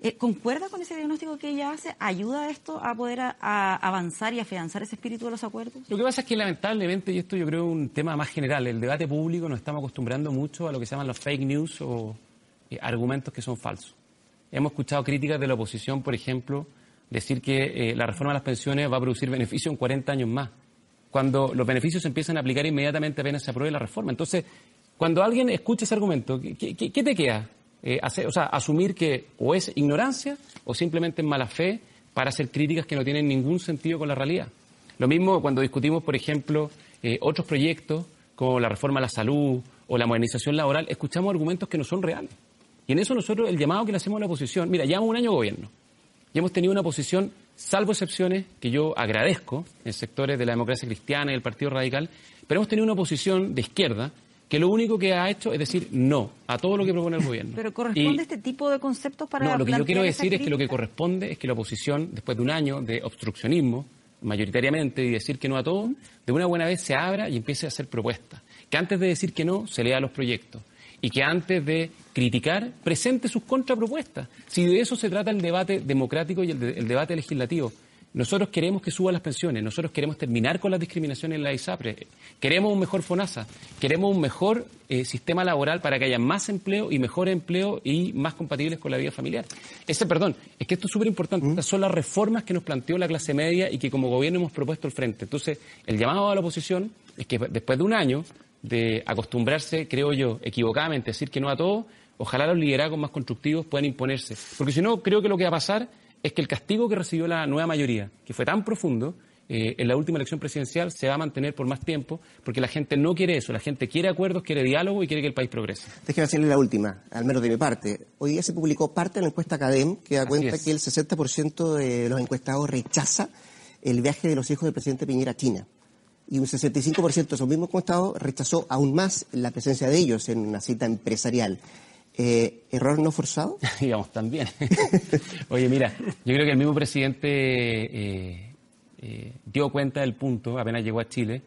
eh, ¿Concuerda con ese diagnóstico que ella hace? ¿Ayuda esto a poder avanzar y afianzar ese espíritu de los acuerdos? Lo que pasa es que lamentablemente, y esto yo creo un tema más general, el debate público nos estamos acostumbrando mucho a lo que se llaman los fake news o eh, argumentos que son falsos. Hemos escuchado críticas de la oposición, por ejemplo, decir que eh, la reforma de las pensiones va a producir beneficios en 40 años más, cuando los beneficios se empiezan a aplicar inmediatamente apenas se apruebe la reforma. Entonces, cuando alguien escucha ese argumento, qué te queda? Eh, o sea, asumir que o es ignorancia o simplemente es mala fe para hacer críticas que no tienen ningún sentido con la realidad. Lo mismo cuando discutimos, por ejemplo, otros proyectos como la reforma a la salud o la modernización laboral, escuchamos argumentos que no son reales. Y en eso nosotros, el llamado que le hacemos a la oposición, mira, llevamos un año gobierno y hemos tenido una posición, salvo excepciones, que yo agradezco en sectores de la democracia cristiana y el Partido Radical, pero hemos tenido una posición de izquierda que lo único que ha hecho es decir no a todo lo que propone el gobierno. ¿Pero corresponde este tipo de conceptos para No, lo que yo quiero decir es que lo que corresponde es que la oposición, después de un año de obstruccionismo, mayoritariamente, y decir que no a todo, de una buena vez se abra y empiece a hacer propuestas. Que antes de decir que no, se lea los proyectos. Y que antes de criticar, presente sus contrapropuestas. Si de eso se trata el debate democrático y el debate legislativo. Nosotros queremos que suban las pensiones, nosotros queremos terminar con las discriminaciones en la ISAPRE, queremos un mejor FONASA, queremos un mejor eh, sistema laboral para que haya más empleo y mejor empleo y más compatibles con la vida familiar. Ese, perdón, es que esto es súper importante. Estas son las reformas que nos planteó la clase media y que como gobierno hemos propuesto al frente. Entonces, el llamado a la oposición es que después de un año de acostumbrarse, creo yo, equivocadamente decir que no a todo, ojalá los liderazgos más constructivos puedan imponerse. Porque si no, creo que lo que va a pasar es que el castigo que recibió la nueva mayoría, que fue tan profundo, eh, en la última elección presidencial se va a mantener por más tiempo, porque la gente no quiere eso, la gente quiere acuerdos, quiere diálogo y quiere que el país progrese. Déjeme hacerle la última, al menos de mi parte. Hoy día se publicó parte de la encuesta Academ que da cuenta que el 60% de los encuestados rechaza el viaje de los hijos del presidente Piñera a China. Y un 65% de esos mismos encuestados rechazó aún más la presencia de ellos en una cita empresarial. Eh, ¿Error no forzado? Digamos, también. Oye, mira, yo creo que el mismo presidente eh, eh, dio cuenta del punto, apenas llegó a Chile.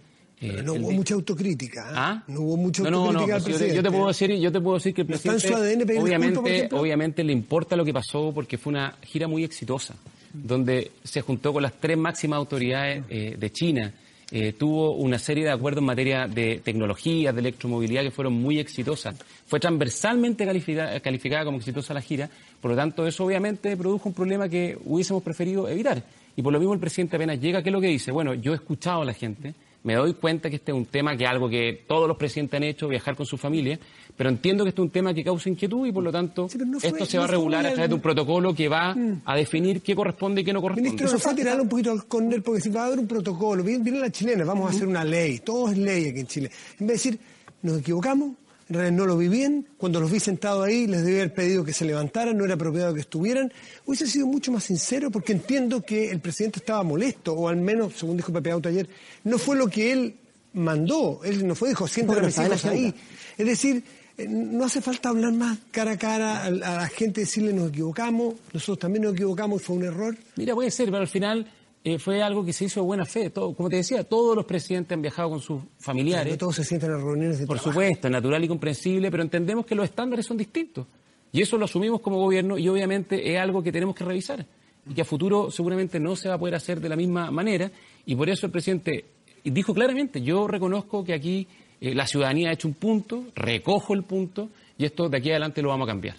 no hubo mucha autocrítica. ¿Ah? No hubo mucha autocrítica. No, no, yo, te puedo decir, yo te puedo decir que el presidente, obviamente, obviamente le importa lo que pasó porque fue una gira muy exitosa, donde se juntó con las tres máximas autoridades de China eh, tuvo una serie de acuerdos en materia de tecnología, de electromovilidad que fueron muy exitosas. Fue transversalmente calificada, calificada como exitosa la gira, por lo tanto eso obviamente produjo un problema que hubiésemos preferido evitar. Y por lo mismo el presidente apenas llega, ¿qué es lo que dice? Bueno, yo he escuchado a la gente, me doy cuenta que este es un tema que es algo que todos los presidentes han hecho, viajar con su familia, pero entiendo que este es un tema que causa inquietud y por lo tanto esto se va a regular a través de un protocolo que va mm. a definir qué corresponde y qué no corresponde. Ministro, eso fue tirar un poquito al córner porque si va a haber un protocolo, viene, la chilena, vamos a hacer una ley, todo es ley aquí en Chile. En vez de decir, nos equivocamos, en realidad no lo vi bien, cuando los vi sentados ahí les debía haber pedido que se levantaran, no era apropiado que estuvieran, hubiese sido mucho más sincero porque entiendo que el presidente estaba molesto, o al menos, según dijo Pepe Auto ayer, no fue lo que él mandó, él no fue, dijo, siéntate mis ahí. Es decir, eh, no hace falta hablar más cara a cara a, la gente, decirle nos equivocamos, nosotros también nos equivocamos y fue un error. Mira, puede ser, pero al final eh, fue algo que se hizo de buena fe. Todo, como te decía, todos los presidentes han viajado con sus familiares. todos se sienten en reuniones de Por supuesto, natural y comprensible, pero entendemos que los estándares son distintos. Y eso lo asumimos como gobierno y obviamente es algo que tenemos que revisar y que a futuro seguramente no se va a poder hacer de la misma manera. Y por eso el presidente dijo claramente, yo reconozco que aquí eh, la ciudadanía ha hecho un punto, recojo el punto y esto de aquí adelante lo vamos a cambiar.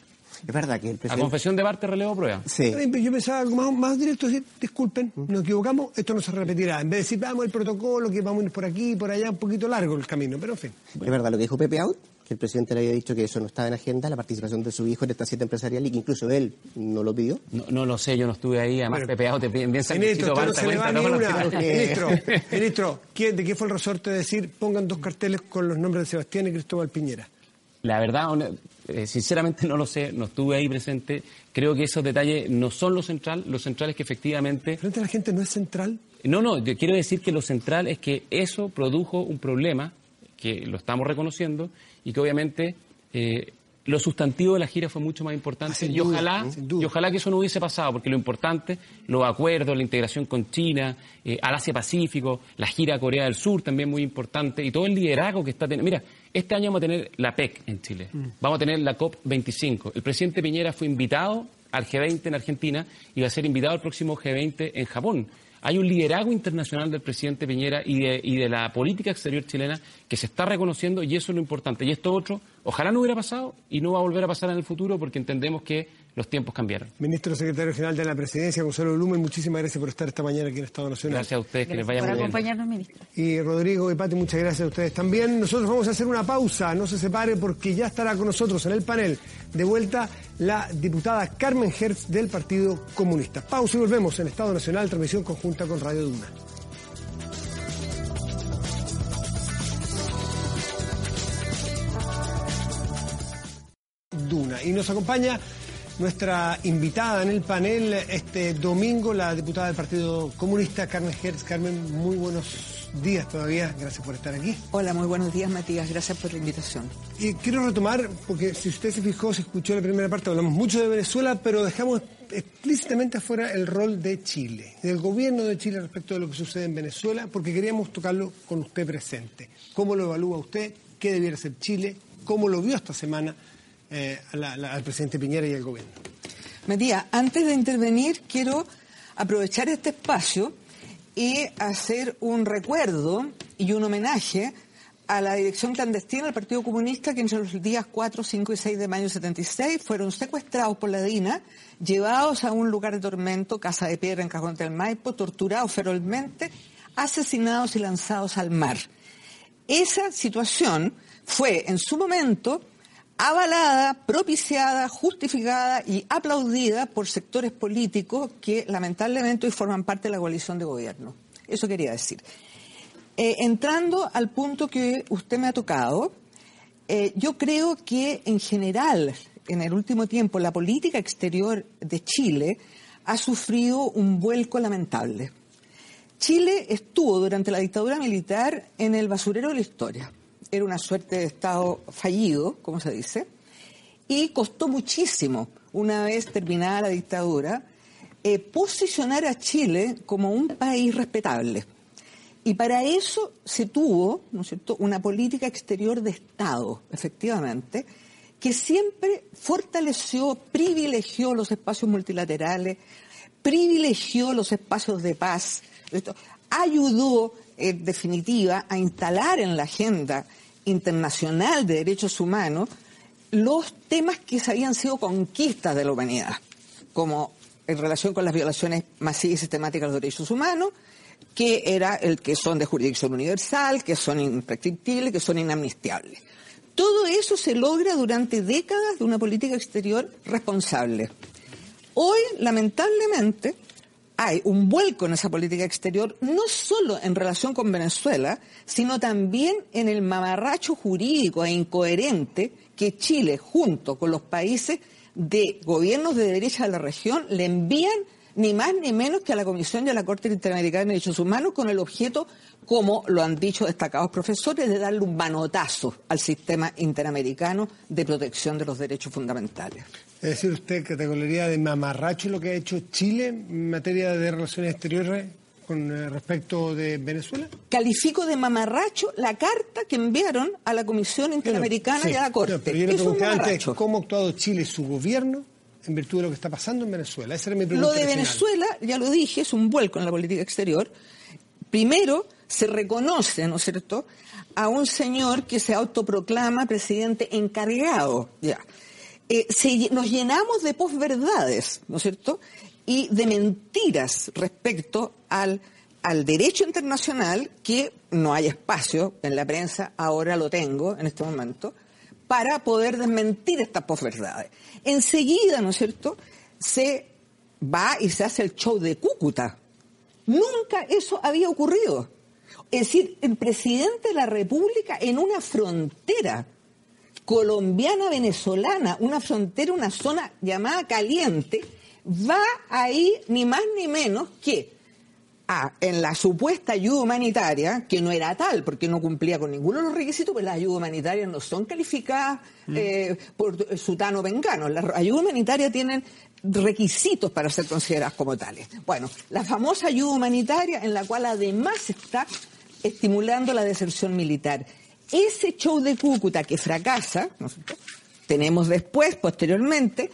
Es verdad que el A presidente... confesión de parte, relevo prueba. Sí. Yo pensaba algo más, más directo, decir, disculpen, nos equivocamos, esto no se repetirá. En vez de decir, vamos el protocolo, que vamos a ir por aquí, por allá, un poquito largo el camino, pero en fin. Es verdad lo que dijo Pepe Out, que el presidente le había dicho que eso no estaba en agenda, la participación de su hijo en esta cita empresarial y que incluso él no lo pidió. No, no lo sé, yo no estuve ahí, además Bueno, PPA te piden bien Ministro, no se cuenta, una. Ministro, ministro, ¿qué- ¿de qué fue el resorte de decir pongan dos carteles con los nombres de Sebastián y Cristóbal Piñera? La verdad, eh, sinceramente no lo sé, no estuve ahí presente. Creo que esos detalles no son lo central. Lo central es que efectivamente. Frente a la gente no es central. No, no, yo quiero decir que lo central es que eso produjo un problema, que lo estamos reconociendo, y que obviamente eh, lo sustantivo de la gira fue mucho más importante. Ah, y, duda, ojalá, y ojalá que eso no hubiese pasado, porque lo importante, los acuerdos, la integración con China, eh, al Asia-Pacífico, la gira a Corea del Sur también muy importante, y todo el liderazgo que está teniendo. Mira, este año vamos a tener la PEC en Chile, Mm. vamos a tener la COP25. El presidente Piñera fue invitado al G20 en Argentina y va a ser invitado al próximo G20 en Japón. Hay un liderazgo internacional del presidente Piñera y de, y de la política exterior chilena que se está reconociendo y eso es lo importante. Y esto otro, ojalá no hubiera pasado y no va a volver a pasar en el futuro porque entendemos que los tiempos cambiaron. Ministro Secretario General de la Presidencia, Gonzalo Blumen, muchísimas gracias por estar esta mañana aquí en Estado Nacional. Gracias a ustedes, que les vaya por muy bien. acompañarnos, ministro. Y Rodrigo y Pati, muchas gracias a ustedes también. Nosotros vamos a hacer una pausa, no se separe porque ya estará con nosotros en el panel de vuelta la diputada Carmen Hertz del Partido Comunista. Pausa y volvemos en Estado Nacional, transmisión conjunta con Radio Duna. Duna. Y nos acompaña nuestra invitada en el panel este domingo, la diputada del Partido Comunista, Carmen Hertz. Carmen, muy buenos días todavía. Gracias por estar aquí. Hola, muy buenos días, Matías. Gracias por la invitación. Y quiero retomar, porque si usted se fijó, se escuchó la primera parte, hablamos mucho de Venezuela, pero dejamos explícitamente afuera el rol de Chile, del gobierno de Chile respecto de lo que sucede en Venezuela, porque queríamos tocarlo con usted presente. ¿Cómo lo evalúa usted? ¿Qué debiera ser Chile? ¿Cómo lo vio esta semana eh, al presidente Piñera y al gobierno? Matías, antes de intervenir, quiero aprovechar este espacio y hacer un recuerdo y un homenaje a la dirección clandestina del Partido Comunista que entre los días 4, 5 y 6 de mayo de 76 fueron secuestrados por la DINA, llevados a un lugar de tormento, Casa de Piedra en Cajón del Maipo, torturados ferozmente, asesinados y lanzados al mar. Esa situación fue en su momento avalada, propiciada, justificada y aplaudida por sectores políticos que lamentablemente hoy forman parte de la coalición de gobierno. Eso quería decir. Eh, entrando al punto que usted me ha tocado, eh, yo creo que en general, en el último tiempo, la política exterior de Chile ha sufrido un vuelco lamentable. Chile estuvo durante la dictadura militar en el basurero de la historia. Era una suerte de Estado fallido, como se dice, y costó muchísimo, una vez terminada la dictadura, eh, posicionar a Chile como un país respetable. Y para eso se tuvo, ¿no es cierto?, una política exterior de Estado, efectivamente, que siempre fortaleció, privilegió los espacios multilaterales, privilegió los espacios de paz, esto ayudó, en definitiva, a instalar en la agenda internacional de derechos humanos los temas que habían sido conquistas de la humanidad, como en relación con las violaciones masivas y sistemáticas de los derechos humanos, que era el que son de jurisdicción universal, que son imprescriptibles, que son inamnistiables. Todo eso se logra durante décadas de una política exterior responsable. Hoy, lamentablemente, hay un vuelco en esa política exterior, no solo en relación con Venezuela, sino también en el mamarracho jurídico e incoherente que Chile, junto con los países de gobiernos de derecha de la región, le envían ni más ni menos que a la Comisión y a la Corte Interamericana de Derechos Humanos con el objeto, como lo han dicho destacados profesores, de darle un manotazo al sistema interamericano de protección de los derechos fundamentales. Es decir, usted categoría de mamarracho lo que ha hecho Chile en materia de relaciones exteriores con eh, respecto de Venezuela. Califico de mamarracho la carta que enviaron a la Comisión Interamericana Sí, y a la Corte. no, pero yo le pregunté antes cómo ha actuado Chile su gobierno en virtud de lo que está pasando en Venezuela. Esa era mi pregunta. Lo de. Venezuela, ya lo dije, es un vuelco en la política exterior. Primero, se reconoce, ¿no es cierto?, a un señor que se autoproclama presidente encargado, ya. Eh, se- nos llenamos de posverdades, ¿no es cierto?, y de mentiras respecto al, al derecho internacional, que no hay espacio en la prensa, ahora lo tengo en este momento, para poder desmentir estas posverdades. Enseguida, ¿no es cierto?, se va y se hace el show de Cúcuta. Nunca eso había ocurrido. Es decir, el presidente de la República en una frontera colombiana-venezolana, una frontera, una zona llamada caliente, va ahí ni más ni menos que a, en la supuesta ayuda humanitaria, que no era tal, porque no cumplía con ninguno de los requisitos, pues las ayudas humanitarias no son calificadas eh, por sutano vengano. Las ayudas humanitarias tienen requisitos para ser consideradas como tales. Bueno, la famosa ayuda humanitaria en la cual además está estimulando la deserción militar. Ese show de Cúcuta que fracasa, tenemos después, posteriormente,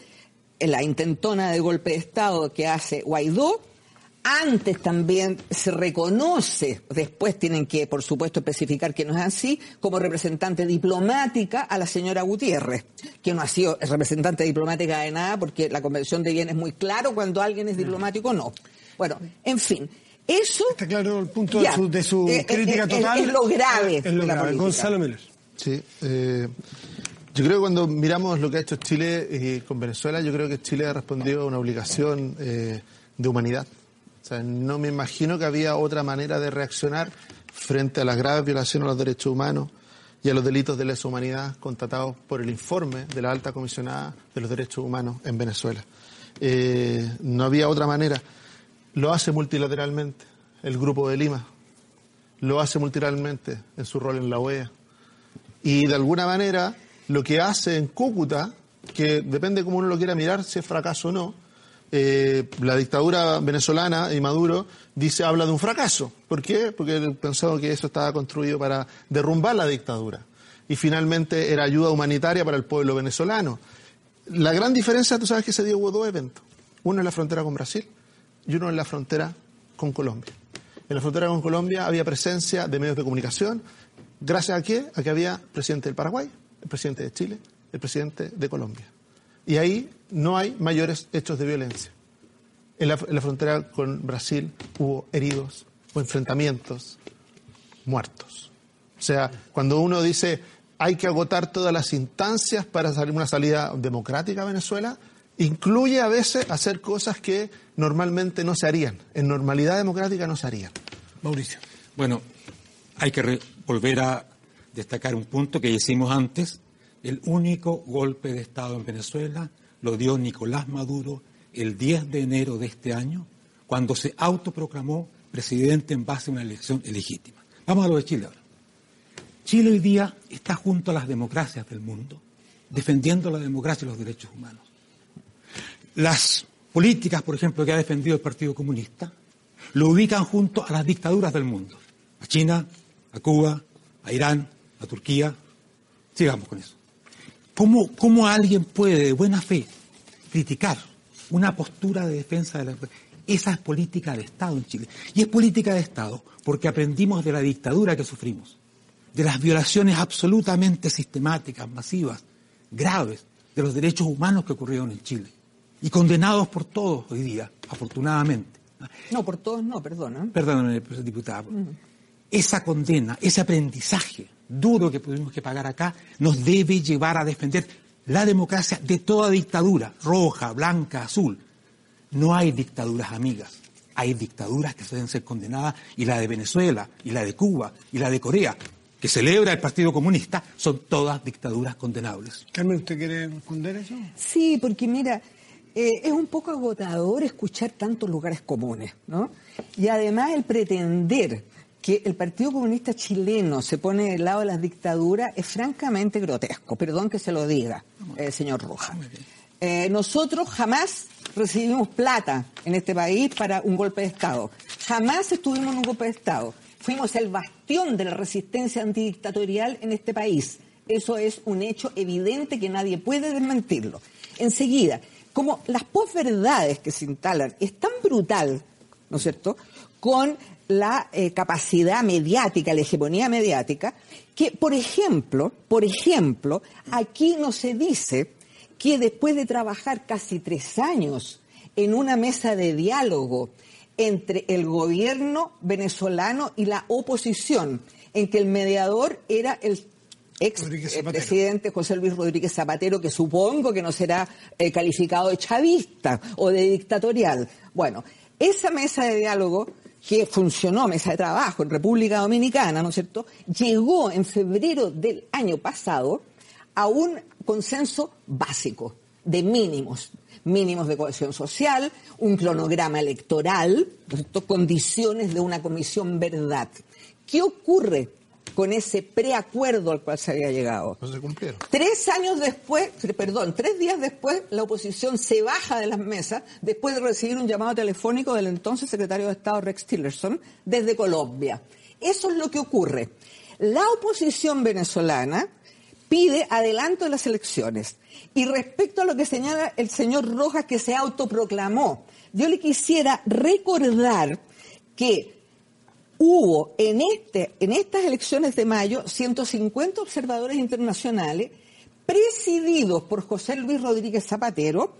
la intentona de golpe de Estado que hace Guaidó, antes también se reconoce, después tienen que, por supuesto, especificar que no es así, como representante diplomática a la señora Gutiérrez, que no ha sido representante diplomática de nada, porque la Convención de Viena es muy claro cuando alguien es diplomático o no. Bueno, en fin, eso... Está claro el punto de su, de su Eh, eh, crítica eh, total. es lo grave Es lo de la grave. política. Gonzalo Miller. Sí, eh, yo creo que cuando miramos lo que ha hecho Chile eh, con Venezuela, yo creo que Chile ha respondido a una obligación eh, de humanidad. O sea, no me imagino que había otra manera de reaccionar frente a las graves violaciones a los derechos humanos y a los delitos de lesa humanidad constatados por el informe de la alta comisionada de los derechos humanos en Venezuela. Eh, no había otra manera. Lo hace multilateralmente el Grupo de Lima, lo hace multilateralmente en su rol en la OEA. Y de alguna manera lo que hace en Cúcuta, que depende cómo uno lo quiera mirar, si es fracaso o no, eh, la dictadura venezolana y Maduro dice habla de un fracaso. ¿Por qué? Porque pensó que eso estaba construido para derrumbar la dictadura. Y finalmente era ayuda humanitaria para el pueblo venezolano. La gran diferencia, tú sabes que se dio hubo dos eventos. Uno en la frontera con Brasil y uno en la frontera con Colombia. En la frontera con Colombia había presencia de medios de comunicación. ¿Gracias a qué? A que había presidente del Paraguay, el presidente de Chile, el presidente de Colombia. Y ahí no hay mayores hechos de violencia. En la, frontera con Brasil hubo heridos o enfrentamientos, muertos. O sea, cuando uno dice hay que agotar todas las instancias para salir una salida democrática a Venezuela, incluye a veces hacer cosas que normalmente no se harían. En normalidad democrática no se harían. Mauricio. Bueno, hay que volver a destacar un punto que hicimos antes. El único golpe de Estado en Venezuela lo dio Nicolás Maduro el 10 de enero de este año, cuando se autoproclamó presidente en base a una elección ilegítima. Vamos a lo de Chile ahora. Chile hoy día está junto a las democracias del mundo, defendiendo la democracia y los derechos humanos. Las políticas, por ejemplo, que ha defendido el Partido Comunista, lo ubican junto a las dictaduras del mundo. A China, a Cuba, a Irán, a Turquía. Sigamos con eso. ¿Cómo, cómo alguien puede de buena fe criticar una postura de defensa de la... Esa es política de Estado en Chile. Y es política de Estado porque aprendimos de la dictadura que sufrimos, de las violaciones absolutamente sistemáticas, masivas, graves, de los derechos humanos que ocurrieron en Chile. Y condenados por todos hoy día, afortunadamente. No, por todos no, perdona. Perdóname, diputada. Esa condena, ese aprendizaje duro que tuvimos que pagar acá, nos debe llevar a defender la democracia de toda dictadura, roja, blanca, azul. No hay dictaduras amigas, hay dictaduras que deben ser condenadas, y la de Venezuela, y la de Cuba, y la de Corea, que celebra el Partido Comunista, son todas dictaduras condenables. Carmen, ¿usted quiere responder eso? Sí, porque mira, eh, es un poco agotador escuchar tantos lugares comunes, ¿no? Y además el pretender que el Partido Comunista chileno se pone del lado de las dictaduras es francamente grotesco. Perdón que se lo diga, eh, señor Roja. Eh, nosotros jamás recibimos plata en este país para un golpe de Estado. Jamás estuvimos en un golpe de Estado. Fuimos el bastión de la resistencia antidictatorial en este país. Eso es un hecho evidente que nadie puede desmentirlo. Enseguida, como las posverdades que se instalan es tan brutal, ¿no es cierto?, con la eh, capacidad mediática, la hegemonía mediática, que, por ejemplo, por ejemplo, aquí no se dice que después de trabajar casi tres años en una mesa de diálogo entre el gobierno venezolano y la oposición, en que el mediador era el ex eh, presidente José Luis Rodríguez Zapatero, que supongo que no será eh, calificado de chavista o de dictatorial. Bueno, esa mesa de diálogo que funcionó, mesa de trabajo en República Dominicana, ¿no es cierto?, llegó en febrero del año pasado a un consenso básico de mínimos, mínimos de cohesión social, un cronograma electoral, ¿no es cierto? condiciones de una comisión verdad. ¿Qué ocurre con ese preacuerdo al cual se había llegado? No se cumplieron. Tres años después, perdón, tres días después, la oposición se baja de las mesas después de recibir un llamado telefónico del entonces secretario de Estado Rex Tillerson desde Colombia. Eso es lo que ocurre. La oposición venezolana pide adelanto de las elecciones. Y respecto a lo que señala el señor Rojas, que se autoproclamó, yo le quisiera recordar que hubo en, este, en estas elecciones de mayo 150 observadores internacionales presididos por José Luis Rodríguez Zapatero,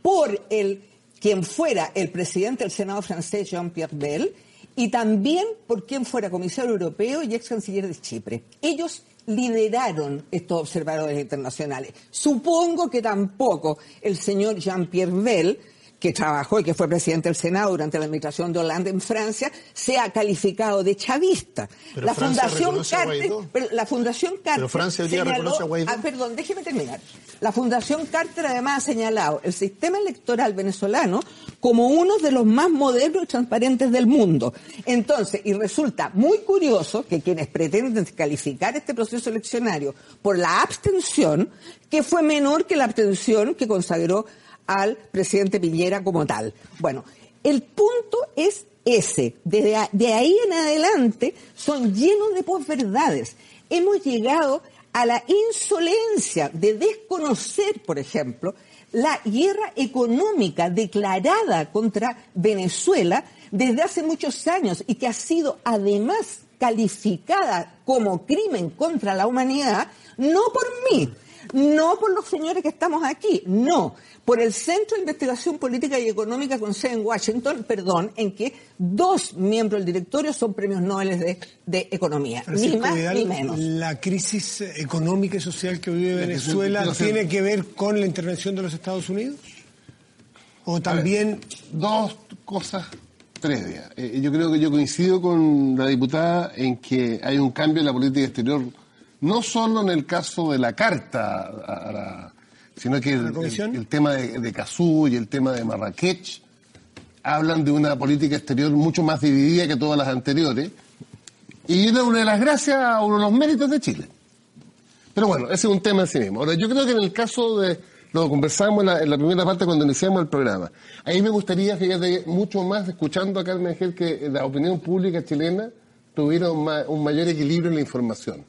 por el quien fuera el presidente del Senado francés Jean-Pierre Bell y también por quien fuera comisario europeo y ex canciller de Chipre. Ellos lideraron estos observadores internacionales. Supongo que tampoco el señor Jean-Pierre Bell que trabajó y que fue presidente del Senado durante la administración de Hollande en Francia, sea calificado de chavista. Pero la Fundación Carter, pero la Fundación Carter Pero Francia hoy día señaló- reconoce a Guaidó. Ah, perdón, déjeme terminar. La Fundación Carter además ha señalado el sistema electoral venezolano como uno de los más modernos y transparentes del mundo. Entonces, y resulta muy curioso que quienes pretenden calificar este proceso eleccionario por la abstención, que fue menor que la abstención que consagró al presidente Piñera como tal. Bueno, el punto es ese. Desde de ahí en adelante son llenos de posverdades. Hemos llegado a la insolencia de desconocer, por ejemplo, la guerra económica declarada contra Venezuela desde hace muchos años y que ha sido además calificada como crimen contra la humanidad, no por mí, no por los señores que estamos aquí, no, por el Centro de Investigación Política y Económica con sede en Washington, perdón, en que dos miembros del directorio son premios Nobel de, de Economía, ni Francisco más Vidal, ni menos. ¿La crisis económica y social que vive Venezuela tiene que ver con la intervención de los Estados Unidos? ¿O también Dos cosas previas. Eh, yo creo que yo coincido con la diputada en que hay un cambio en la política exterior, no solo en el caso de la carta, a- la- sino que el, el- el tema de, de Cazú y el tema de Marrakech hablan de una política exterior mucho más dividida que todas las anteriores. Y era una de las gracias, uno de los méritos de Chile. Pero bueno, ese es un tema en sí mismo. Ahora, yo creo que en el caso de, lo conversábamos en la, en la primera parte cuando iniciamos el programa, ahí me gustaría, fíjate, mucho más escuchando a Carmen Gel que la opinión pública chilena tuviera un, ma- un mayor equilibrio en la información.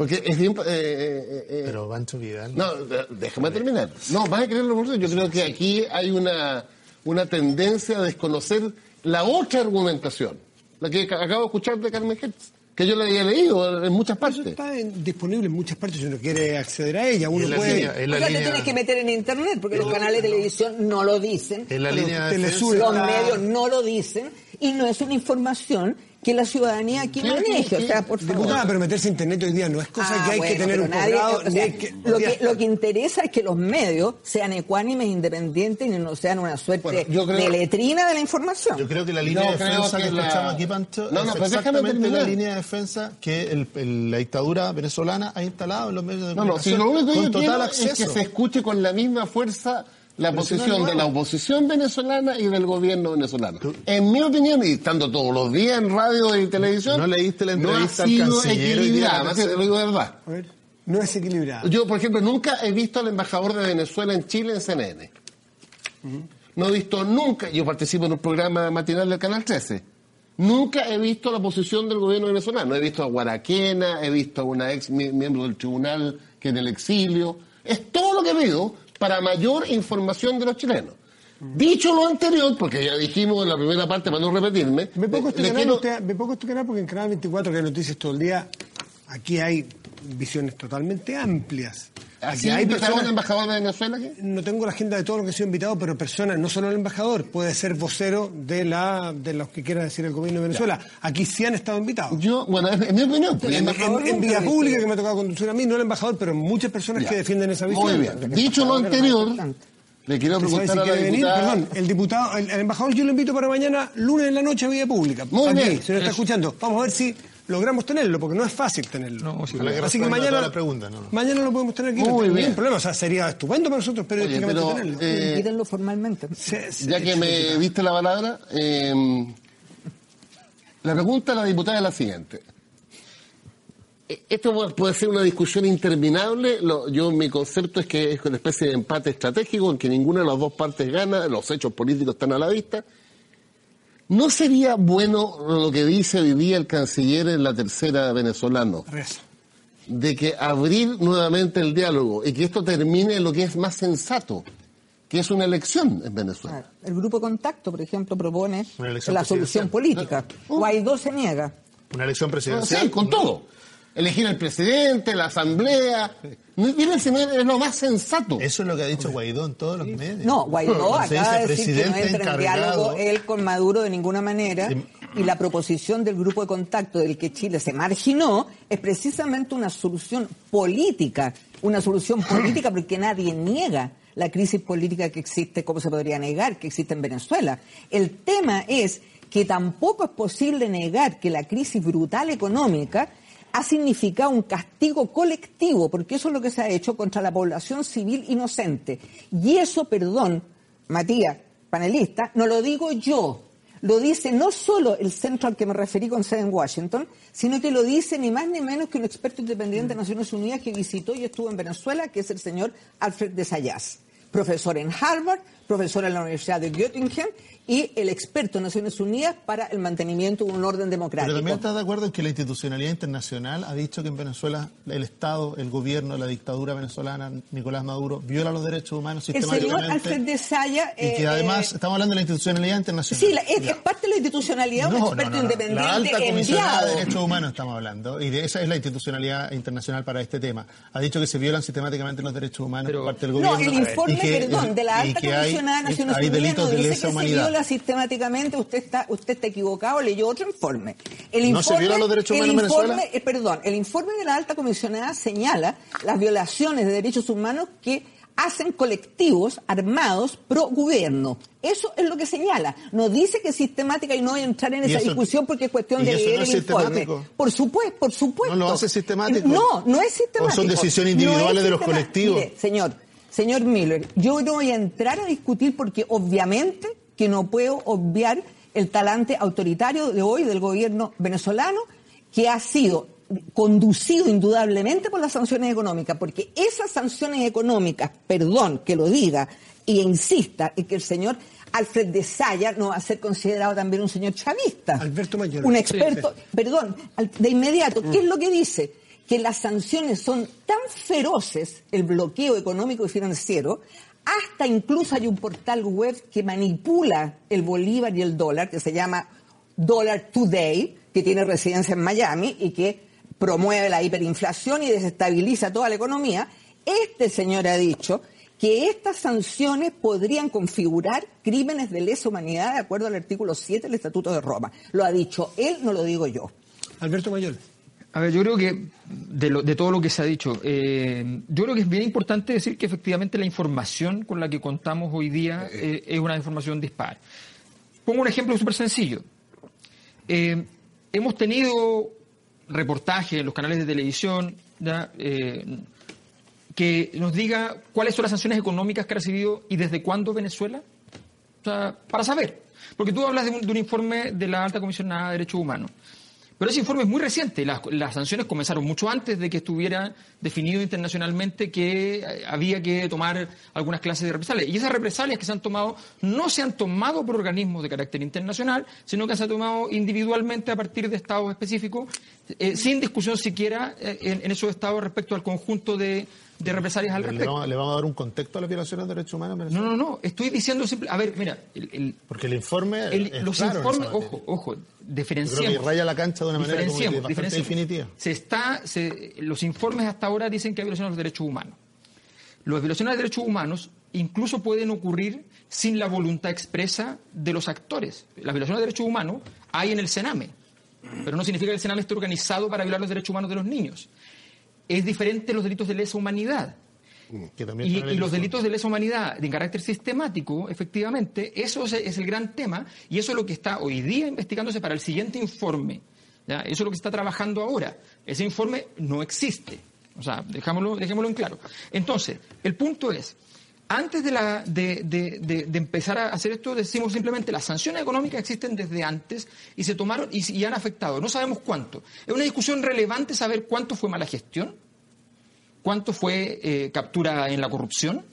Porque es bien... eh, eh, eh, Pero Bancho Vidal. no, déjame terminar. No, vas a creerlo por Yo creo que aquí hay una, una tendencia a desconocer la otra argumentación, la que ca- acabo de escuchar de Carmen Hertz, que yo la había leído en muchas Eso partes. está en- disponible en muchas partes si uno quiere acceder a ella. Uno puede. línea- o sea, te línea- tienes que meter en internet porque los canales de televisión no lo dicen, En la línea de los medios no lo dicen y no es una información que la ciudadanía aquí maneje. O sea, por favor. Diputada, pero meterse en internet hoy día no es cosa Ah, que hay bueno, que tener un nadie- posgrado, o sea, ni que- lo, que, lo que interesa es que los medios sean ecuánimes, independientes y no sean una suerte Bueno, yo creo- de letrina de la información. Yo creo que la línea Yo de defensa que que, la- escuchamos aquí, Pancho, No, no, es déjame exactamente la línea de defensa que el- el- la dictadura venezolana ha instalado en los medios de No, no, si comunicación lo único que con yo total quiero acceso. es que se escuche con la misma fuerza la posición de la oposición venezolana y del gobierno venezolano. En mi opinión, y estando todos los días en radio y televisión, ¿No leíste la no ha entrevista al sido equilibrada, te lo digo de verdad. A ver, no es equilibrado. Yo, por ejemplo, nunca he visto al embajador de Venezuela en Chile en CNN. No he visto nunca, yo participo en un programa matinal del Canal 13. Nunca he visto la posición del gobierno venezolano. He visto a Guaraquena, he visto a una ex mi- miembro del tribunal que en el exilio. Es todo lo que he visto para mayor información de los chilenos. Dicho lo anterior, porque ya dijimos en la primera parte para no repetirme, Me pongo este canal, quiero- usted- me pongo este canal porque en Canal 24, que hay noticias todo el día, aquí hay visiones totalmente amplias. ¿Así Aquí hay personas... embajador de Venezuela? aquí? No tengo la agenda de todos los que he sido invitado, pero personas, no solo el embajador, puede ser vocero de la de los que quiera decir el gobierno de Venezuela. Aquí sí han estado invitados. Yo, bueno, es, mi opinión. pues. En, en- vía pública que me ha tocado conducir a mí, no el embajador, pero muchas personas Ya. que defienden esa visión. Muy bien. Dicho lo anterior, le quiero preguntar si a la venir, perdón, el diputado, el, el embajador yo lo invito para mañana, lunes en la noche a vía pública. Muy Aquí, bien. se lo está escuchando. Vamos a ver si logramos tenerlo, porque no es fácil tenerlo. No, sí, que Así que mañana, la pregunta, ¿no? mañana lo podemos tener aquí, Muy no bien. ningún problema. O sea, sería estupendo para nosotros periodísticamente pero, tenerlo. eh, Invítenlo formalmente. Se- se- Ya que me diste la palabra, eh, la pregunta a la diputada es la siguiente. Eh, Esto pu- puede ser una discusión interminable. Lo- yo mi concepto es que es una especie de empate estratégico en que ninguna de las dos partes gana, los hechos políticos están a la vista. ¿No sería bueno lo que dice hoy día el canciller en la tercera venezolano? De que abrir nuevamente el diálogo y que esto termine en lo que es más sensato, que es una elección en Venezuela. El grupo contacto, por ejemplo, propone la solución política. Guaidó se niega. Una elección Ah, presidencial. Sí, con todo. Elegir al presidente, la asamblea. No es lo más sensato. Eso es lo que ha dicho Guaidó en todos los medios. No, Guaidó acaba de decir que no presidente entra en diálogo él con Maduro de ninguna manera. Sí. Y la proposición del grupo de contacto del que Chile se marginó es precisamente una solución política. Una solución política porque nadie niega la crisis política que existe, ¿cómo se podría negar que existe en Venezuela? El tema es que tampoco es posible negar que la crisis brutal económica ha significado un castigo colectivo, porque eso es lo que se ha hecho contra la población civil inocente. Y eso, perdón, Matías, panelista, no lo digo yo, lo dice no solo el centro al que me referí con sede en Washington, sino que lo dice ni más ni menos que un experto independiente de Naciones Unidas que visitó y estuvo en Venezuela, que es el señor Alfred de Sayas, profesor en Harvard, profesor en la Universidad de Göttingen y el experto en Naciones Unidas para el mantenimiento de un orden democrático. Pero también estás de acuerdo en que la institucionalidad internacional ha dicho que en Venezuela el Estado, el gobierno, la dictadura venezolana, Nicolás Maduro, viola los derechos humanos el señor sistemáticamente. Alfred de Saya... y que eh, además, eh, estamos hablando de la institucionalidad internacional. Sí, la- es, parte de la institucionalidad, un No, no, experto no, no. independiente La alta comisionada de derechos humanos estamos hablando, y de esa es la institucionalidad internacional para este tema. Ha dicho que se violan sistemáticamente los derechos humanos por parte del No, gobierno. el informe, y que- perdón, de la alta comisionada de Naciones hay Unidas no de dice lesa que se humanidad. viola sistemáticamente, usted está, usted está equivocado, leyó otro informe. El ¿No se informe, violan los derechos el humanos en informe, Venezuela? eh, perdón, el informe de la alta comisionada señala las violaciones de derechos humanos que hacen colectivos armados pro gobierno. Eso es lo que señala. No dice que es sistemática y no voy a entrar en ¿Y esa eso- discusión porque es cuestión de leer no el informe. Por supuesto, por supuesto. ¿No lo hace sistemático? No, no es sistemático. ¿O son decisiones No individuales de los colectivos? Mire, señor, señor Miller, yo no voy a entrar a discutir porque obviamente que no puedo obviar el talante autoritario de hoy del gobierno venezolano que ha sido conducido indudablemente por las sanciones económicas, porque esas sanciones económicas, perdón que lo diga y insista en que el señor Alfred de Saya no va a ser considerado también un señor chavista. Alberto Mayor. Un experto, perdón, de inmediato, ¿qué es lo que dice? Que las sanciones son tan feroces, el bloqueo económico y financiero, hasta incluso hay un portal web que manipula el bolívar y el dólar, que se llama Dollar Today, que tiene residencia en Miami y que promueve la hiperinflación y desestabiliza toda la economía. Este señor ha dicho que estas sanciones podrían configurar crímenes de lesa humanidad de acuerdo al artículo 7 del Estatuto de Roma. Lo ha dicho él, no lo digo yo. Alberto Mayor. A ver, yo creo que de, lo- de todo lo que se ha dicho, eh, yo creo que es bien importante decir que efectivamente la información con la que contamos hoy día eh, es una información dispar. Pongo un ejemplo súper sencillo. Eh, hemos tenido reportajes en los canales de televisión ¿ya? Eh, que nos diga cuáles son las sanciones económicas que ha recibido y desde cuándo Venezuela. O sea, para saber. Porque tú hablas de un, de un informe de la Alta Comisionada de Derechos Humanos. Pero ese informe es muy reciente. Las, sanciones comenzaron mucho antes de que estuviera definido internacionalmente que eh, había que tomar algunas clases de represalias. Y esas represalias que se han tomado no se han tomado por organismos de carácter internacional, sino que se han tomado individualmente a partir de estados específicos, eh, sin discusión siquiera eh, en esos estados respecto al conjunto de, de represalias al Le respecto. vamos, le vamos a dar un contexto a las violaciones de derechos humanos en No, no, no, estoy diciendo simple, a ver, mira, el- el- Porque el informe. el- es los claro informes, ojo, ojo, Yo creo que raya la cancha de una manera como que bastante definitiva. Se está, se- los informes hasta ahora dicen que hay violaciones los derechos humanos. Las violaciones de derechos humanos incluso pueden ocurrir sin la voluntad expresa de los actores. Las violaciones de derechos humanos hay en el Sename, pero no significa que el Sename esté organizado para violar los derechos humanos de los niños. Es diferente los delitos de lesa humanidad. Que también Y, los delitos de lesa humanidad de carácter sistemático, efectivamente, eso es, es el gran tema y eso es lo que está hoy día investigándose para el siguiente informe. ¿ya? Eso es lo que está trabajando ahora. Ese informe no existe. O sea, dejámoslo, dejémoslo en claro. Entonces, el punto es, antes de, la- de- empezar a hacer esto, decimos simplemente las sanciones económicas existen desde antes y se tomaron y, han afectado. No sabemos cuánto. Es una discusión relevante saber cuánto fue mala gestión, cuánto fue eh, captura en la corrupción,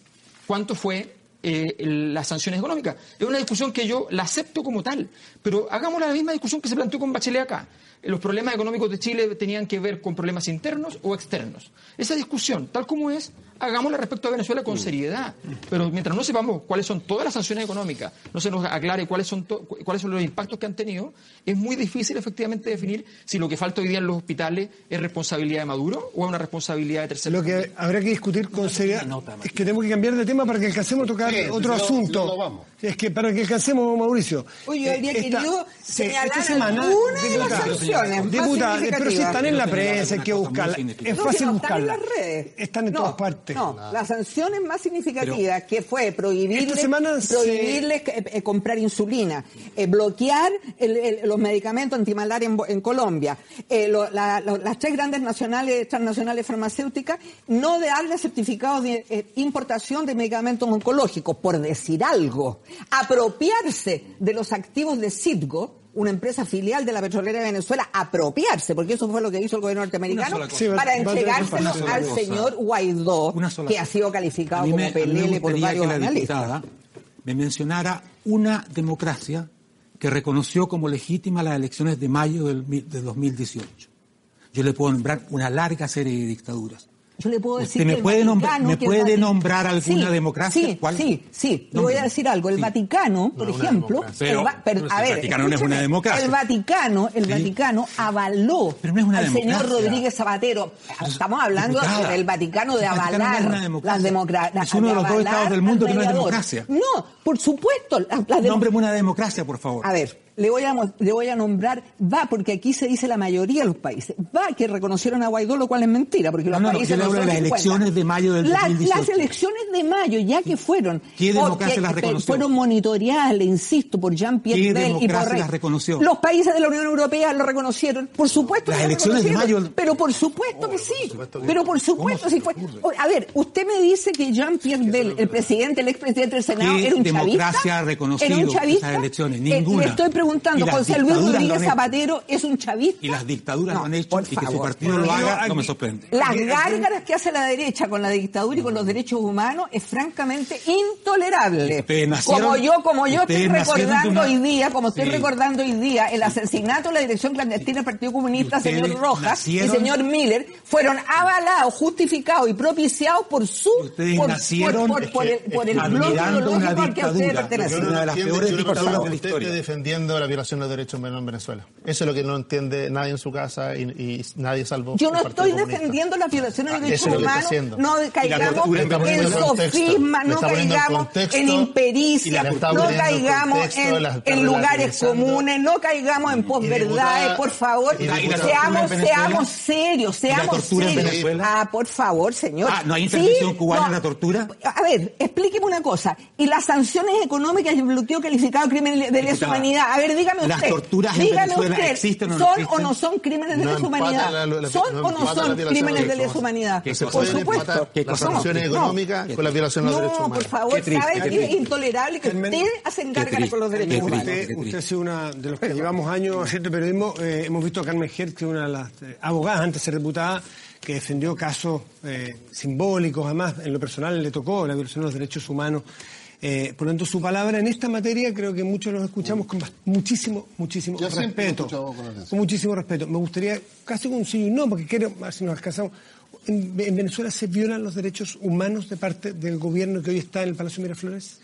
cuánto fue eh, las sanciones económicas. Es una discusión que yo la acepto como tal, pero hagamos la misma discusión que se planteó con Bachelet acá. Los problemas económicos de Chile tenían que ver con problemas internos o externos. Esa discusión, tal como es, hagámosla respecto a Venezuela con seriedad. Pero mientras no sepamos cuáles son todas las sanciones económicas, no se nos aclare cuáles son, cuáles son los impactos que han tenido, es muy difícil efectivamente definir si lo que falta hoy día en los hospitales es responsabilidad de Maduro o es una responsabilidad de terceros. Lo que habrá que discutir con seriedad es que tenemos que cambiar de tema para que alcancemos a tocar Sí, otro no, asunto. no, no vamos. Es que para que alcancemos, Mauricio. Oye, yo habría esta- querido señalar esta semana, alguna de las sanciones diputada, pero si están en la prensa, hay que una buscarla. Es fácil no están en buscarla. las No. No, las sanciones más significativas que fue prohibirles, se- eh, eh, comprar insulina, eh, bloquear el- el- los medicamentos antimalaria en, en Colombia, eh, lo- la- lo- las tres grandes nacionales, transnacionales farmacéuticas, no de darle certificados de importación de medicamentos oncológicos, por decir algo, apropiarse de los activos de Citgo, una empresa filial de la petrolera de Venezuela, apropiarse, porque eso fue lo que hizo el gobierno norteamericano, cosa. Para entregárselo al señor. Guaidó, que ha sido calificado como pelele por varios analistas. me mencionara una democracia que reconoció como legítima las elecciones de mayo del, de 2018. Yo le puedo nombrar una larga serie de dictaduras. Yo le puedo ¿Usted decir me que el puede nombrar- Vaticano, me que el puede nombrar alguna Sí, democracia? Sí, ¿Cuál? sí, sí. Le voy a decir algo. El Sí. Vaticano, por No, ejemplo, el Pero- va- pero, pero si a el ver, Vaticano no es una democracia. El Vaticano, el Sí. Vaticano avaló Pero no es una al señor. Rodríguez Zapatero. Estamos hablando Diputada, del Vaticano de el Vaticano no es avalar una democracia. las democracias. Es uno de los dos estados del mundo que no es democracia. No, por supuesto. la- la demo- Nómbreme una democracia, por favor. a ver, le voy a, le voy a nombrar, va, porque aquí se dice la mayoría de los países, va que reconocieron a Guaidó, lo cual es mentira, porque los No, no, no, países yo le no hablo de son las 50. elecciones de mayo del Las- 2018. Las elecciones de mayo, ya que fueron, ¿Qué democracia las eh, reconoció? fueron monitoreadas, le insisto, por Jean-Pierre ¿Qué Bell y por Rey. las reconoció? Los países de la Unión Europea lo reconocieron, por supuesto Las que lo elecciones de reconocieron, mayo- pero por supuesto que sí, supuesto que- pero por supuesto ¿Cómo se sí fue. A ver, usted me dice que Jean-Pierre Bell, el presidente, el expresidente del Senado, ¿Qué era un democracia chavista. ha reconocido ¿Era un chavista? esas elecciones? Eh, Ninguna. estoy preguntando, Y las José Luis Rodríguez han hecho. Zapatero es un chavista. Y las dictaduras No, lo han hecho y que su partido lo haga aquí- no me sorprende. Las gárgaras que hace la derecha con la dictadura y con los derechos humanos es francamente intolerable. Nacieron- como yo, como yo estoy recordando una- hoy día, como estoy Sí. recordando hoy día, el asesinato de la dirección clandestina del Partido Comunista, señor Rojas nacieron- y señor Miller, fueron avalados, justificados y propiciados por su Ustedes por, nacieron por, por- por el, por el bloque ideológico al que ustedes dictadura. pertenecen. Una de las peores dictaduras de la usted historia. esté defendiendo la violación de los derechos humanos en Venezuela. Eso es lo que no entiende nadie en su casa y, y nadie salvo Yo no estoy Comunista. defendiendo la violación de Ah, derechos humanos, no caigamos en sofisma, no caigamos en impericia, no caigamos de en, las- lugares comunes, no caigamos en posverdades, por favor, la- la seamos, serios, ¿Y la seamos serios. Ah, por favor, señor. Ah, ¿no hay intervención Sí, cubana no. en la tortura? A ver, explíqueme una cosa. ¿Y las sanciones económicas y el bloqueo calificado de crimen de lesa humanidad? A ver, dígame usted. ¿las torturas en dígame Venezuela usted, existen o no ¿son existen? o no son crímenes de No lesa humanidad? la- la- ¿Son no o no son crímenes de lesa humanidad? ¿Qué Se? Por supuesto. empatar ¿Qué las sanciones No. económicas con la violación de los derechos No, humanos. por favor, Qué triste, ¿sabe que es intolerable que hacen qué gárgaras con los derechos humanos? Usted, usted ha sido una de los que llevamos años haciendo periodismo. eh, hemos visto a Carmen Hertz, que es una de las eh, abogadas antes de ser diputada, que defendió casos eh, simbólicos, además, en lo personal le tocó la violación de los derechos humanos. Eh, por lo tanto, su palabra en esta materia creo que muchos los escuchamos con muchísimo, muchísimo respeto. con muchísimo respeto. Me gustaría, casi con un sí y un no, porque quiero, a ver si nos alcanzamos, ¿En, en Venezuela se violan los derechos humanos de parte del gobierno que hoy está en el Palacio Miraflores?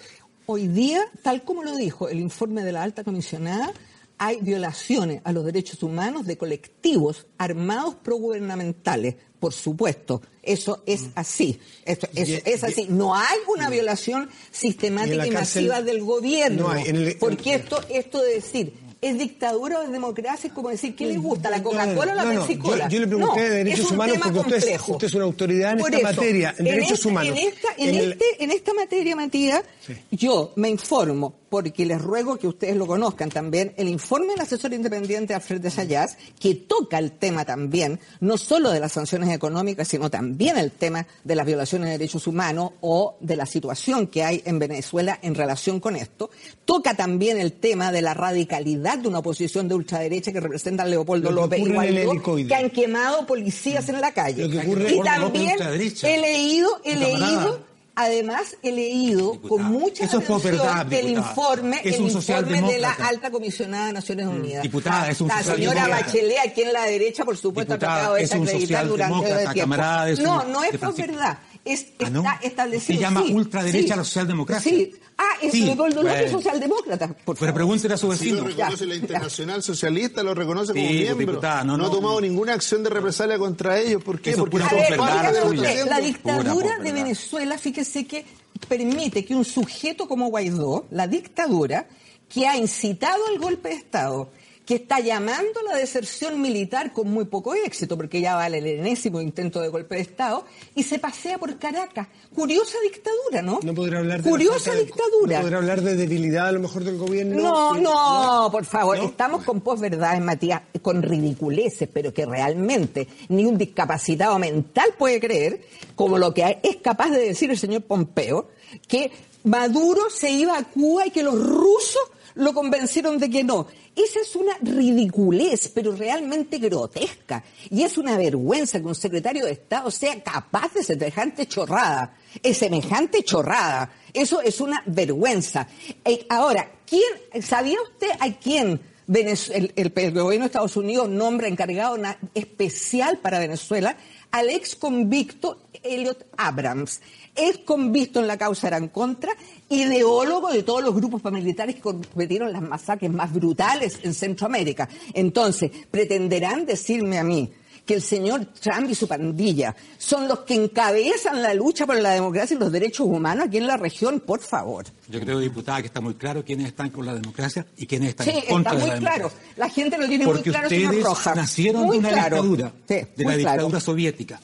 Hoy día, tal como lo dijo el informe de la alta comisionada, hay violaciones a los derechos humanos de colectivos armados progubernamentales, por supuesto. Eso es así. Eso, eso Y- es así. No hay una violación sistemática y, masiva del gobierno. no hay. En el- porque esto, esto de decir es dictadura o es democracia es como decir, ¿qué les gusta? ¿La Coca-Cola o la No, no, Pepsi-Cola? Yo, yo le pregunté No, de derechos humanos porque usted es, complejo. usted es una autoridad en Por esta eso, materia, en, derechos esta, humanos. En esta, en, el- este, en esta materia, Matías, yo me informo, porque les ruego que ustedes lo conozcan también, el informe del asesor independiente Alfred de Sayas, que toca el tema también, no solo de las sanciones económicas, sino también el tema de las violaciones de derechos humanos o de la situación que hay en Venezuela en relación con esto. Toca también el tema de la radicalidad de una oposición de ultraderecha que representa a Leopoldo Lo López y Guaidó, que han quemado policías en la calle. Y también he leído, he leído, además he leído con mucha eso atención posverdad, el informe, Es el informe de la alta comisionada de Naciones Unidas. Diputada, es un la señora. Bachelet, aquí en la derecha, por supuesto, Diputada, ha tratado de es un desacreditar durante el tiempo. camarada de su- no, no es Francisco. posverdad. Es, Ah, ¿no? está establecido. Se llama sí, ultraderecha sí. la socialdemocracia. Sí. Ah, es Sí, Leopoldo López socialdemócrata. Por Pero favor. pregúntele a su Sí, lo vecino. reconoce Ya, la ya. Internacional Socialista, lo reconoce como Sí, miembro. diputada, no, no, ha no. tomado ninguna acción de represalia contra ellos. ¿Por qué? Eso es Porque pura ver, de la usted, dictadura de. Venezuela, fíjese que permite que un sujeto como Guaidó, la dictadura, que ha incitado al golpe de Estado, que está llamando a la deserción militar con muy poco éxito, porque ya vale el enésimo intento de golpe de Estado, y se pasea por Caracas. Curiosa dictadura, ¿no? No podrá hablar de Curiosa de- dictadura. No podrá hablar de debilidad a lo mejor del gobierno. No, no, por favor, ¿No? estamos con posverdades, Matías, con ridiculeces, pero que realmente ni un discapacitado mental puede creer, como lo que es capaz de decir el señor Pompeo, que Maduro se iba a Cuba y que los rusos lo convencieron de que no. Esa es una ridiculez, pero realmente grotesca. Y es una vergüenza que un secretario de Estado sea capaz de semejante chorrada. Es semejante chorrada. Eso es una vergüenza. Eh, ahora, ¿quién, ¿sabía usted a quién el, gobierno de Estados Unidos nombra encargado especial para Venezuela? Al ex convicto Elliot Abrams. Es convicto en la causa Eran Contra, ideólogo de todos los grupos paramilitares que cometieron las masacres más brutales en Centroamérica. Entonces, pretenderán decirme a mí que el señor Trump y su pandilla son los que encabezan la lucha por la democracia y los derechos humanos aquí en la región, por favor. Yo creo, diputada, que está muy claro quiénes están con la democracia y quiénes están Sí, en contra está muy de la claro. democracia. La gente lo tiene Porque muy claro, señor ustedes Rojas. nacieron Muy de una claro. dictadura, Sí, de la claro. dictadura soviética.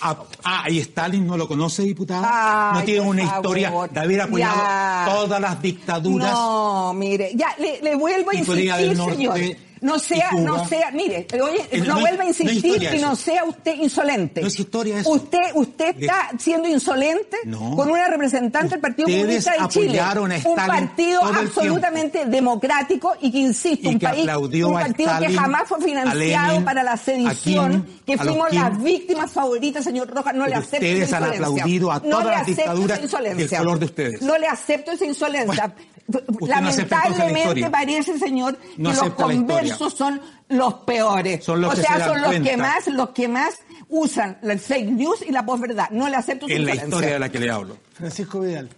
Ah, ah, y Stalin no lo conoce, diputada. Ay, no tiene una favor. historia de haber apoyado Ya. todas las dictaduras. No, mire, ya le, le vuelvo a Y insistir, del Norte señor. No sea, y no sea, mire, oye, no, vuelva a insistir y no sea usted insolente. No es historia eso. Usted, usted está siendo insolente No. con una representante del Partido Comunista de Chile. Apoyaron a un partido todo el absolutamente democrático y que, insisto, Y un que país, aplaudió un a partido que jamás fue financiado Lenin, para la sedición, Kim, que los fuimos Kim. las víctimas favoritas, señor Rojas. No le acepto ustedes esa han insolencia. aplaudido a No todas le las acepto dictaduras esa insolencia. del color de ustedes. No le acepto esa insolencia. no la Lamentablemente historia. parece, señor, que No los la historia. conversos son los peores. Son los o que sea, se son los que más, los que más usan el fake news y la posverdad. No le acepto su En la historia de la que le hablo. Francisco Vidal.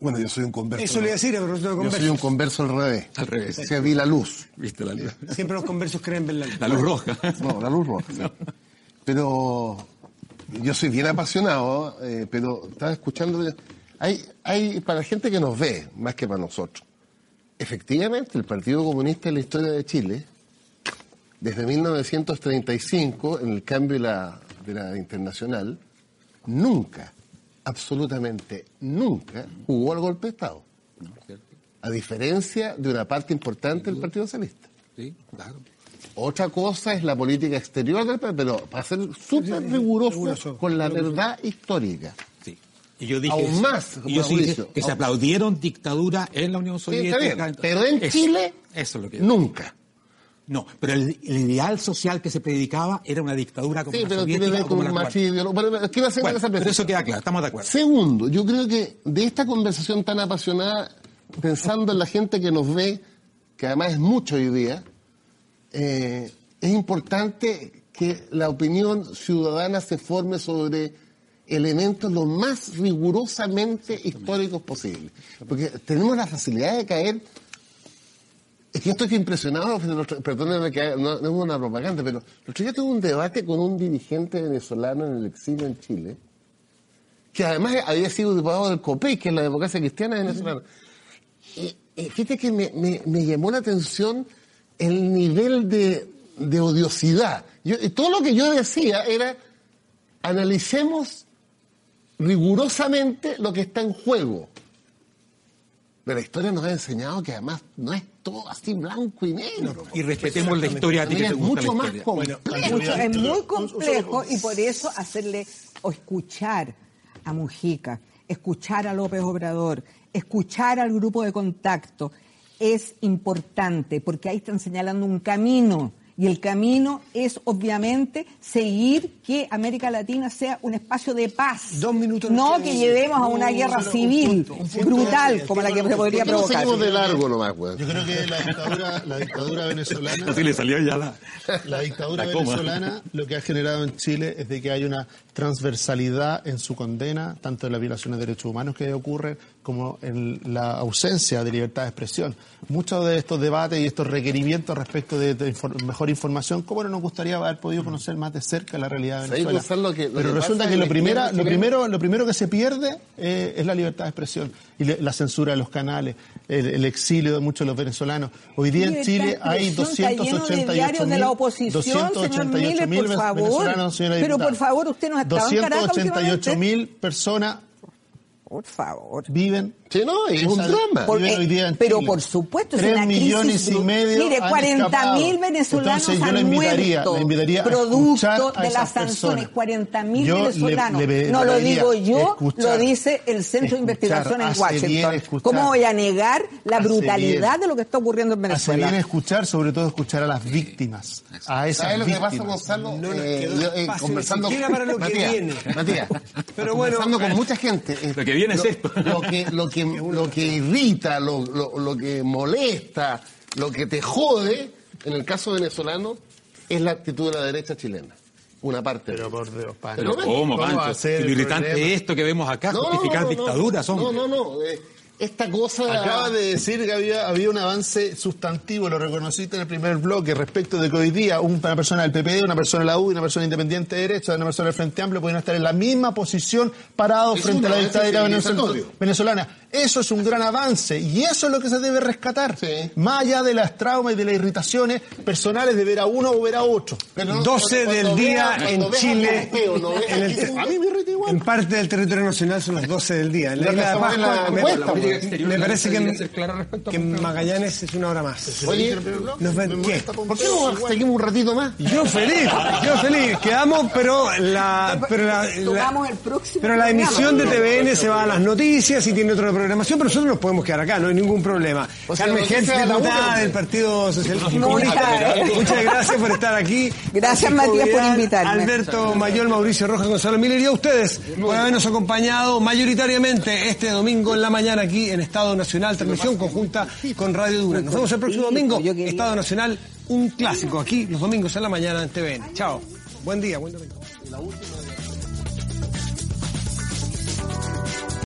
Bueno, yo soy un converso. Eso le iba a decir a propósito de Yo soy un converso al revés. Al revés. O sea, vi la luz. ¿Viste la luz? Siempre los conversos creen ver la luz. La luz roja. No, la luz roja. Pero yo soy bien apasionado, eh, pero estaba escuchando. Hay, hay, para la gente que nos ve, más que para nosotros, efectivamente el Partido Comunista en la historia de Chile, desde 1935, en el cambio de la, de la internacional, nunca, absolutamente nunca, jugó al golpe de Estado. A diferencia de una parte importante del Partido Socialista. Sí, claro. Otra cosa es la política exterior del país, pero para ser súper riguroso riguroso. con la verdad histórica. Sí. Y yo dije, Aún más, y yo sí dije Mauricio. que se aplaudieron dictadura en la Unión Sí, está Soviética. bien, pero en Eso- Chile, Eso es lo que nunca. No, pero el, el ideal social que se predicaba era una dictadura como Sí, la pero tiene que ver con un hacer Bueno, esa pero eso queda claro, estamos de acuerdo. Segundo, yo creo que de esta conversación tan apasionada, pensando en la gente que nos ve, que además es mucho hoy día, eh, es importante que la opinión ciudadana se forme sobre elementos lo más rigurosamente históricos posible. Porque tenemos la facilidad de caer. Es que yo estoy impresionado, perdónenme que no, no es una propaganda, pero el otro día tuve un debate con un dirigente venezolano en el exilio en Chile, que además había sido diputado del COPEI, que es la democracia cristiana venezolana. Y, y fíjate que me, me, me llamó la atención el nivel de, de odiosidad. Yo, y todo lo que yo decía era, analicemos rigurosamente lo que está en juego. Pero la historia nos ha enseñado que además no es todo así blanco y negro. Y respetemos la historia a ti que te es mucho la más historia. complejo. Es muy complejo y por eso hacerle o escuchar a Mujica, escuchar a López Obrador, escuchar al grupo de contacto es importante porque ahí están señalando un camino y el camino es obviamente seguir que América Latina sea un espacio de paz. Dos minutos. No que llevemos a una guerra civil brutal como la que se podría ¿Por qué no provocar. seguimos de largo nomás, weón? Yo creo que la dictadura, la dictadura venezolana. Así le salió ya la. La dictadura La venezolana lo que ha generado en Chile es de que hay una transversalidad en su condena, tanto en las violaciones de derechos humanos que ocurren como en la ausencia de libertad de expresión. Muchos de estos debates y estos requerimientos respecto de, de infor- mejor información, ¿cómo no nos gustaría haber podido conocer más de cerca la realidad de Sí, Venezuela? Gonzalo, que- lo Pero que resulta que lo, primera, lo, primero, lo primero que se pierde eh, es la libertad de expresión y le- la censura de los canales, el, el exilio de muchos de los venezolanos. Hoy día en Chile hay expresión está lleno de 288 diarios de la oposición, señor Miller, por favor. venezolanos, señora Pero por favor, usted no ha estado en Caracas 288 mil personas Por favor. viven. Sí, no, es un drama. Por- eh, hoy día en pero Chile. por supuesto, es una crisis millones y medio Mire, han 40 escapado. mil venezolanos Entonces, yo han invitaría, muerto invitaría producto de esas las sanciones. personas. 40 mil Yo le- venezolanos. le no lo digo yo, escuchar, lo dice el Centro de Investigación en hace Washington. bien escuchar. ¿Cómo voy a negar la Hace brutalidad bien. de lo que está ocurriendo en Hace Venezuela? bien escuchar, sobre todo escuchar a las víctimas. A esas ¿Sabes lo que pasa, víctimas. Gonzalo? No nos Eh, yo, eh, conversando, para lo que Matías, viene. Matías, Pero bueno, conversando con mucha gente. eh, Lo que viene es esto. Lo que, que, lo que irrita, lo, lo, lo que molesta, lo que te jode, en el caso venezolano, es la actitud de la derecha chilena. Una parte. Pero por Dios, Pancho. Pero ¿cómo, Pancho? Si lo irritante problema? esto que vemos acá, No, justificar no, no, dictaduras, no, hombre. No, no, no. eh, esta cosa. Acaba de decir que había, había un avance sustantivo, lo reconociste en el primer bloque, respecto de que hoy día una persona del PPD, una persona de la U una persona independiente de derecha, una persona del Frente Amplio pueden estar en la misma posición parados frente a la dictadura venezolana. Eso es un gran avance y eso es lo que se debe rescatar. Sí. Más allá de las traumas y de las irritaciones personales de ver a uno o ver a otro. Pero no, 12 cuando del día en Chile. No en el- que- a mí me irrita igual. En parte del territorio nacional son las 12 del día. En la isla de Pascua, me, encuesta, me- me parece que, en- que. Magallanes es una hora más. Oye, Nos ven- ¿qué? ¿por qué no seguimos un ratito más? Yo feliz, yo feliz. Quedamos, pero la, pero la, pero la programa. emisión de TVN se va a las noticias y tiene otra programación, pero nosotros nos podemos quedar acá, no hay ningún problema. O sea, Carmen Hertz, diputada del Partido Socialista. Muchas gracias por estar aquí. Gracias, Francisco Matías, por invitarme. Alberto Mayor, Mauricio Rojas, Gonzalo Miller y a ustedes por habernos acompañado mayoritariamente este domingo en la mañana aquí en Estado Nacional, transmisión conjunta con Radio Dura. Nos vemos el próximo domingo, Estado Nacional, un clásico aquí los domingos en la mañana en TVN. Chao. Buen día, buen domingo.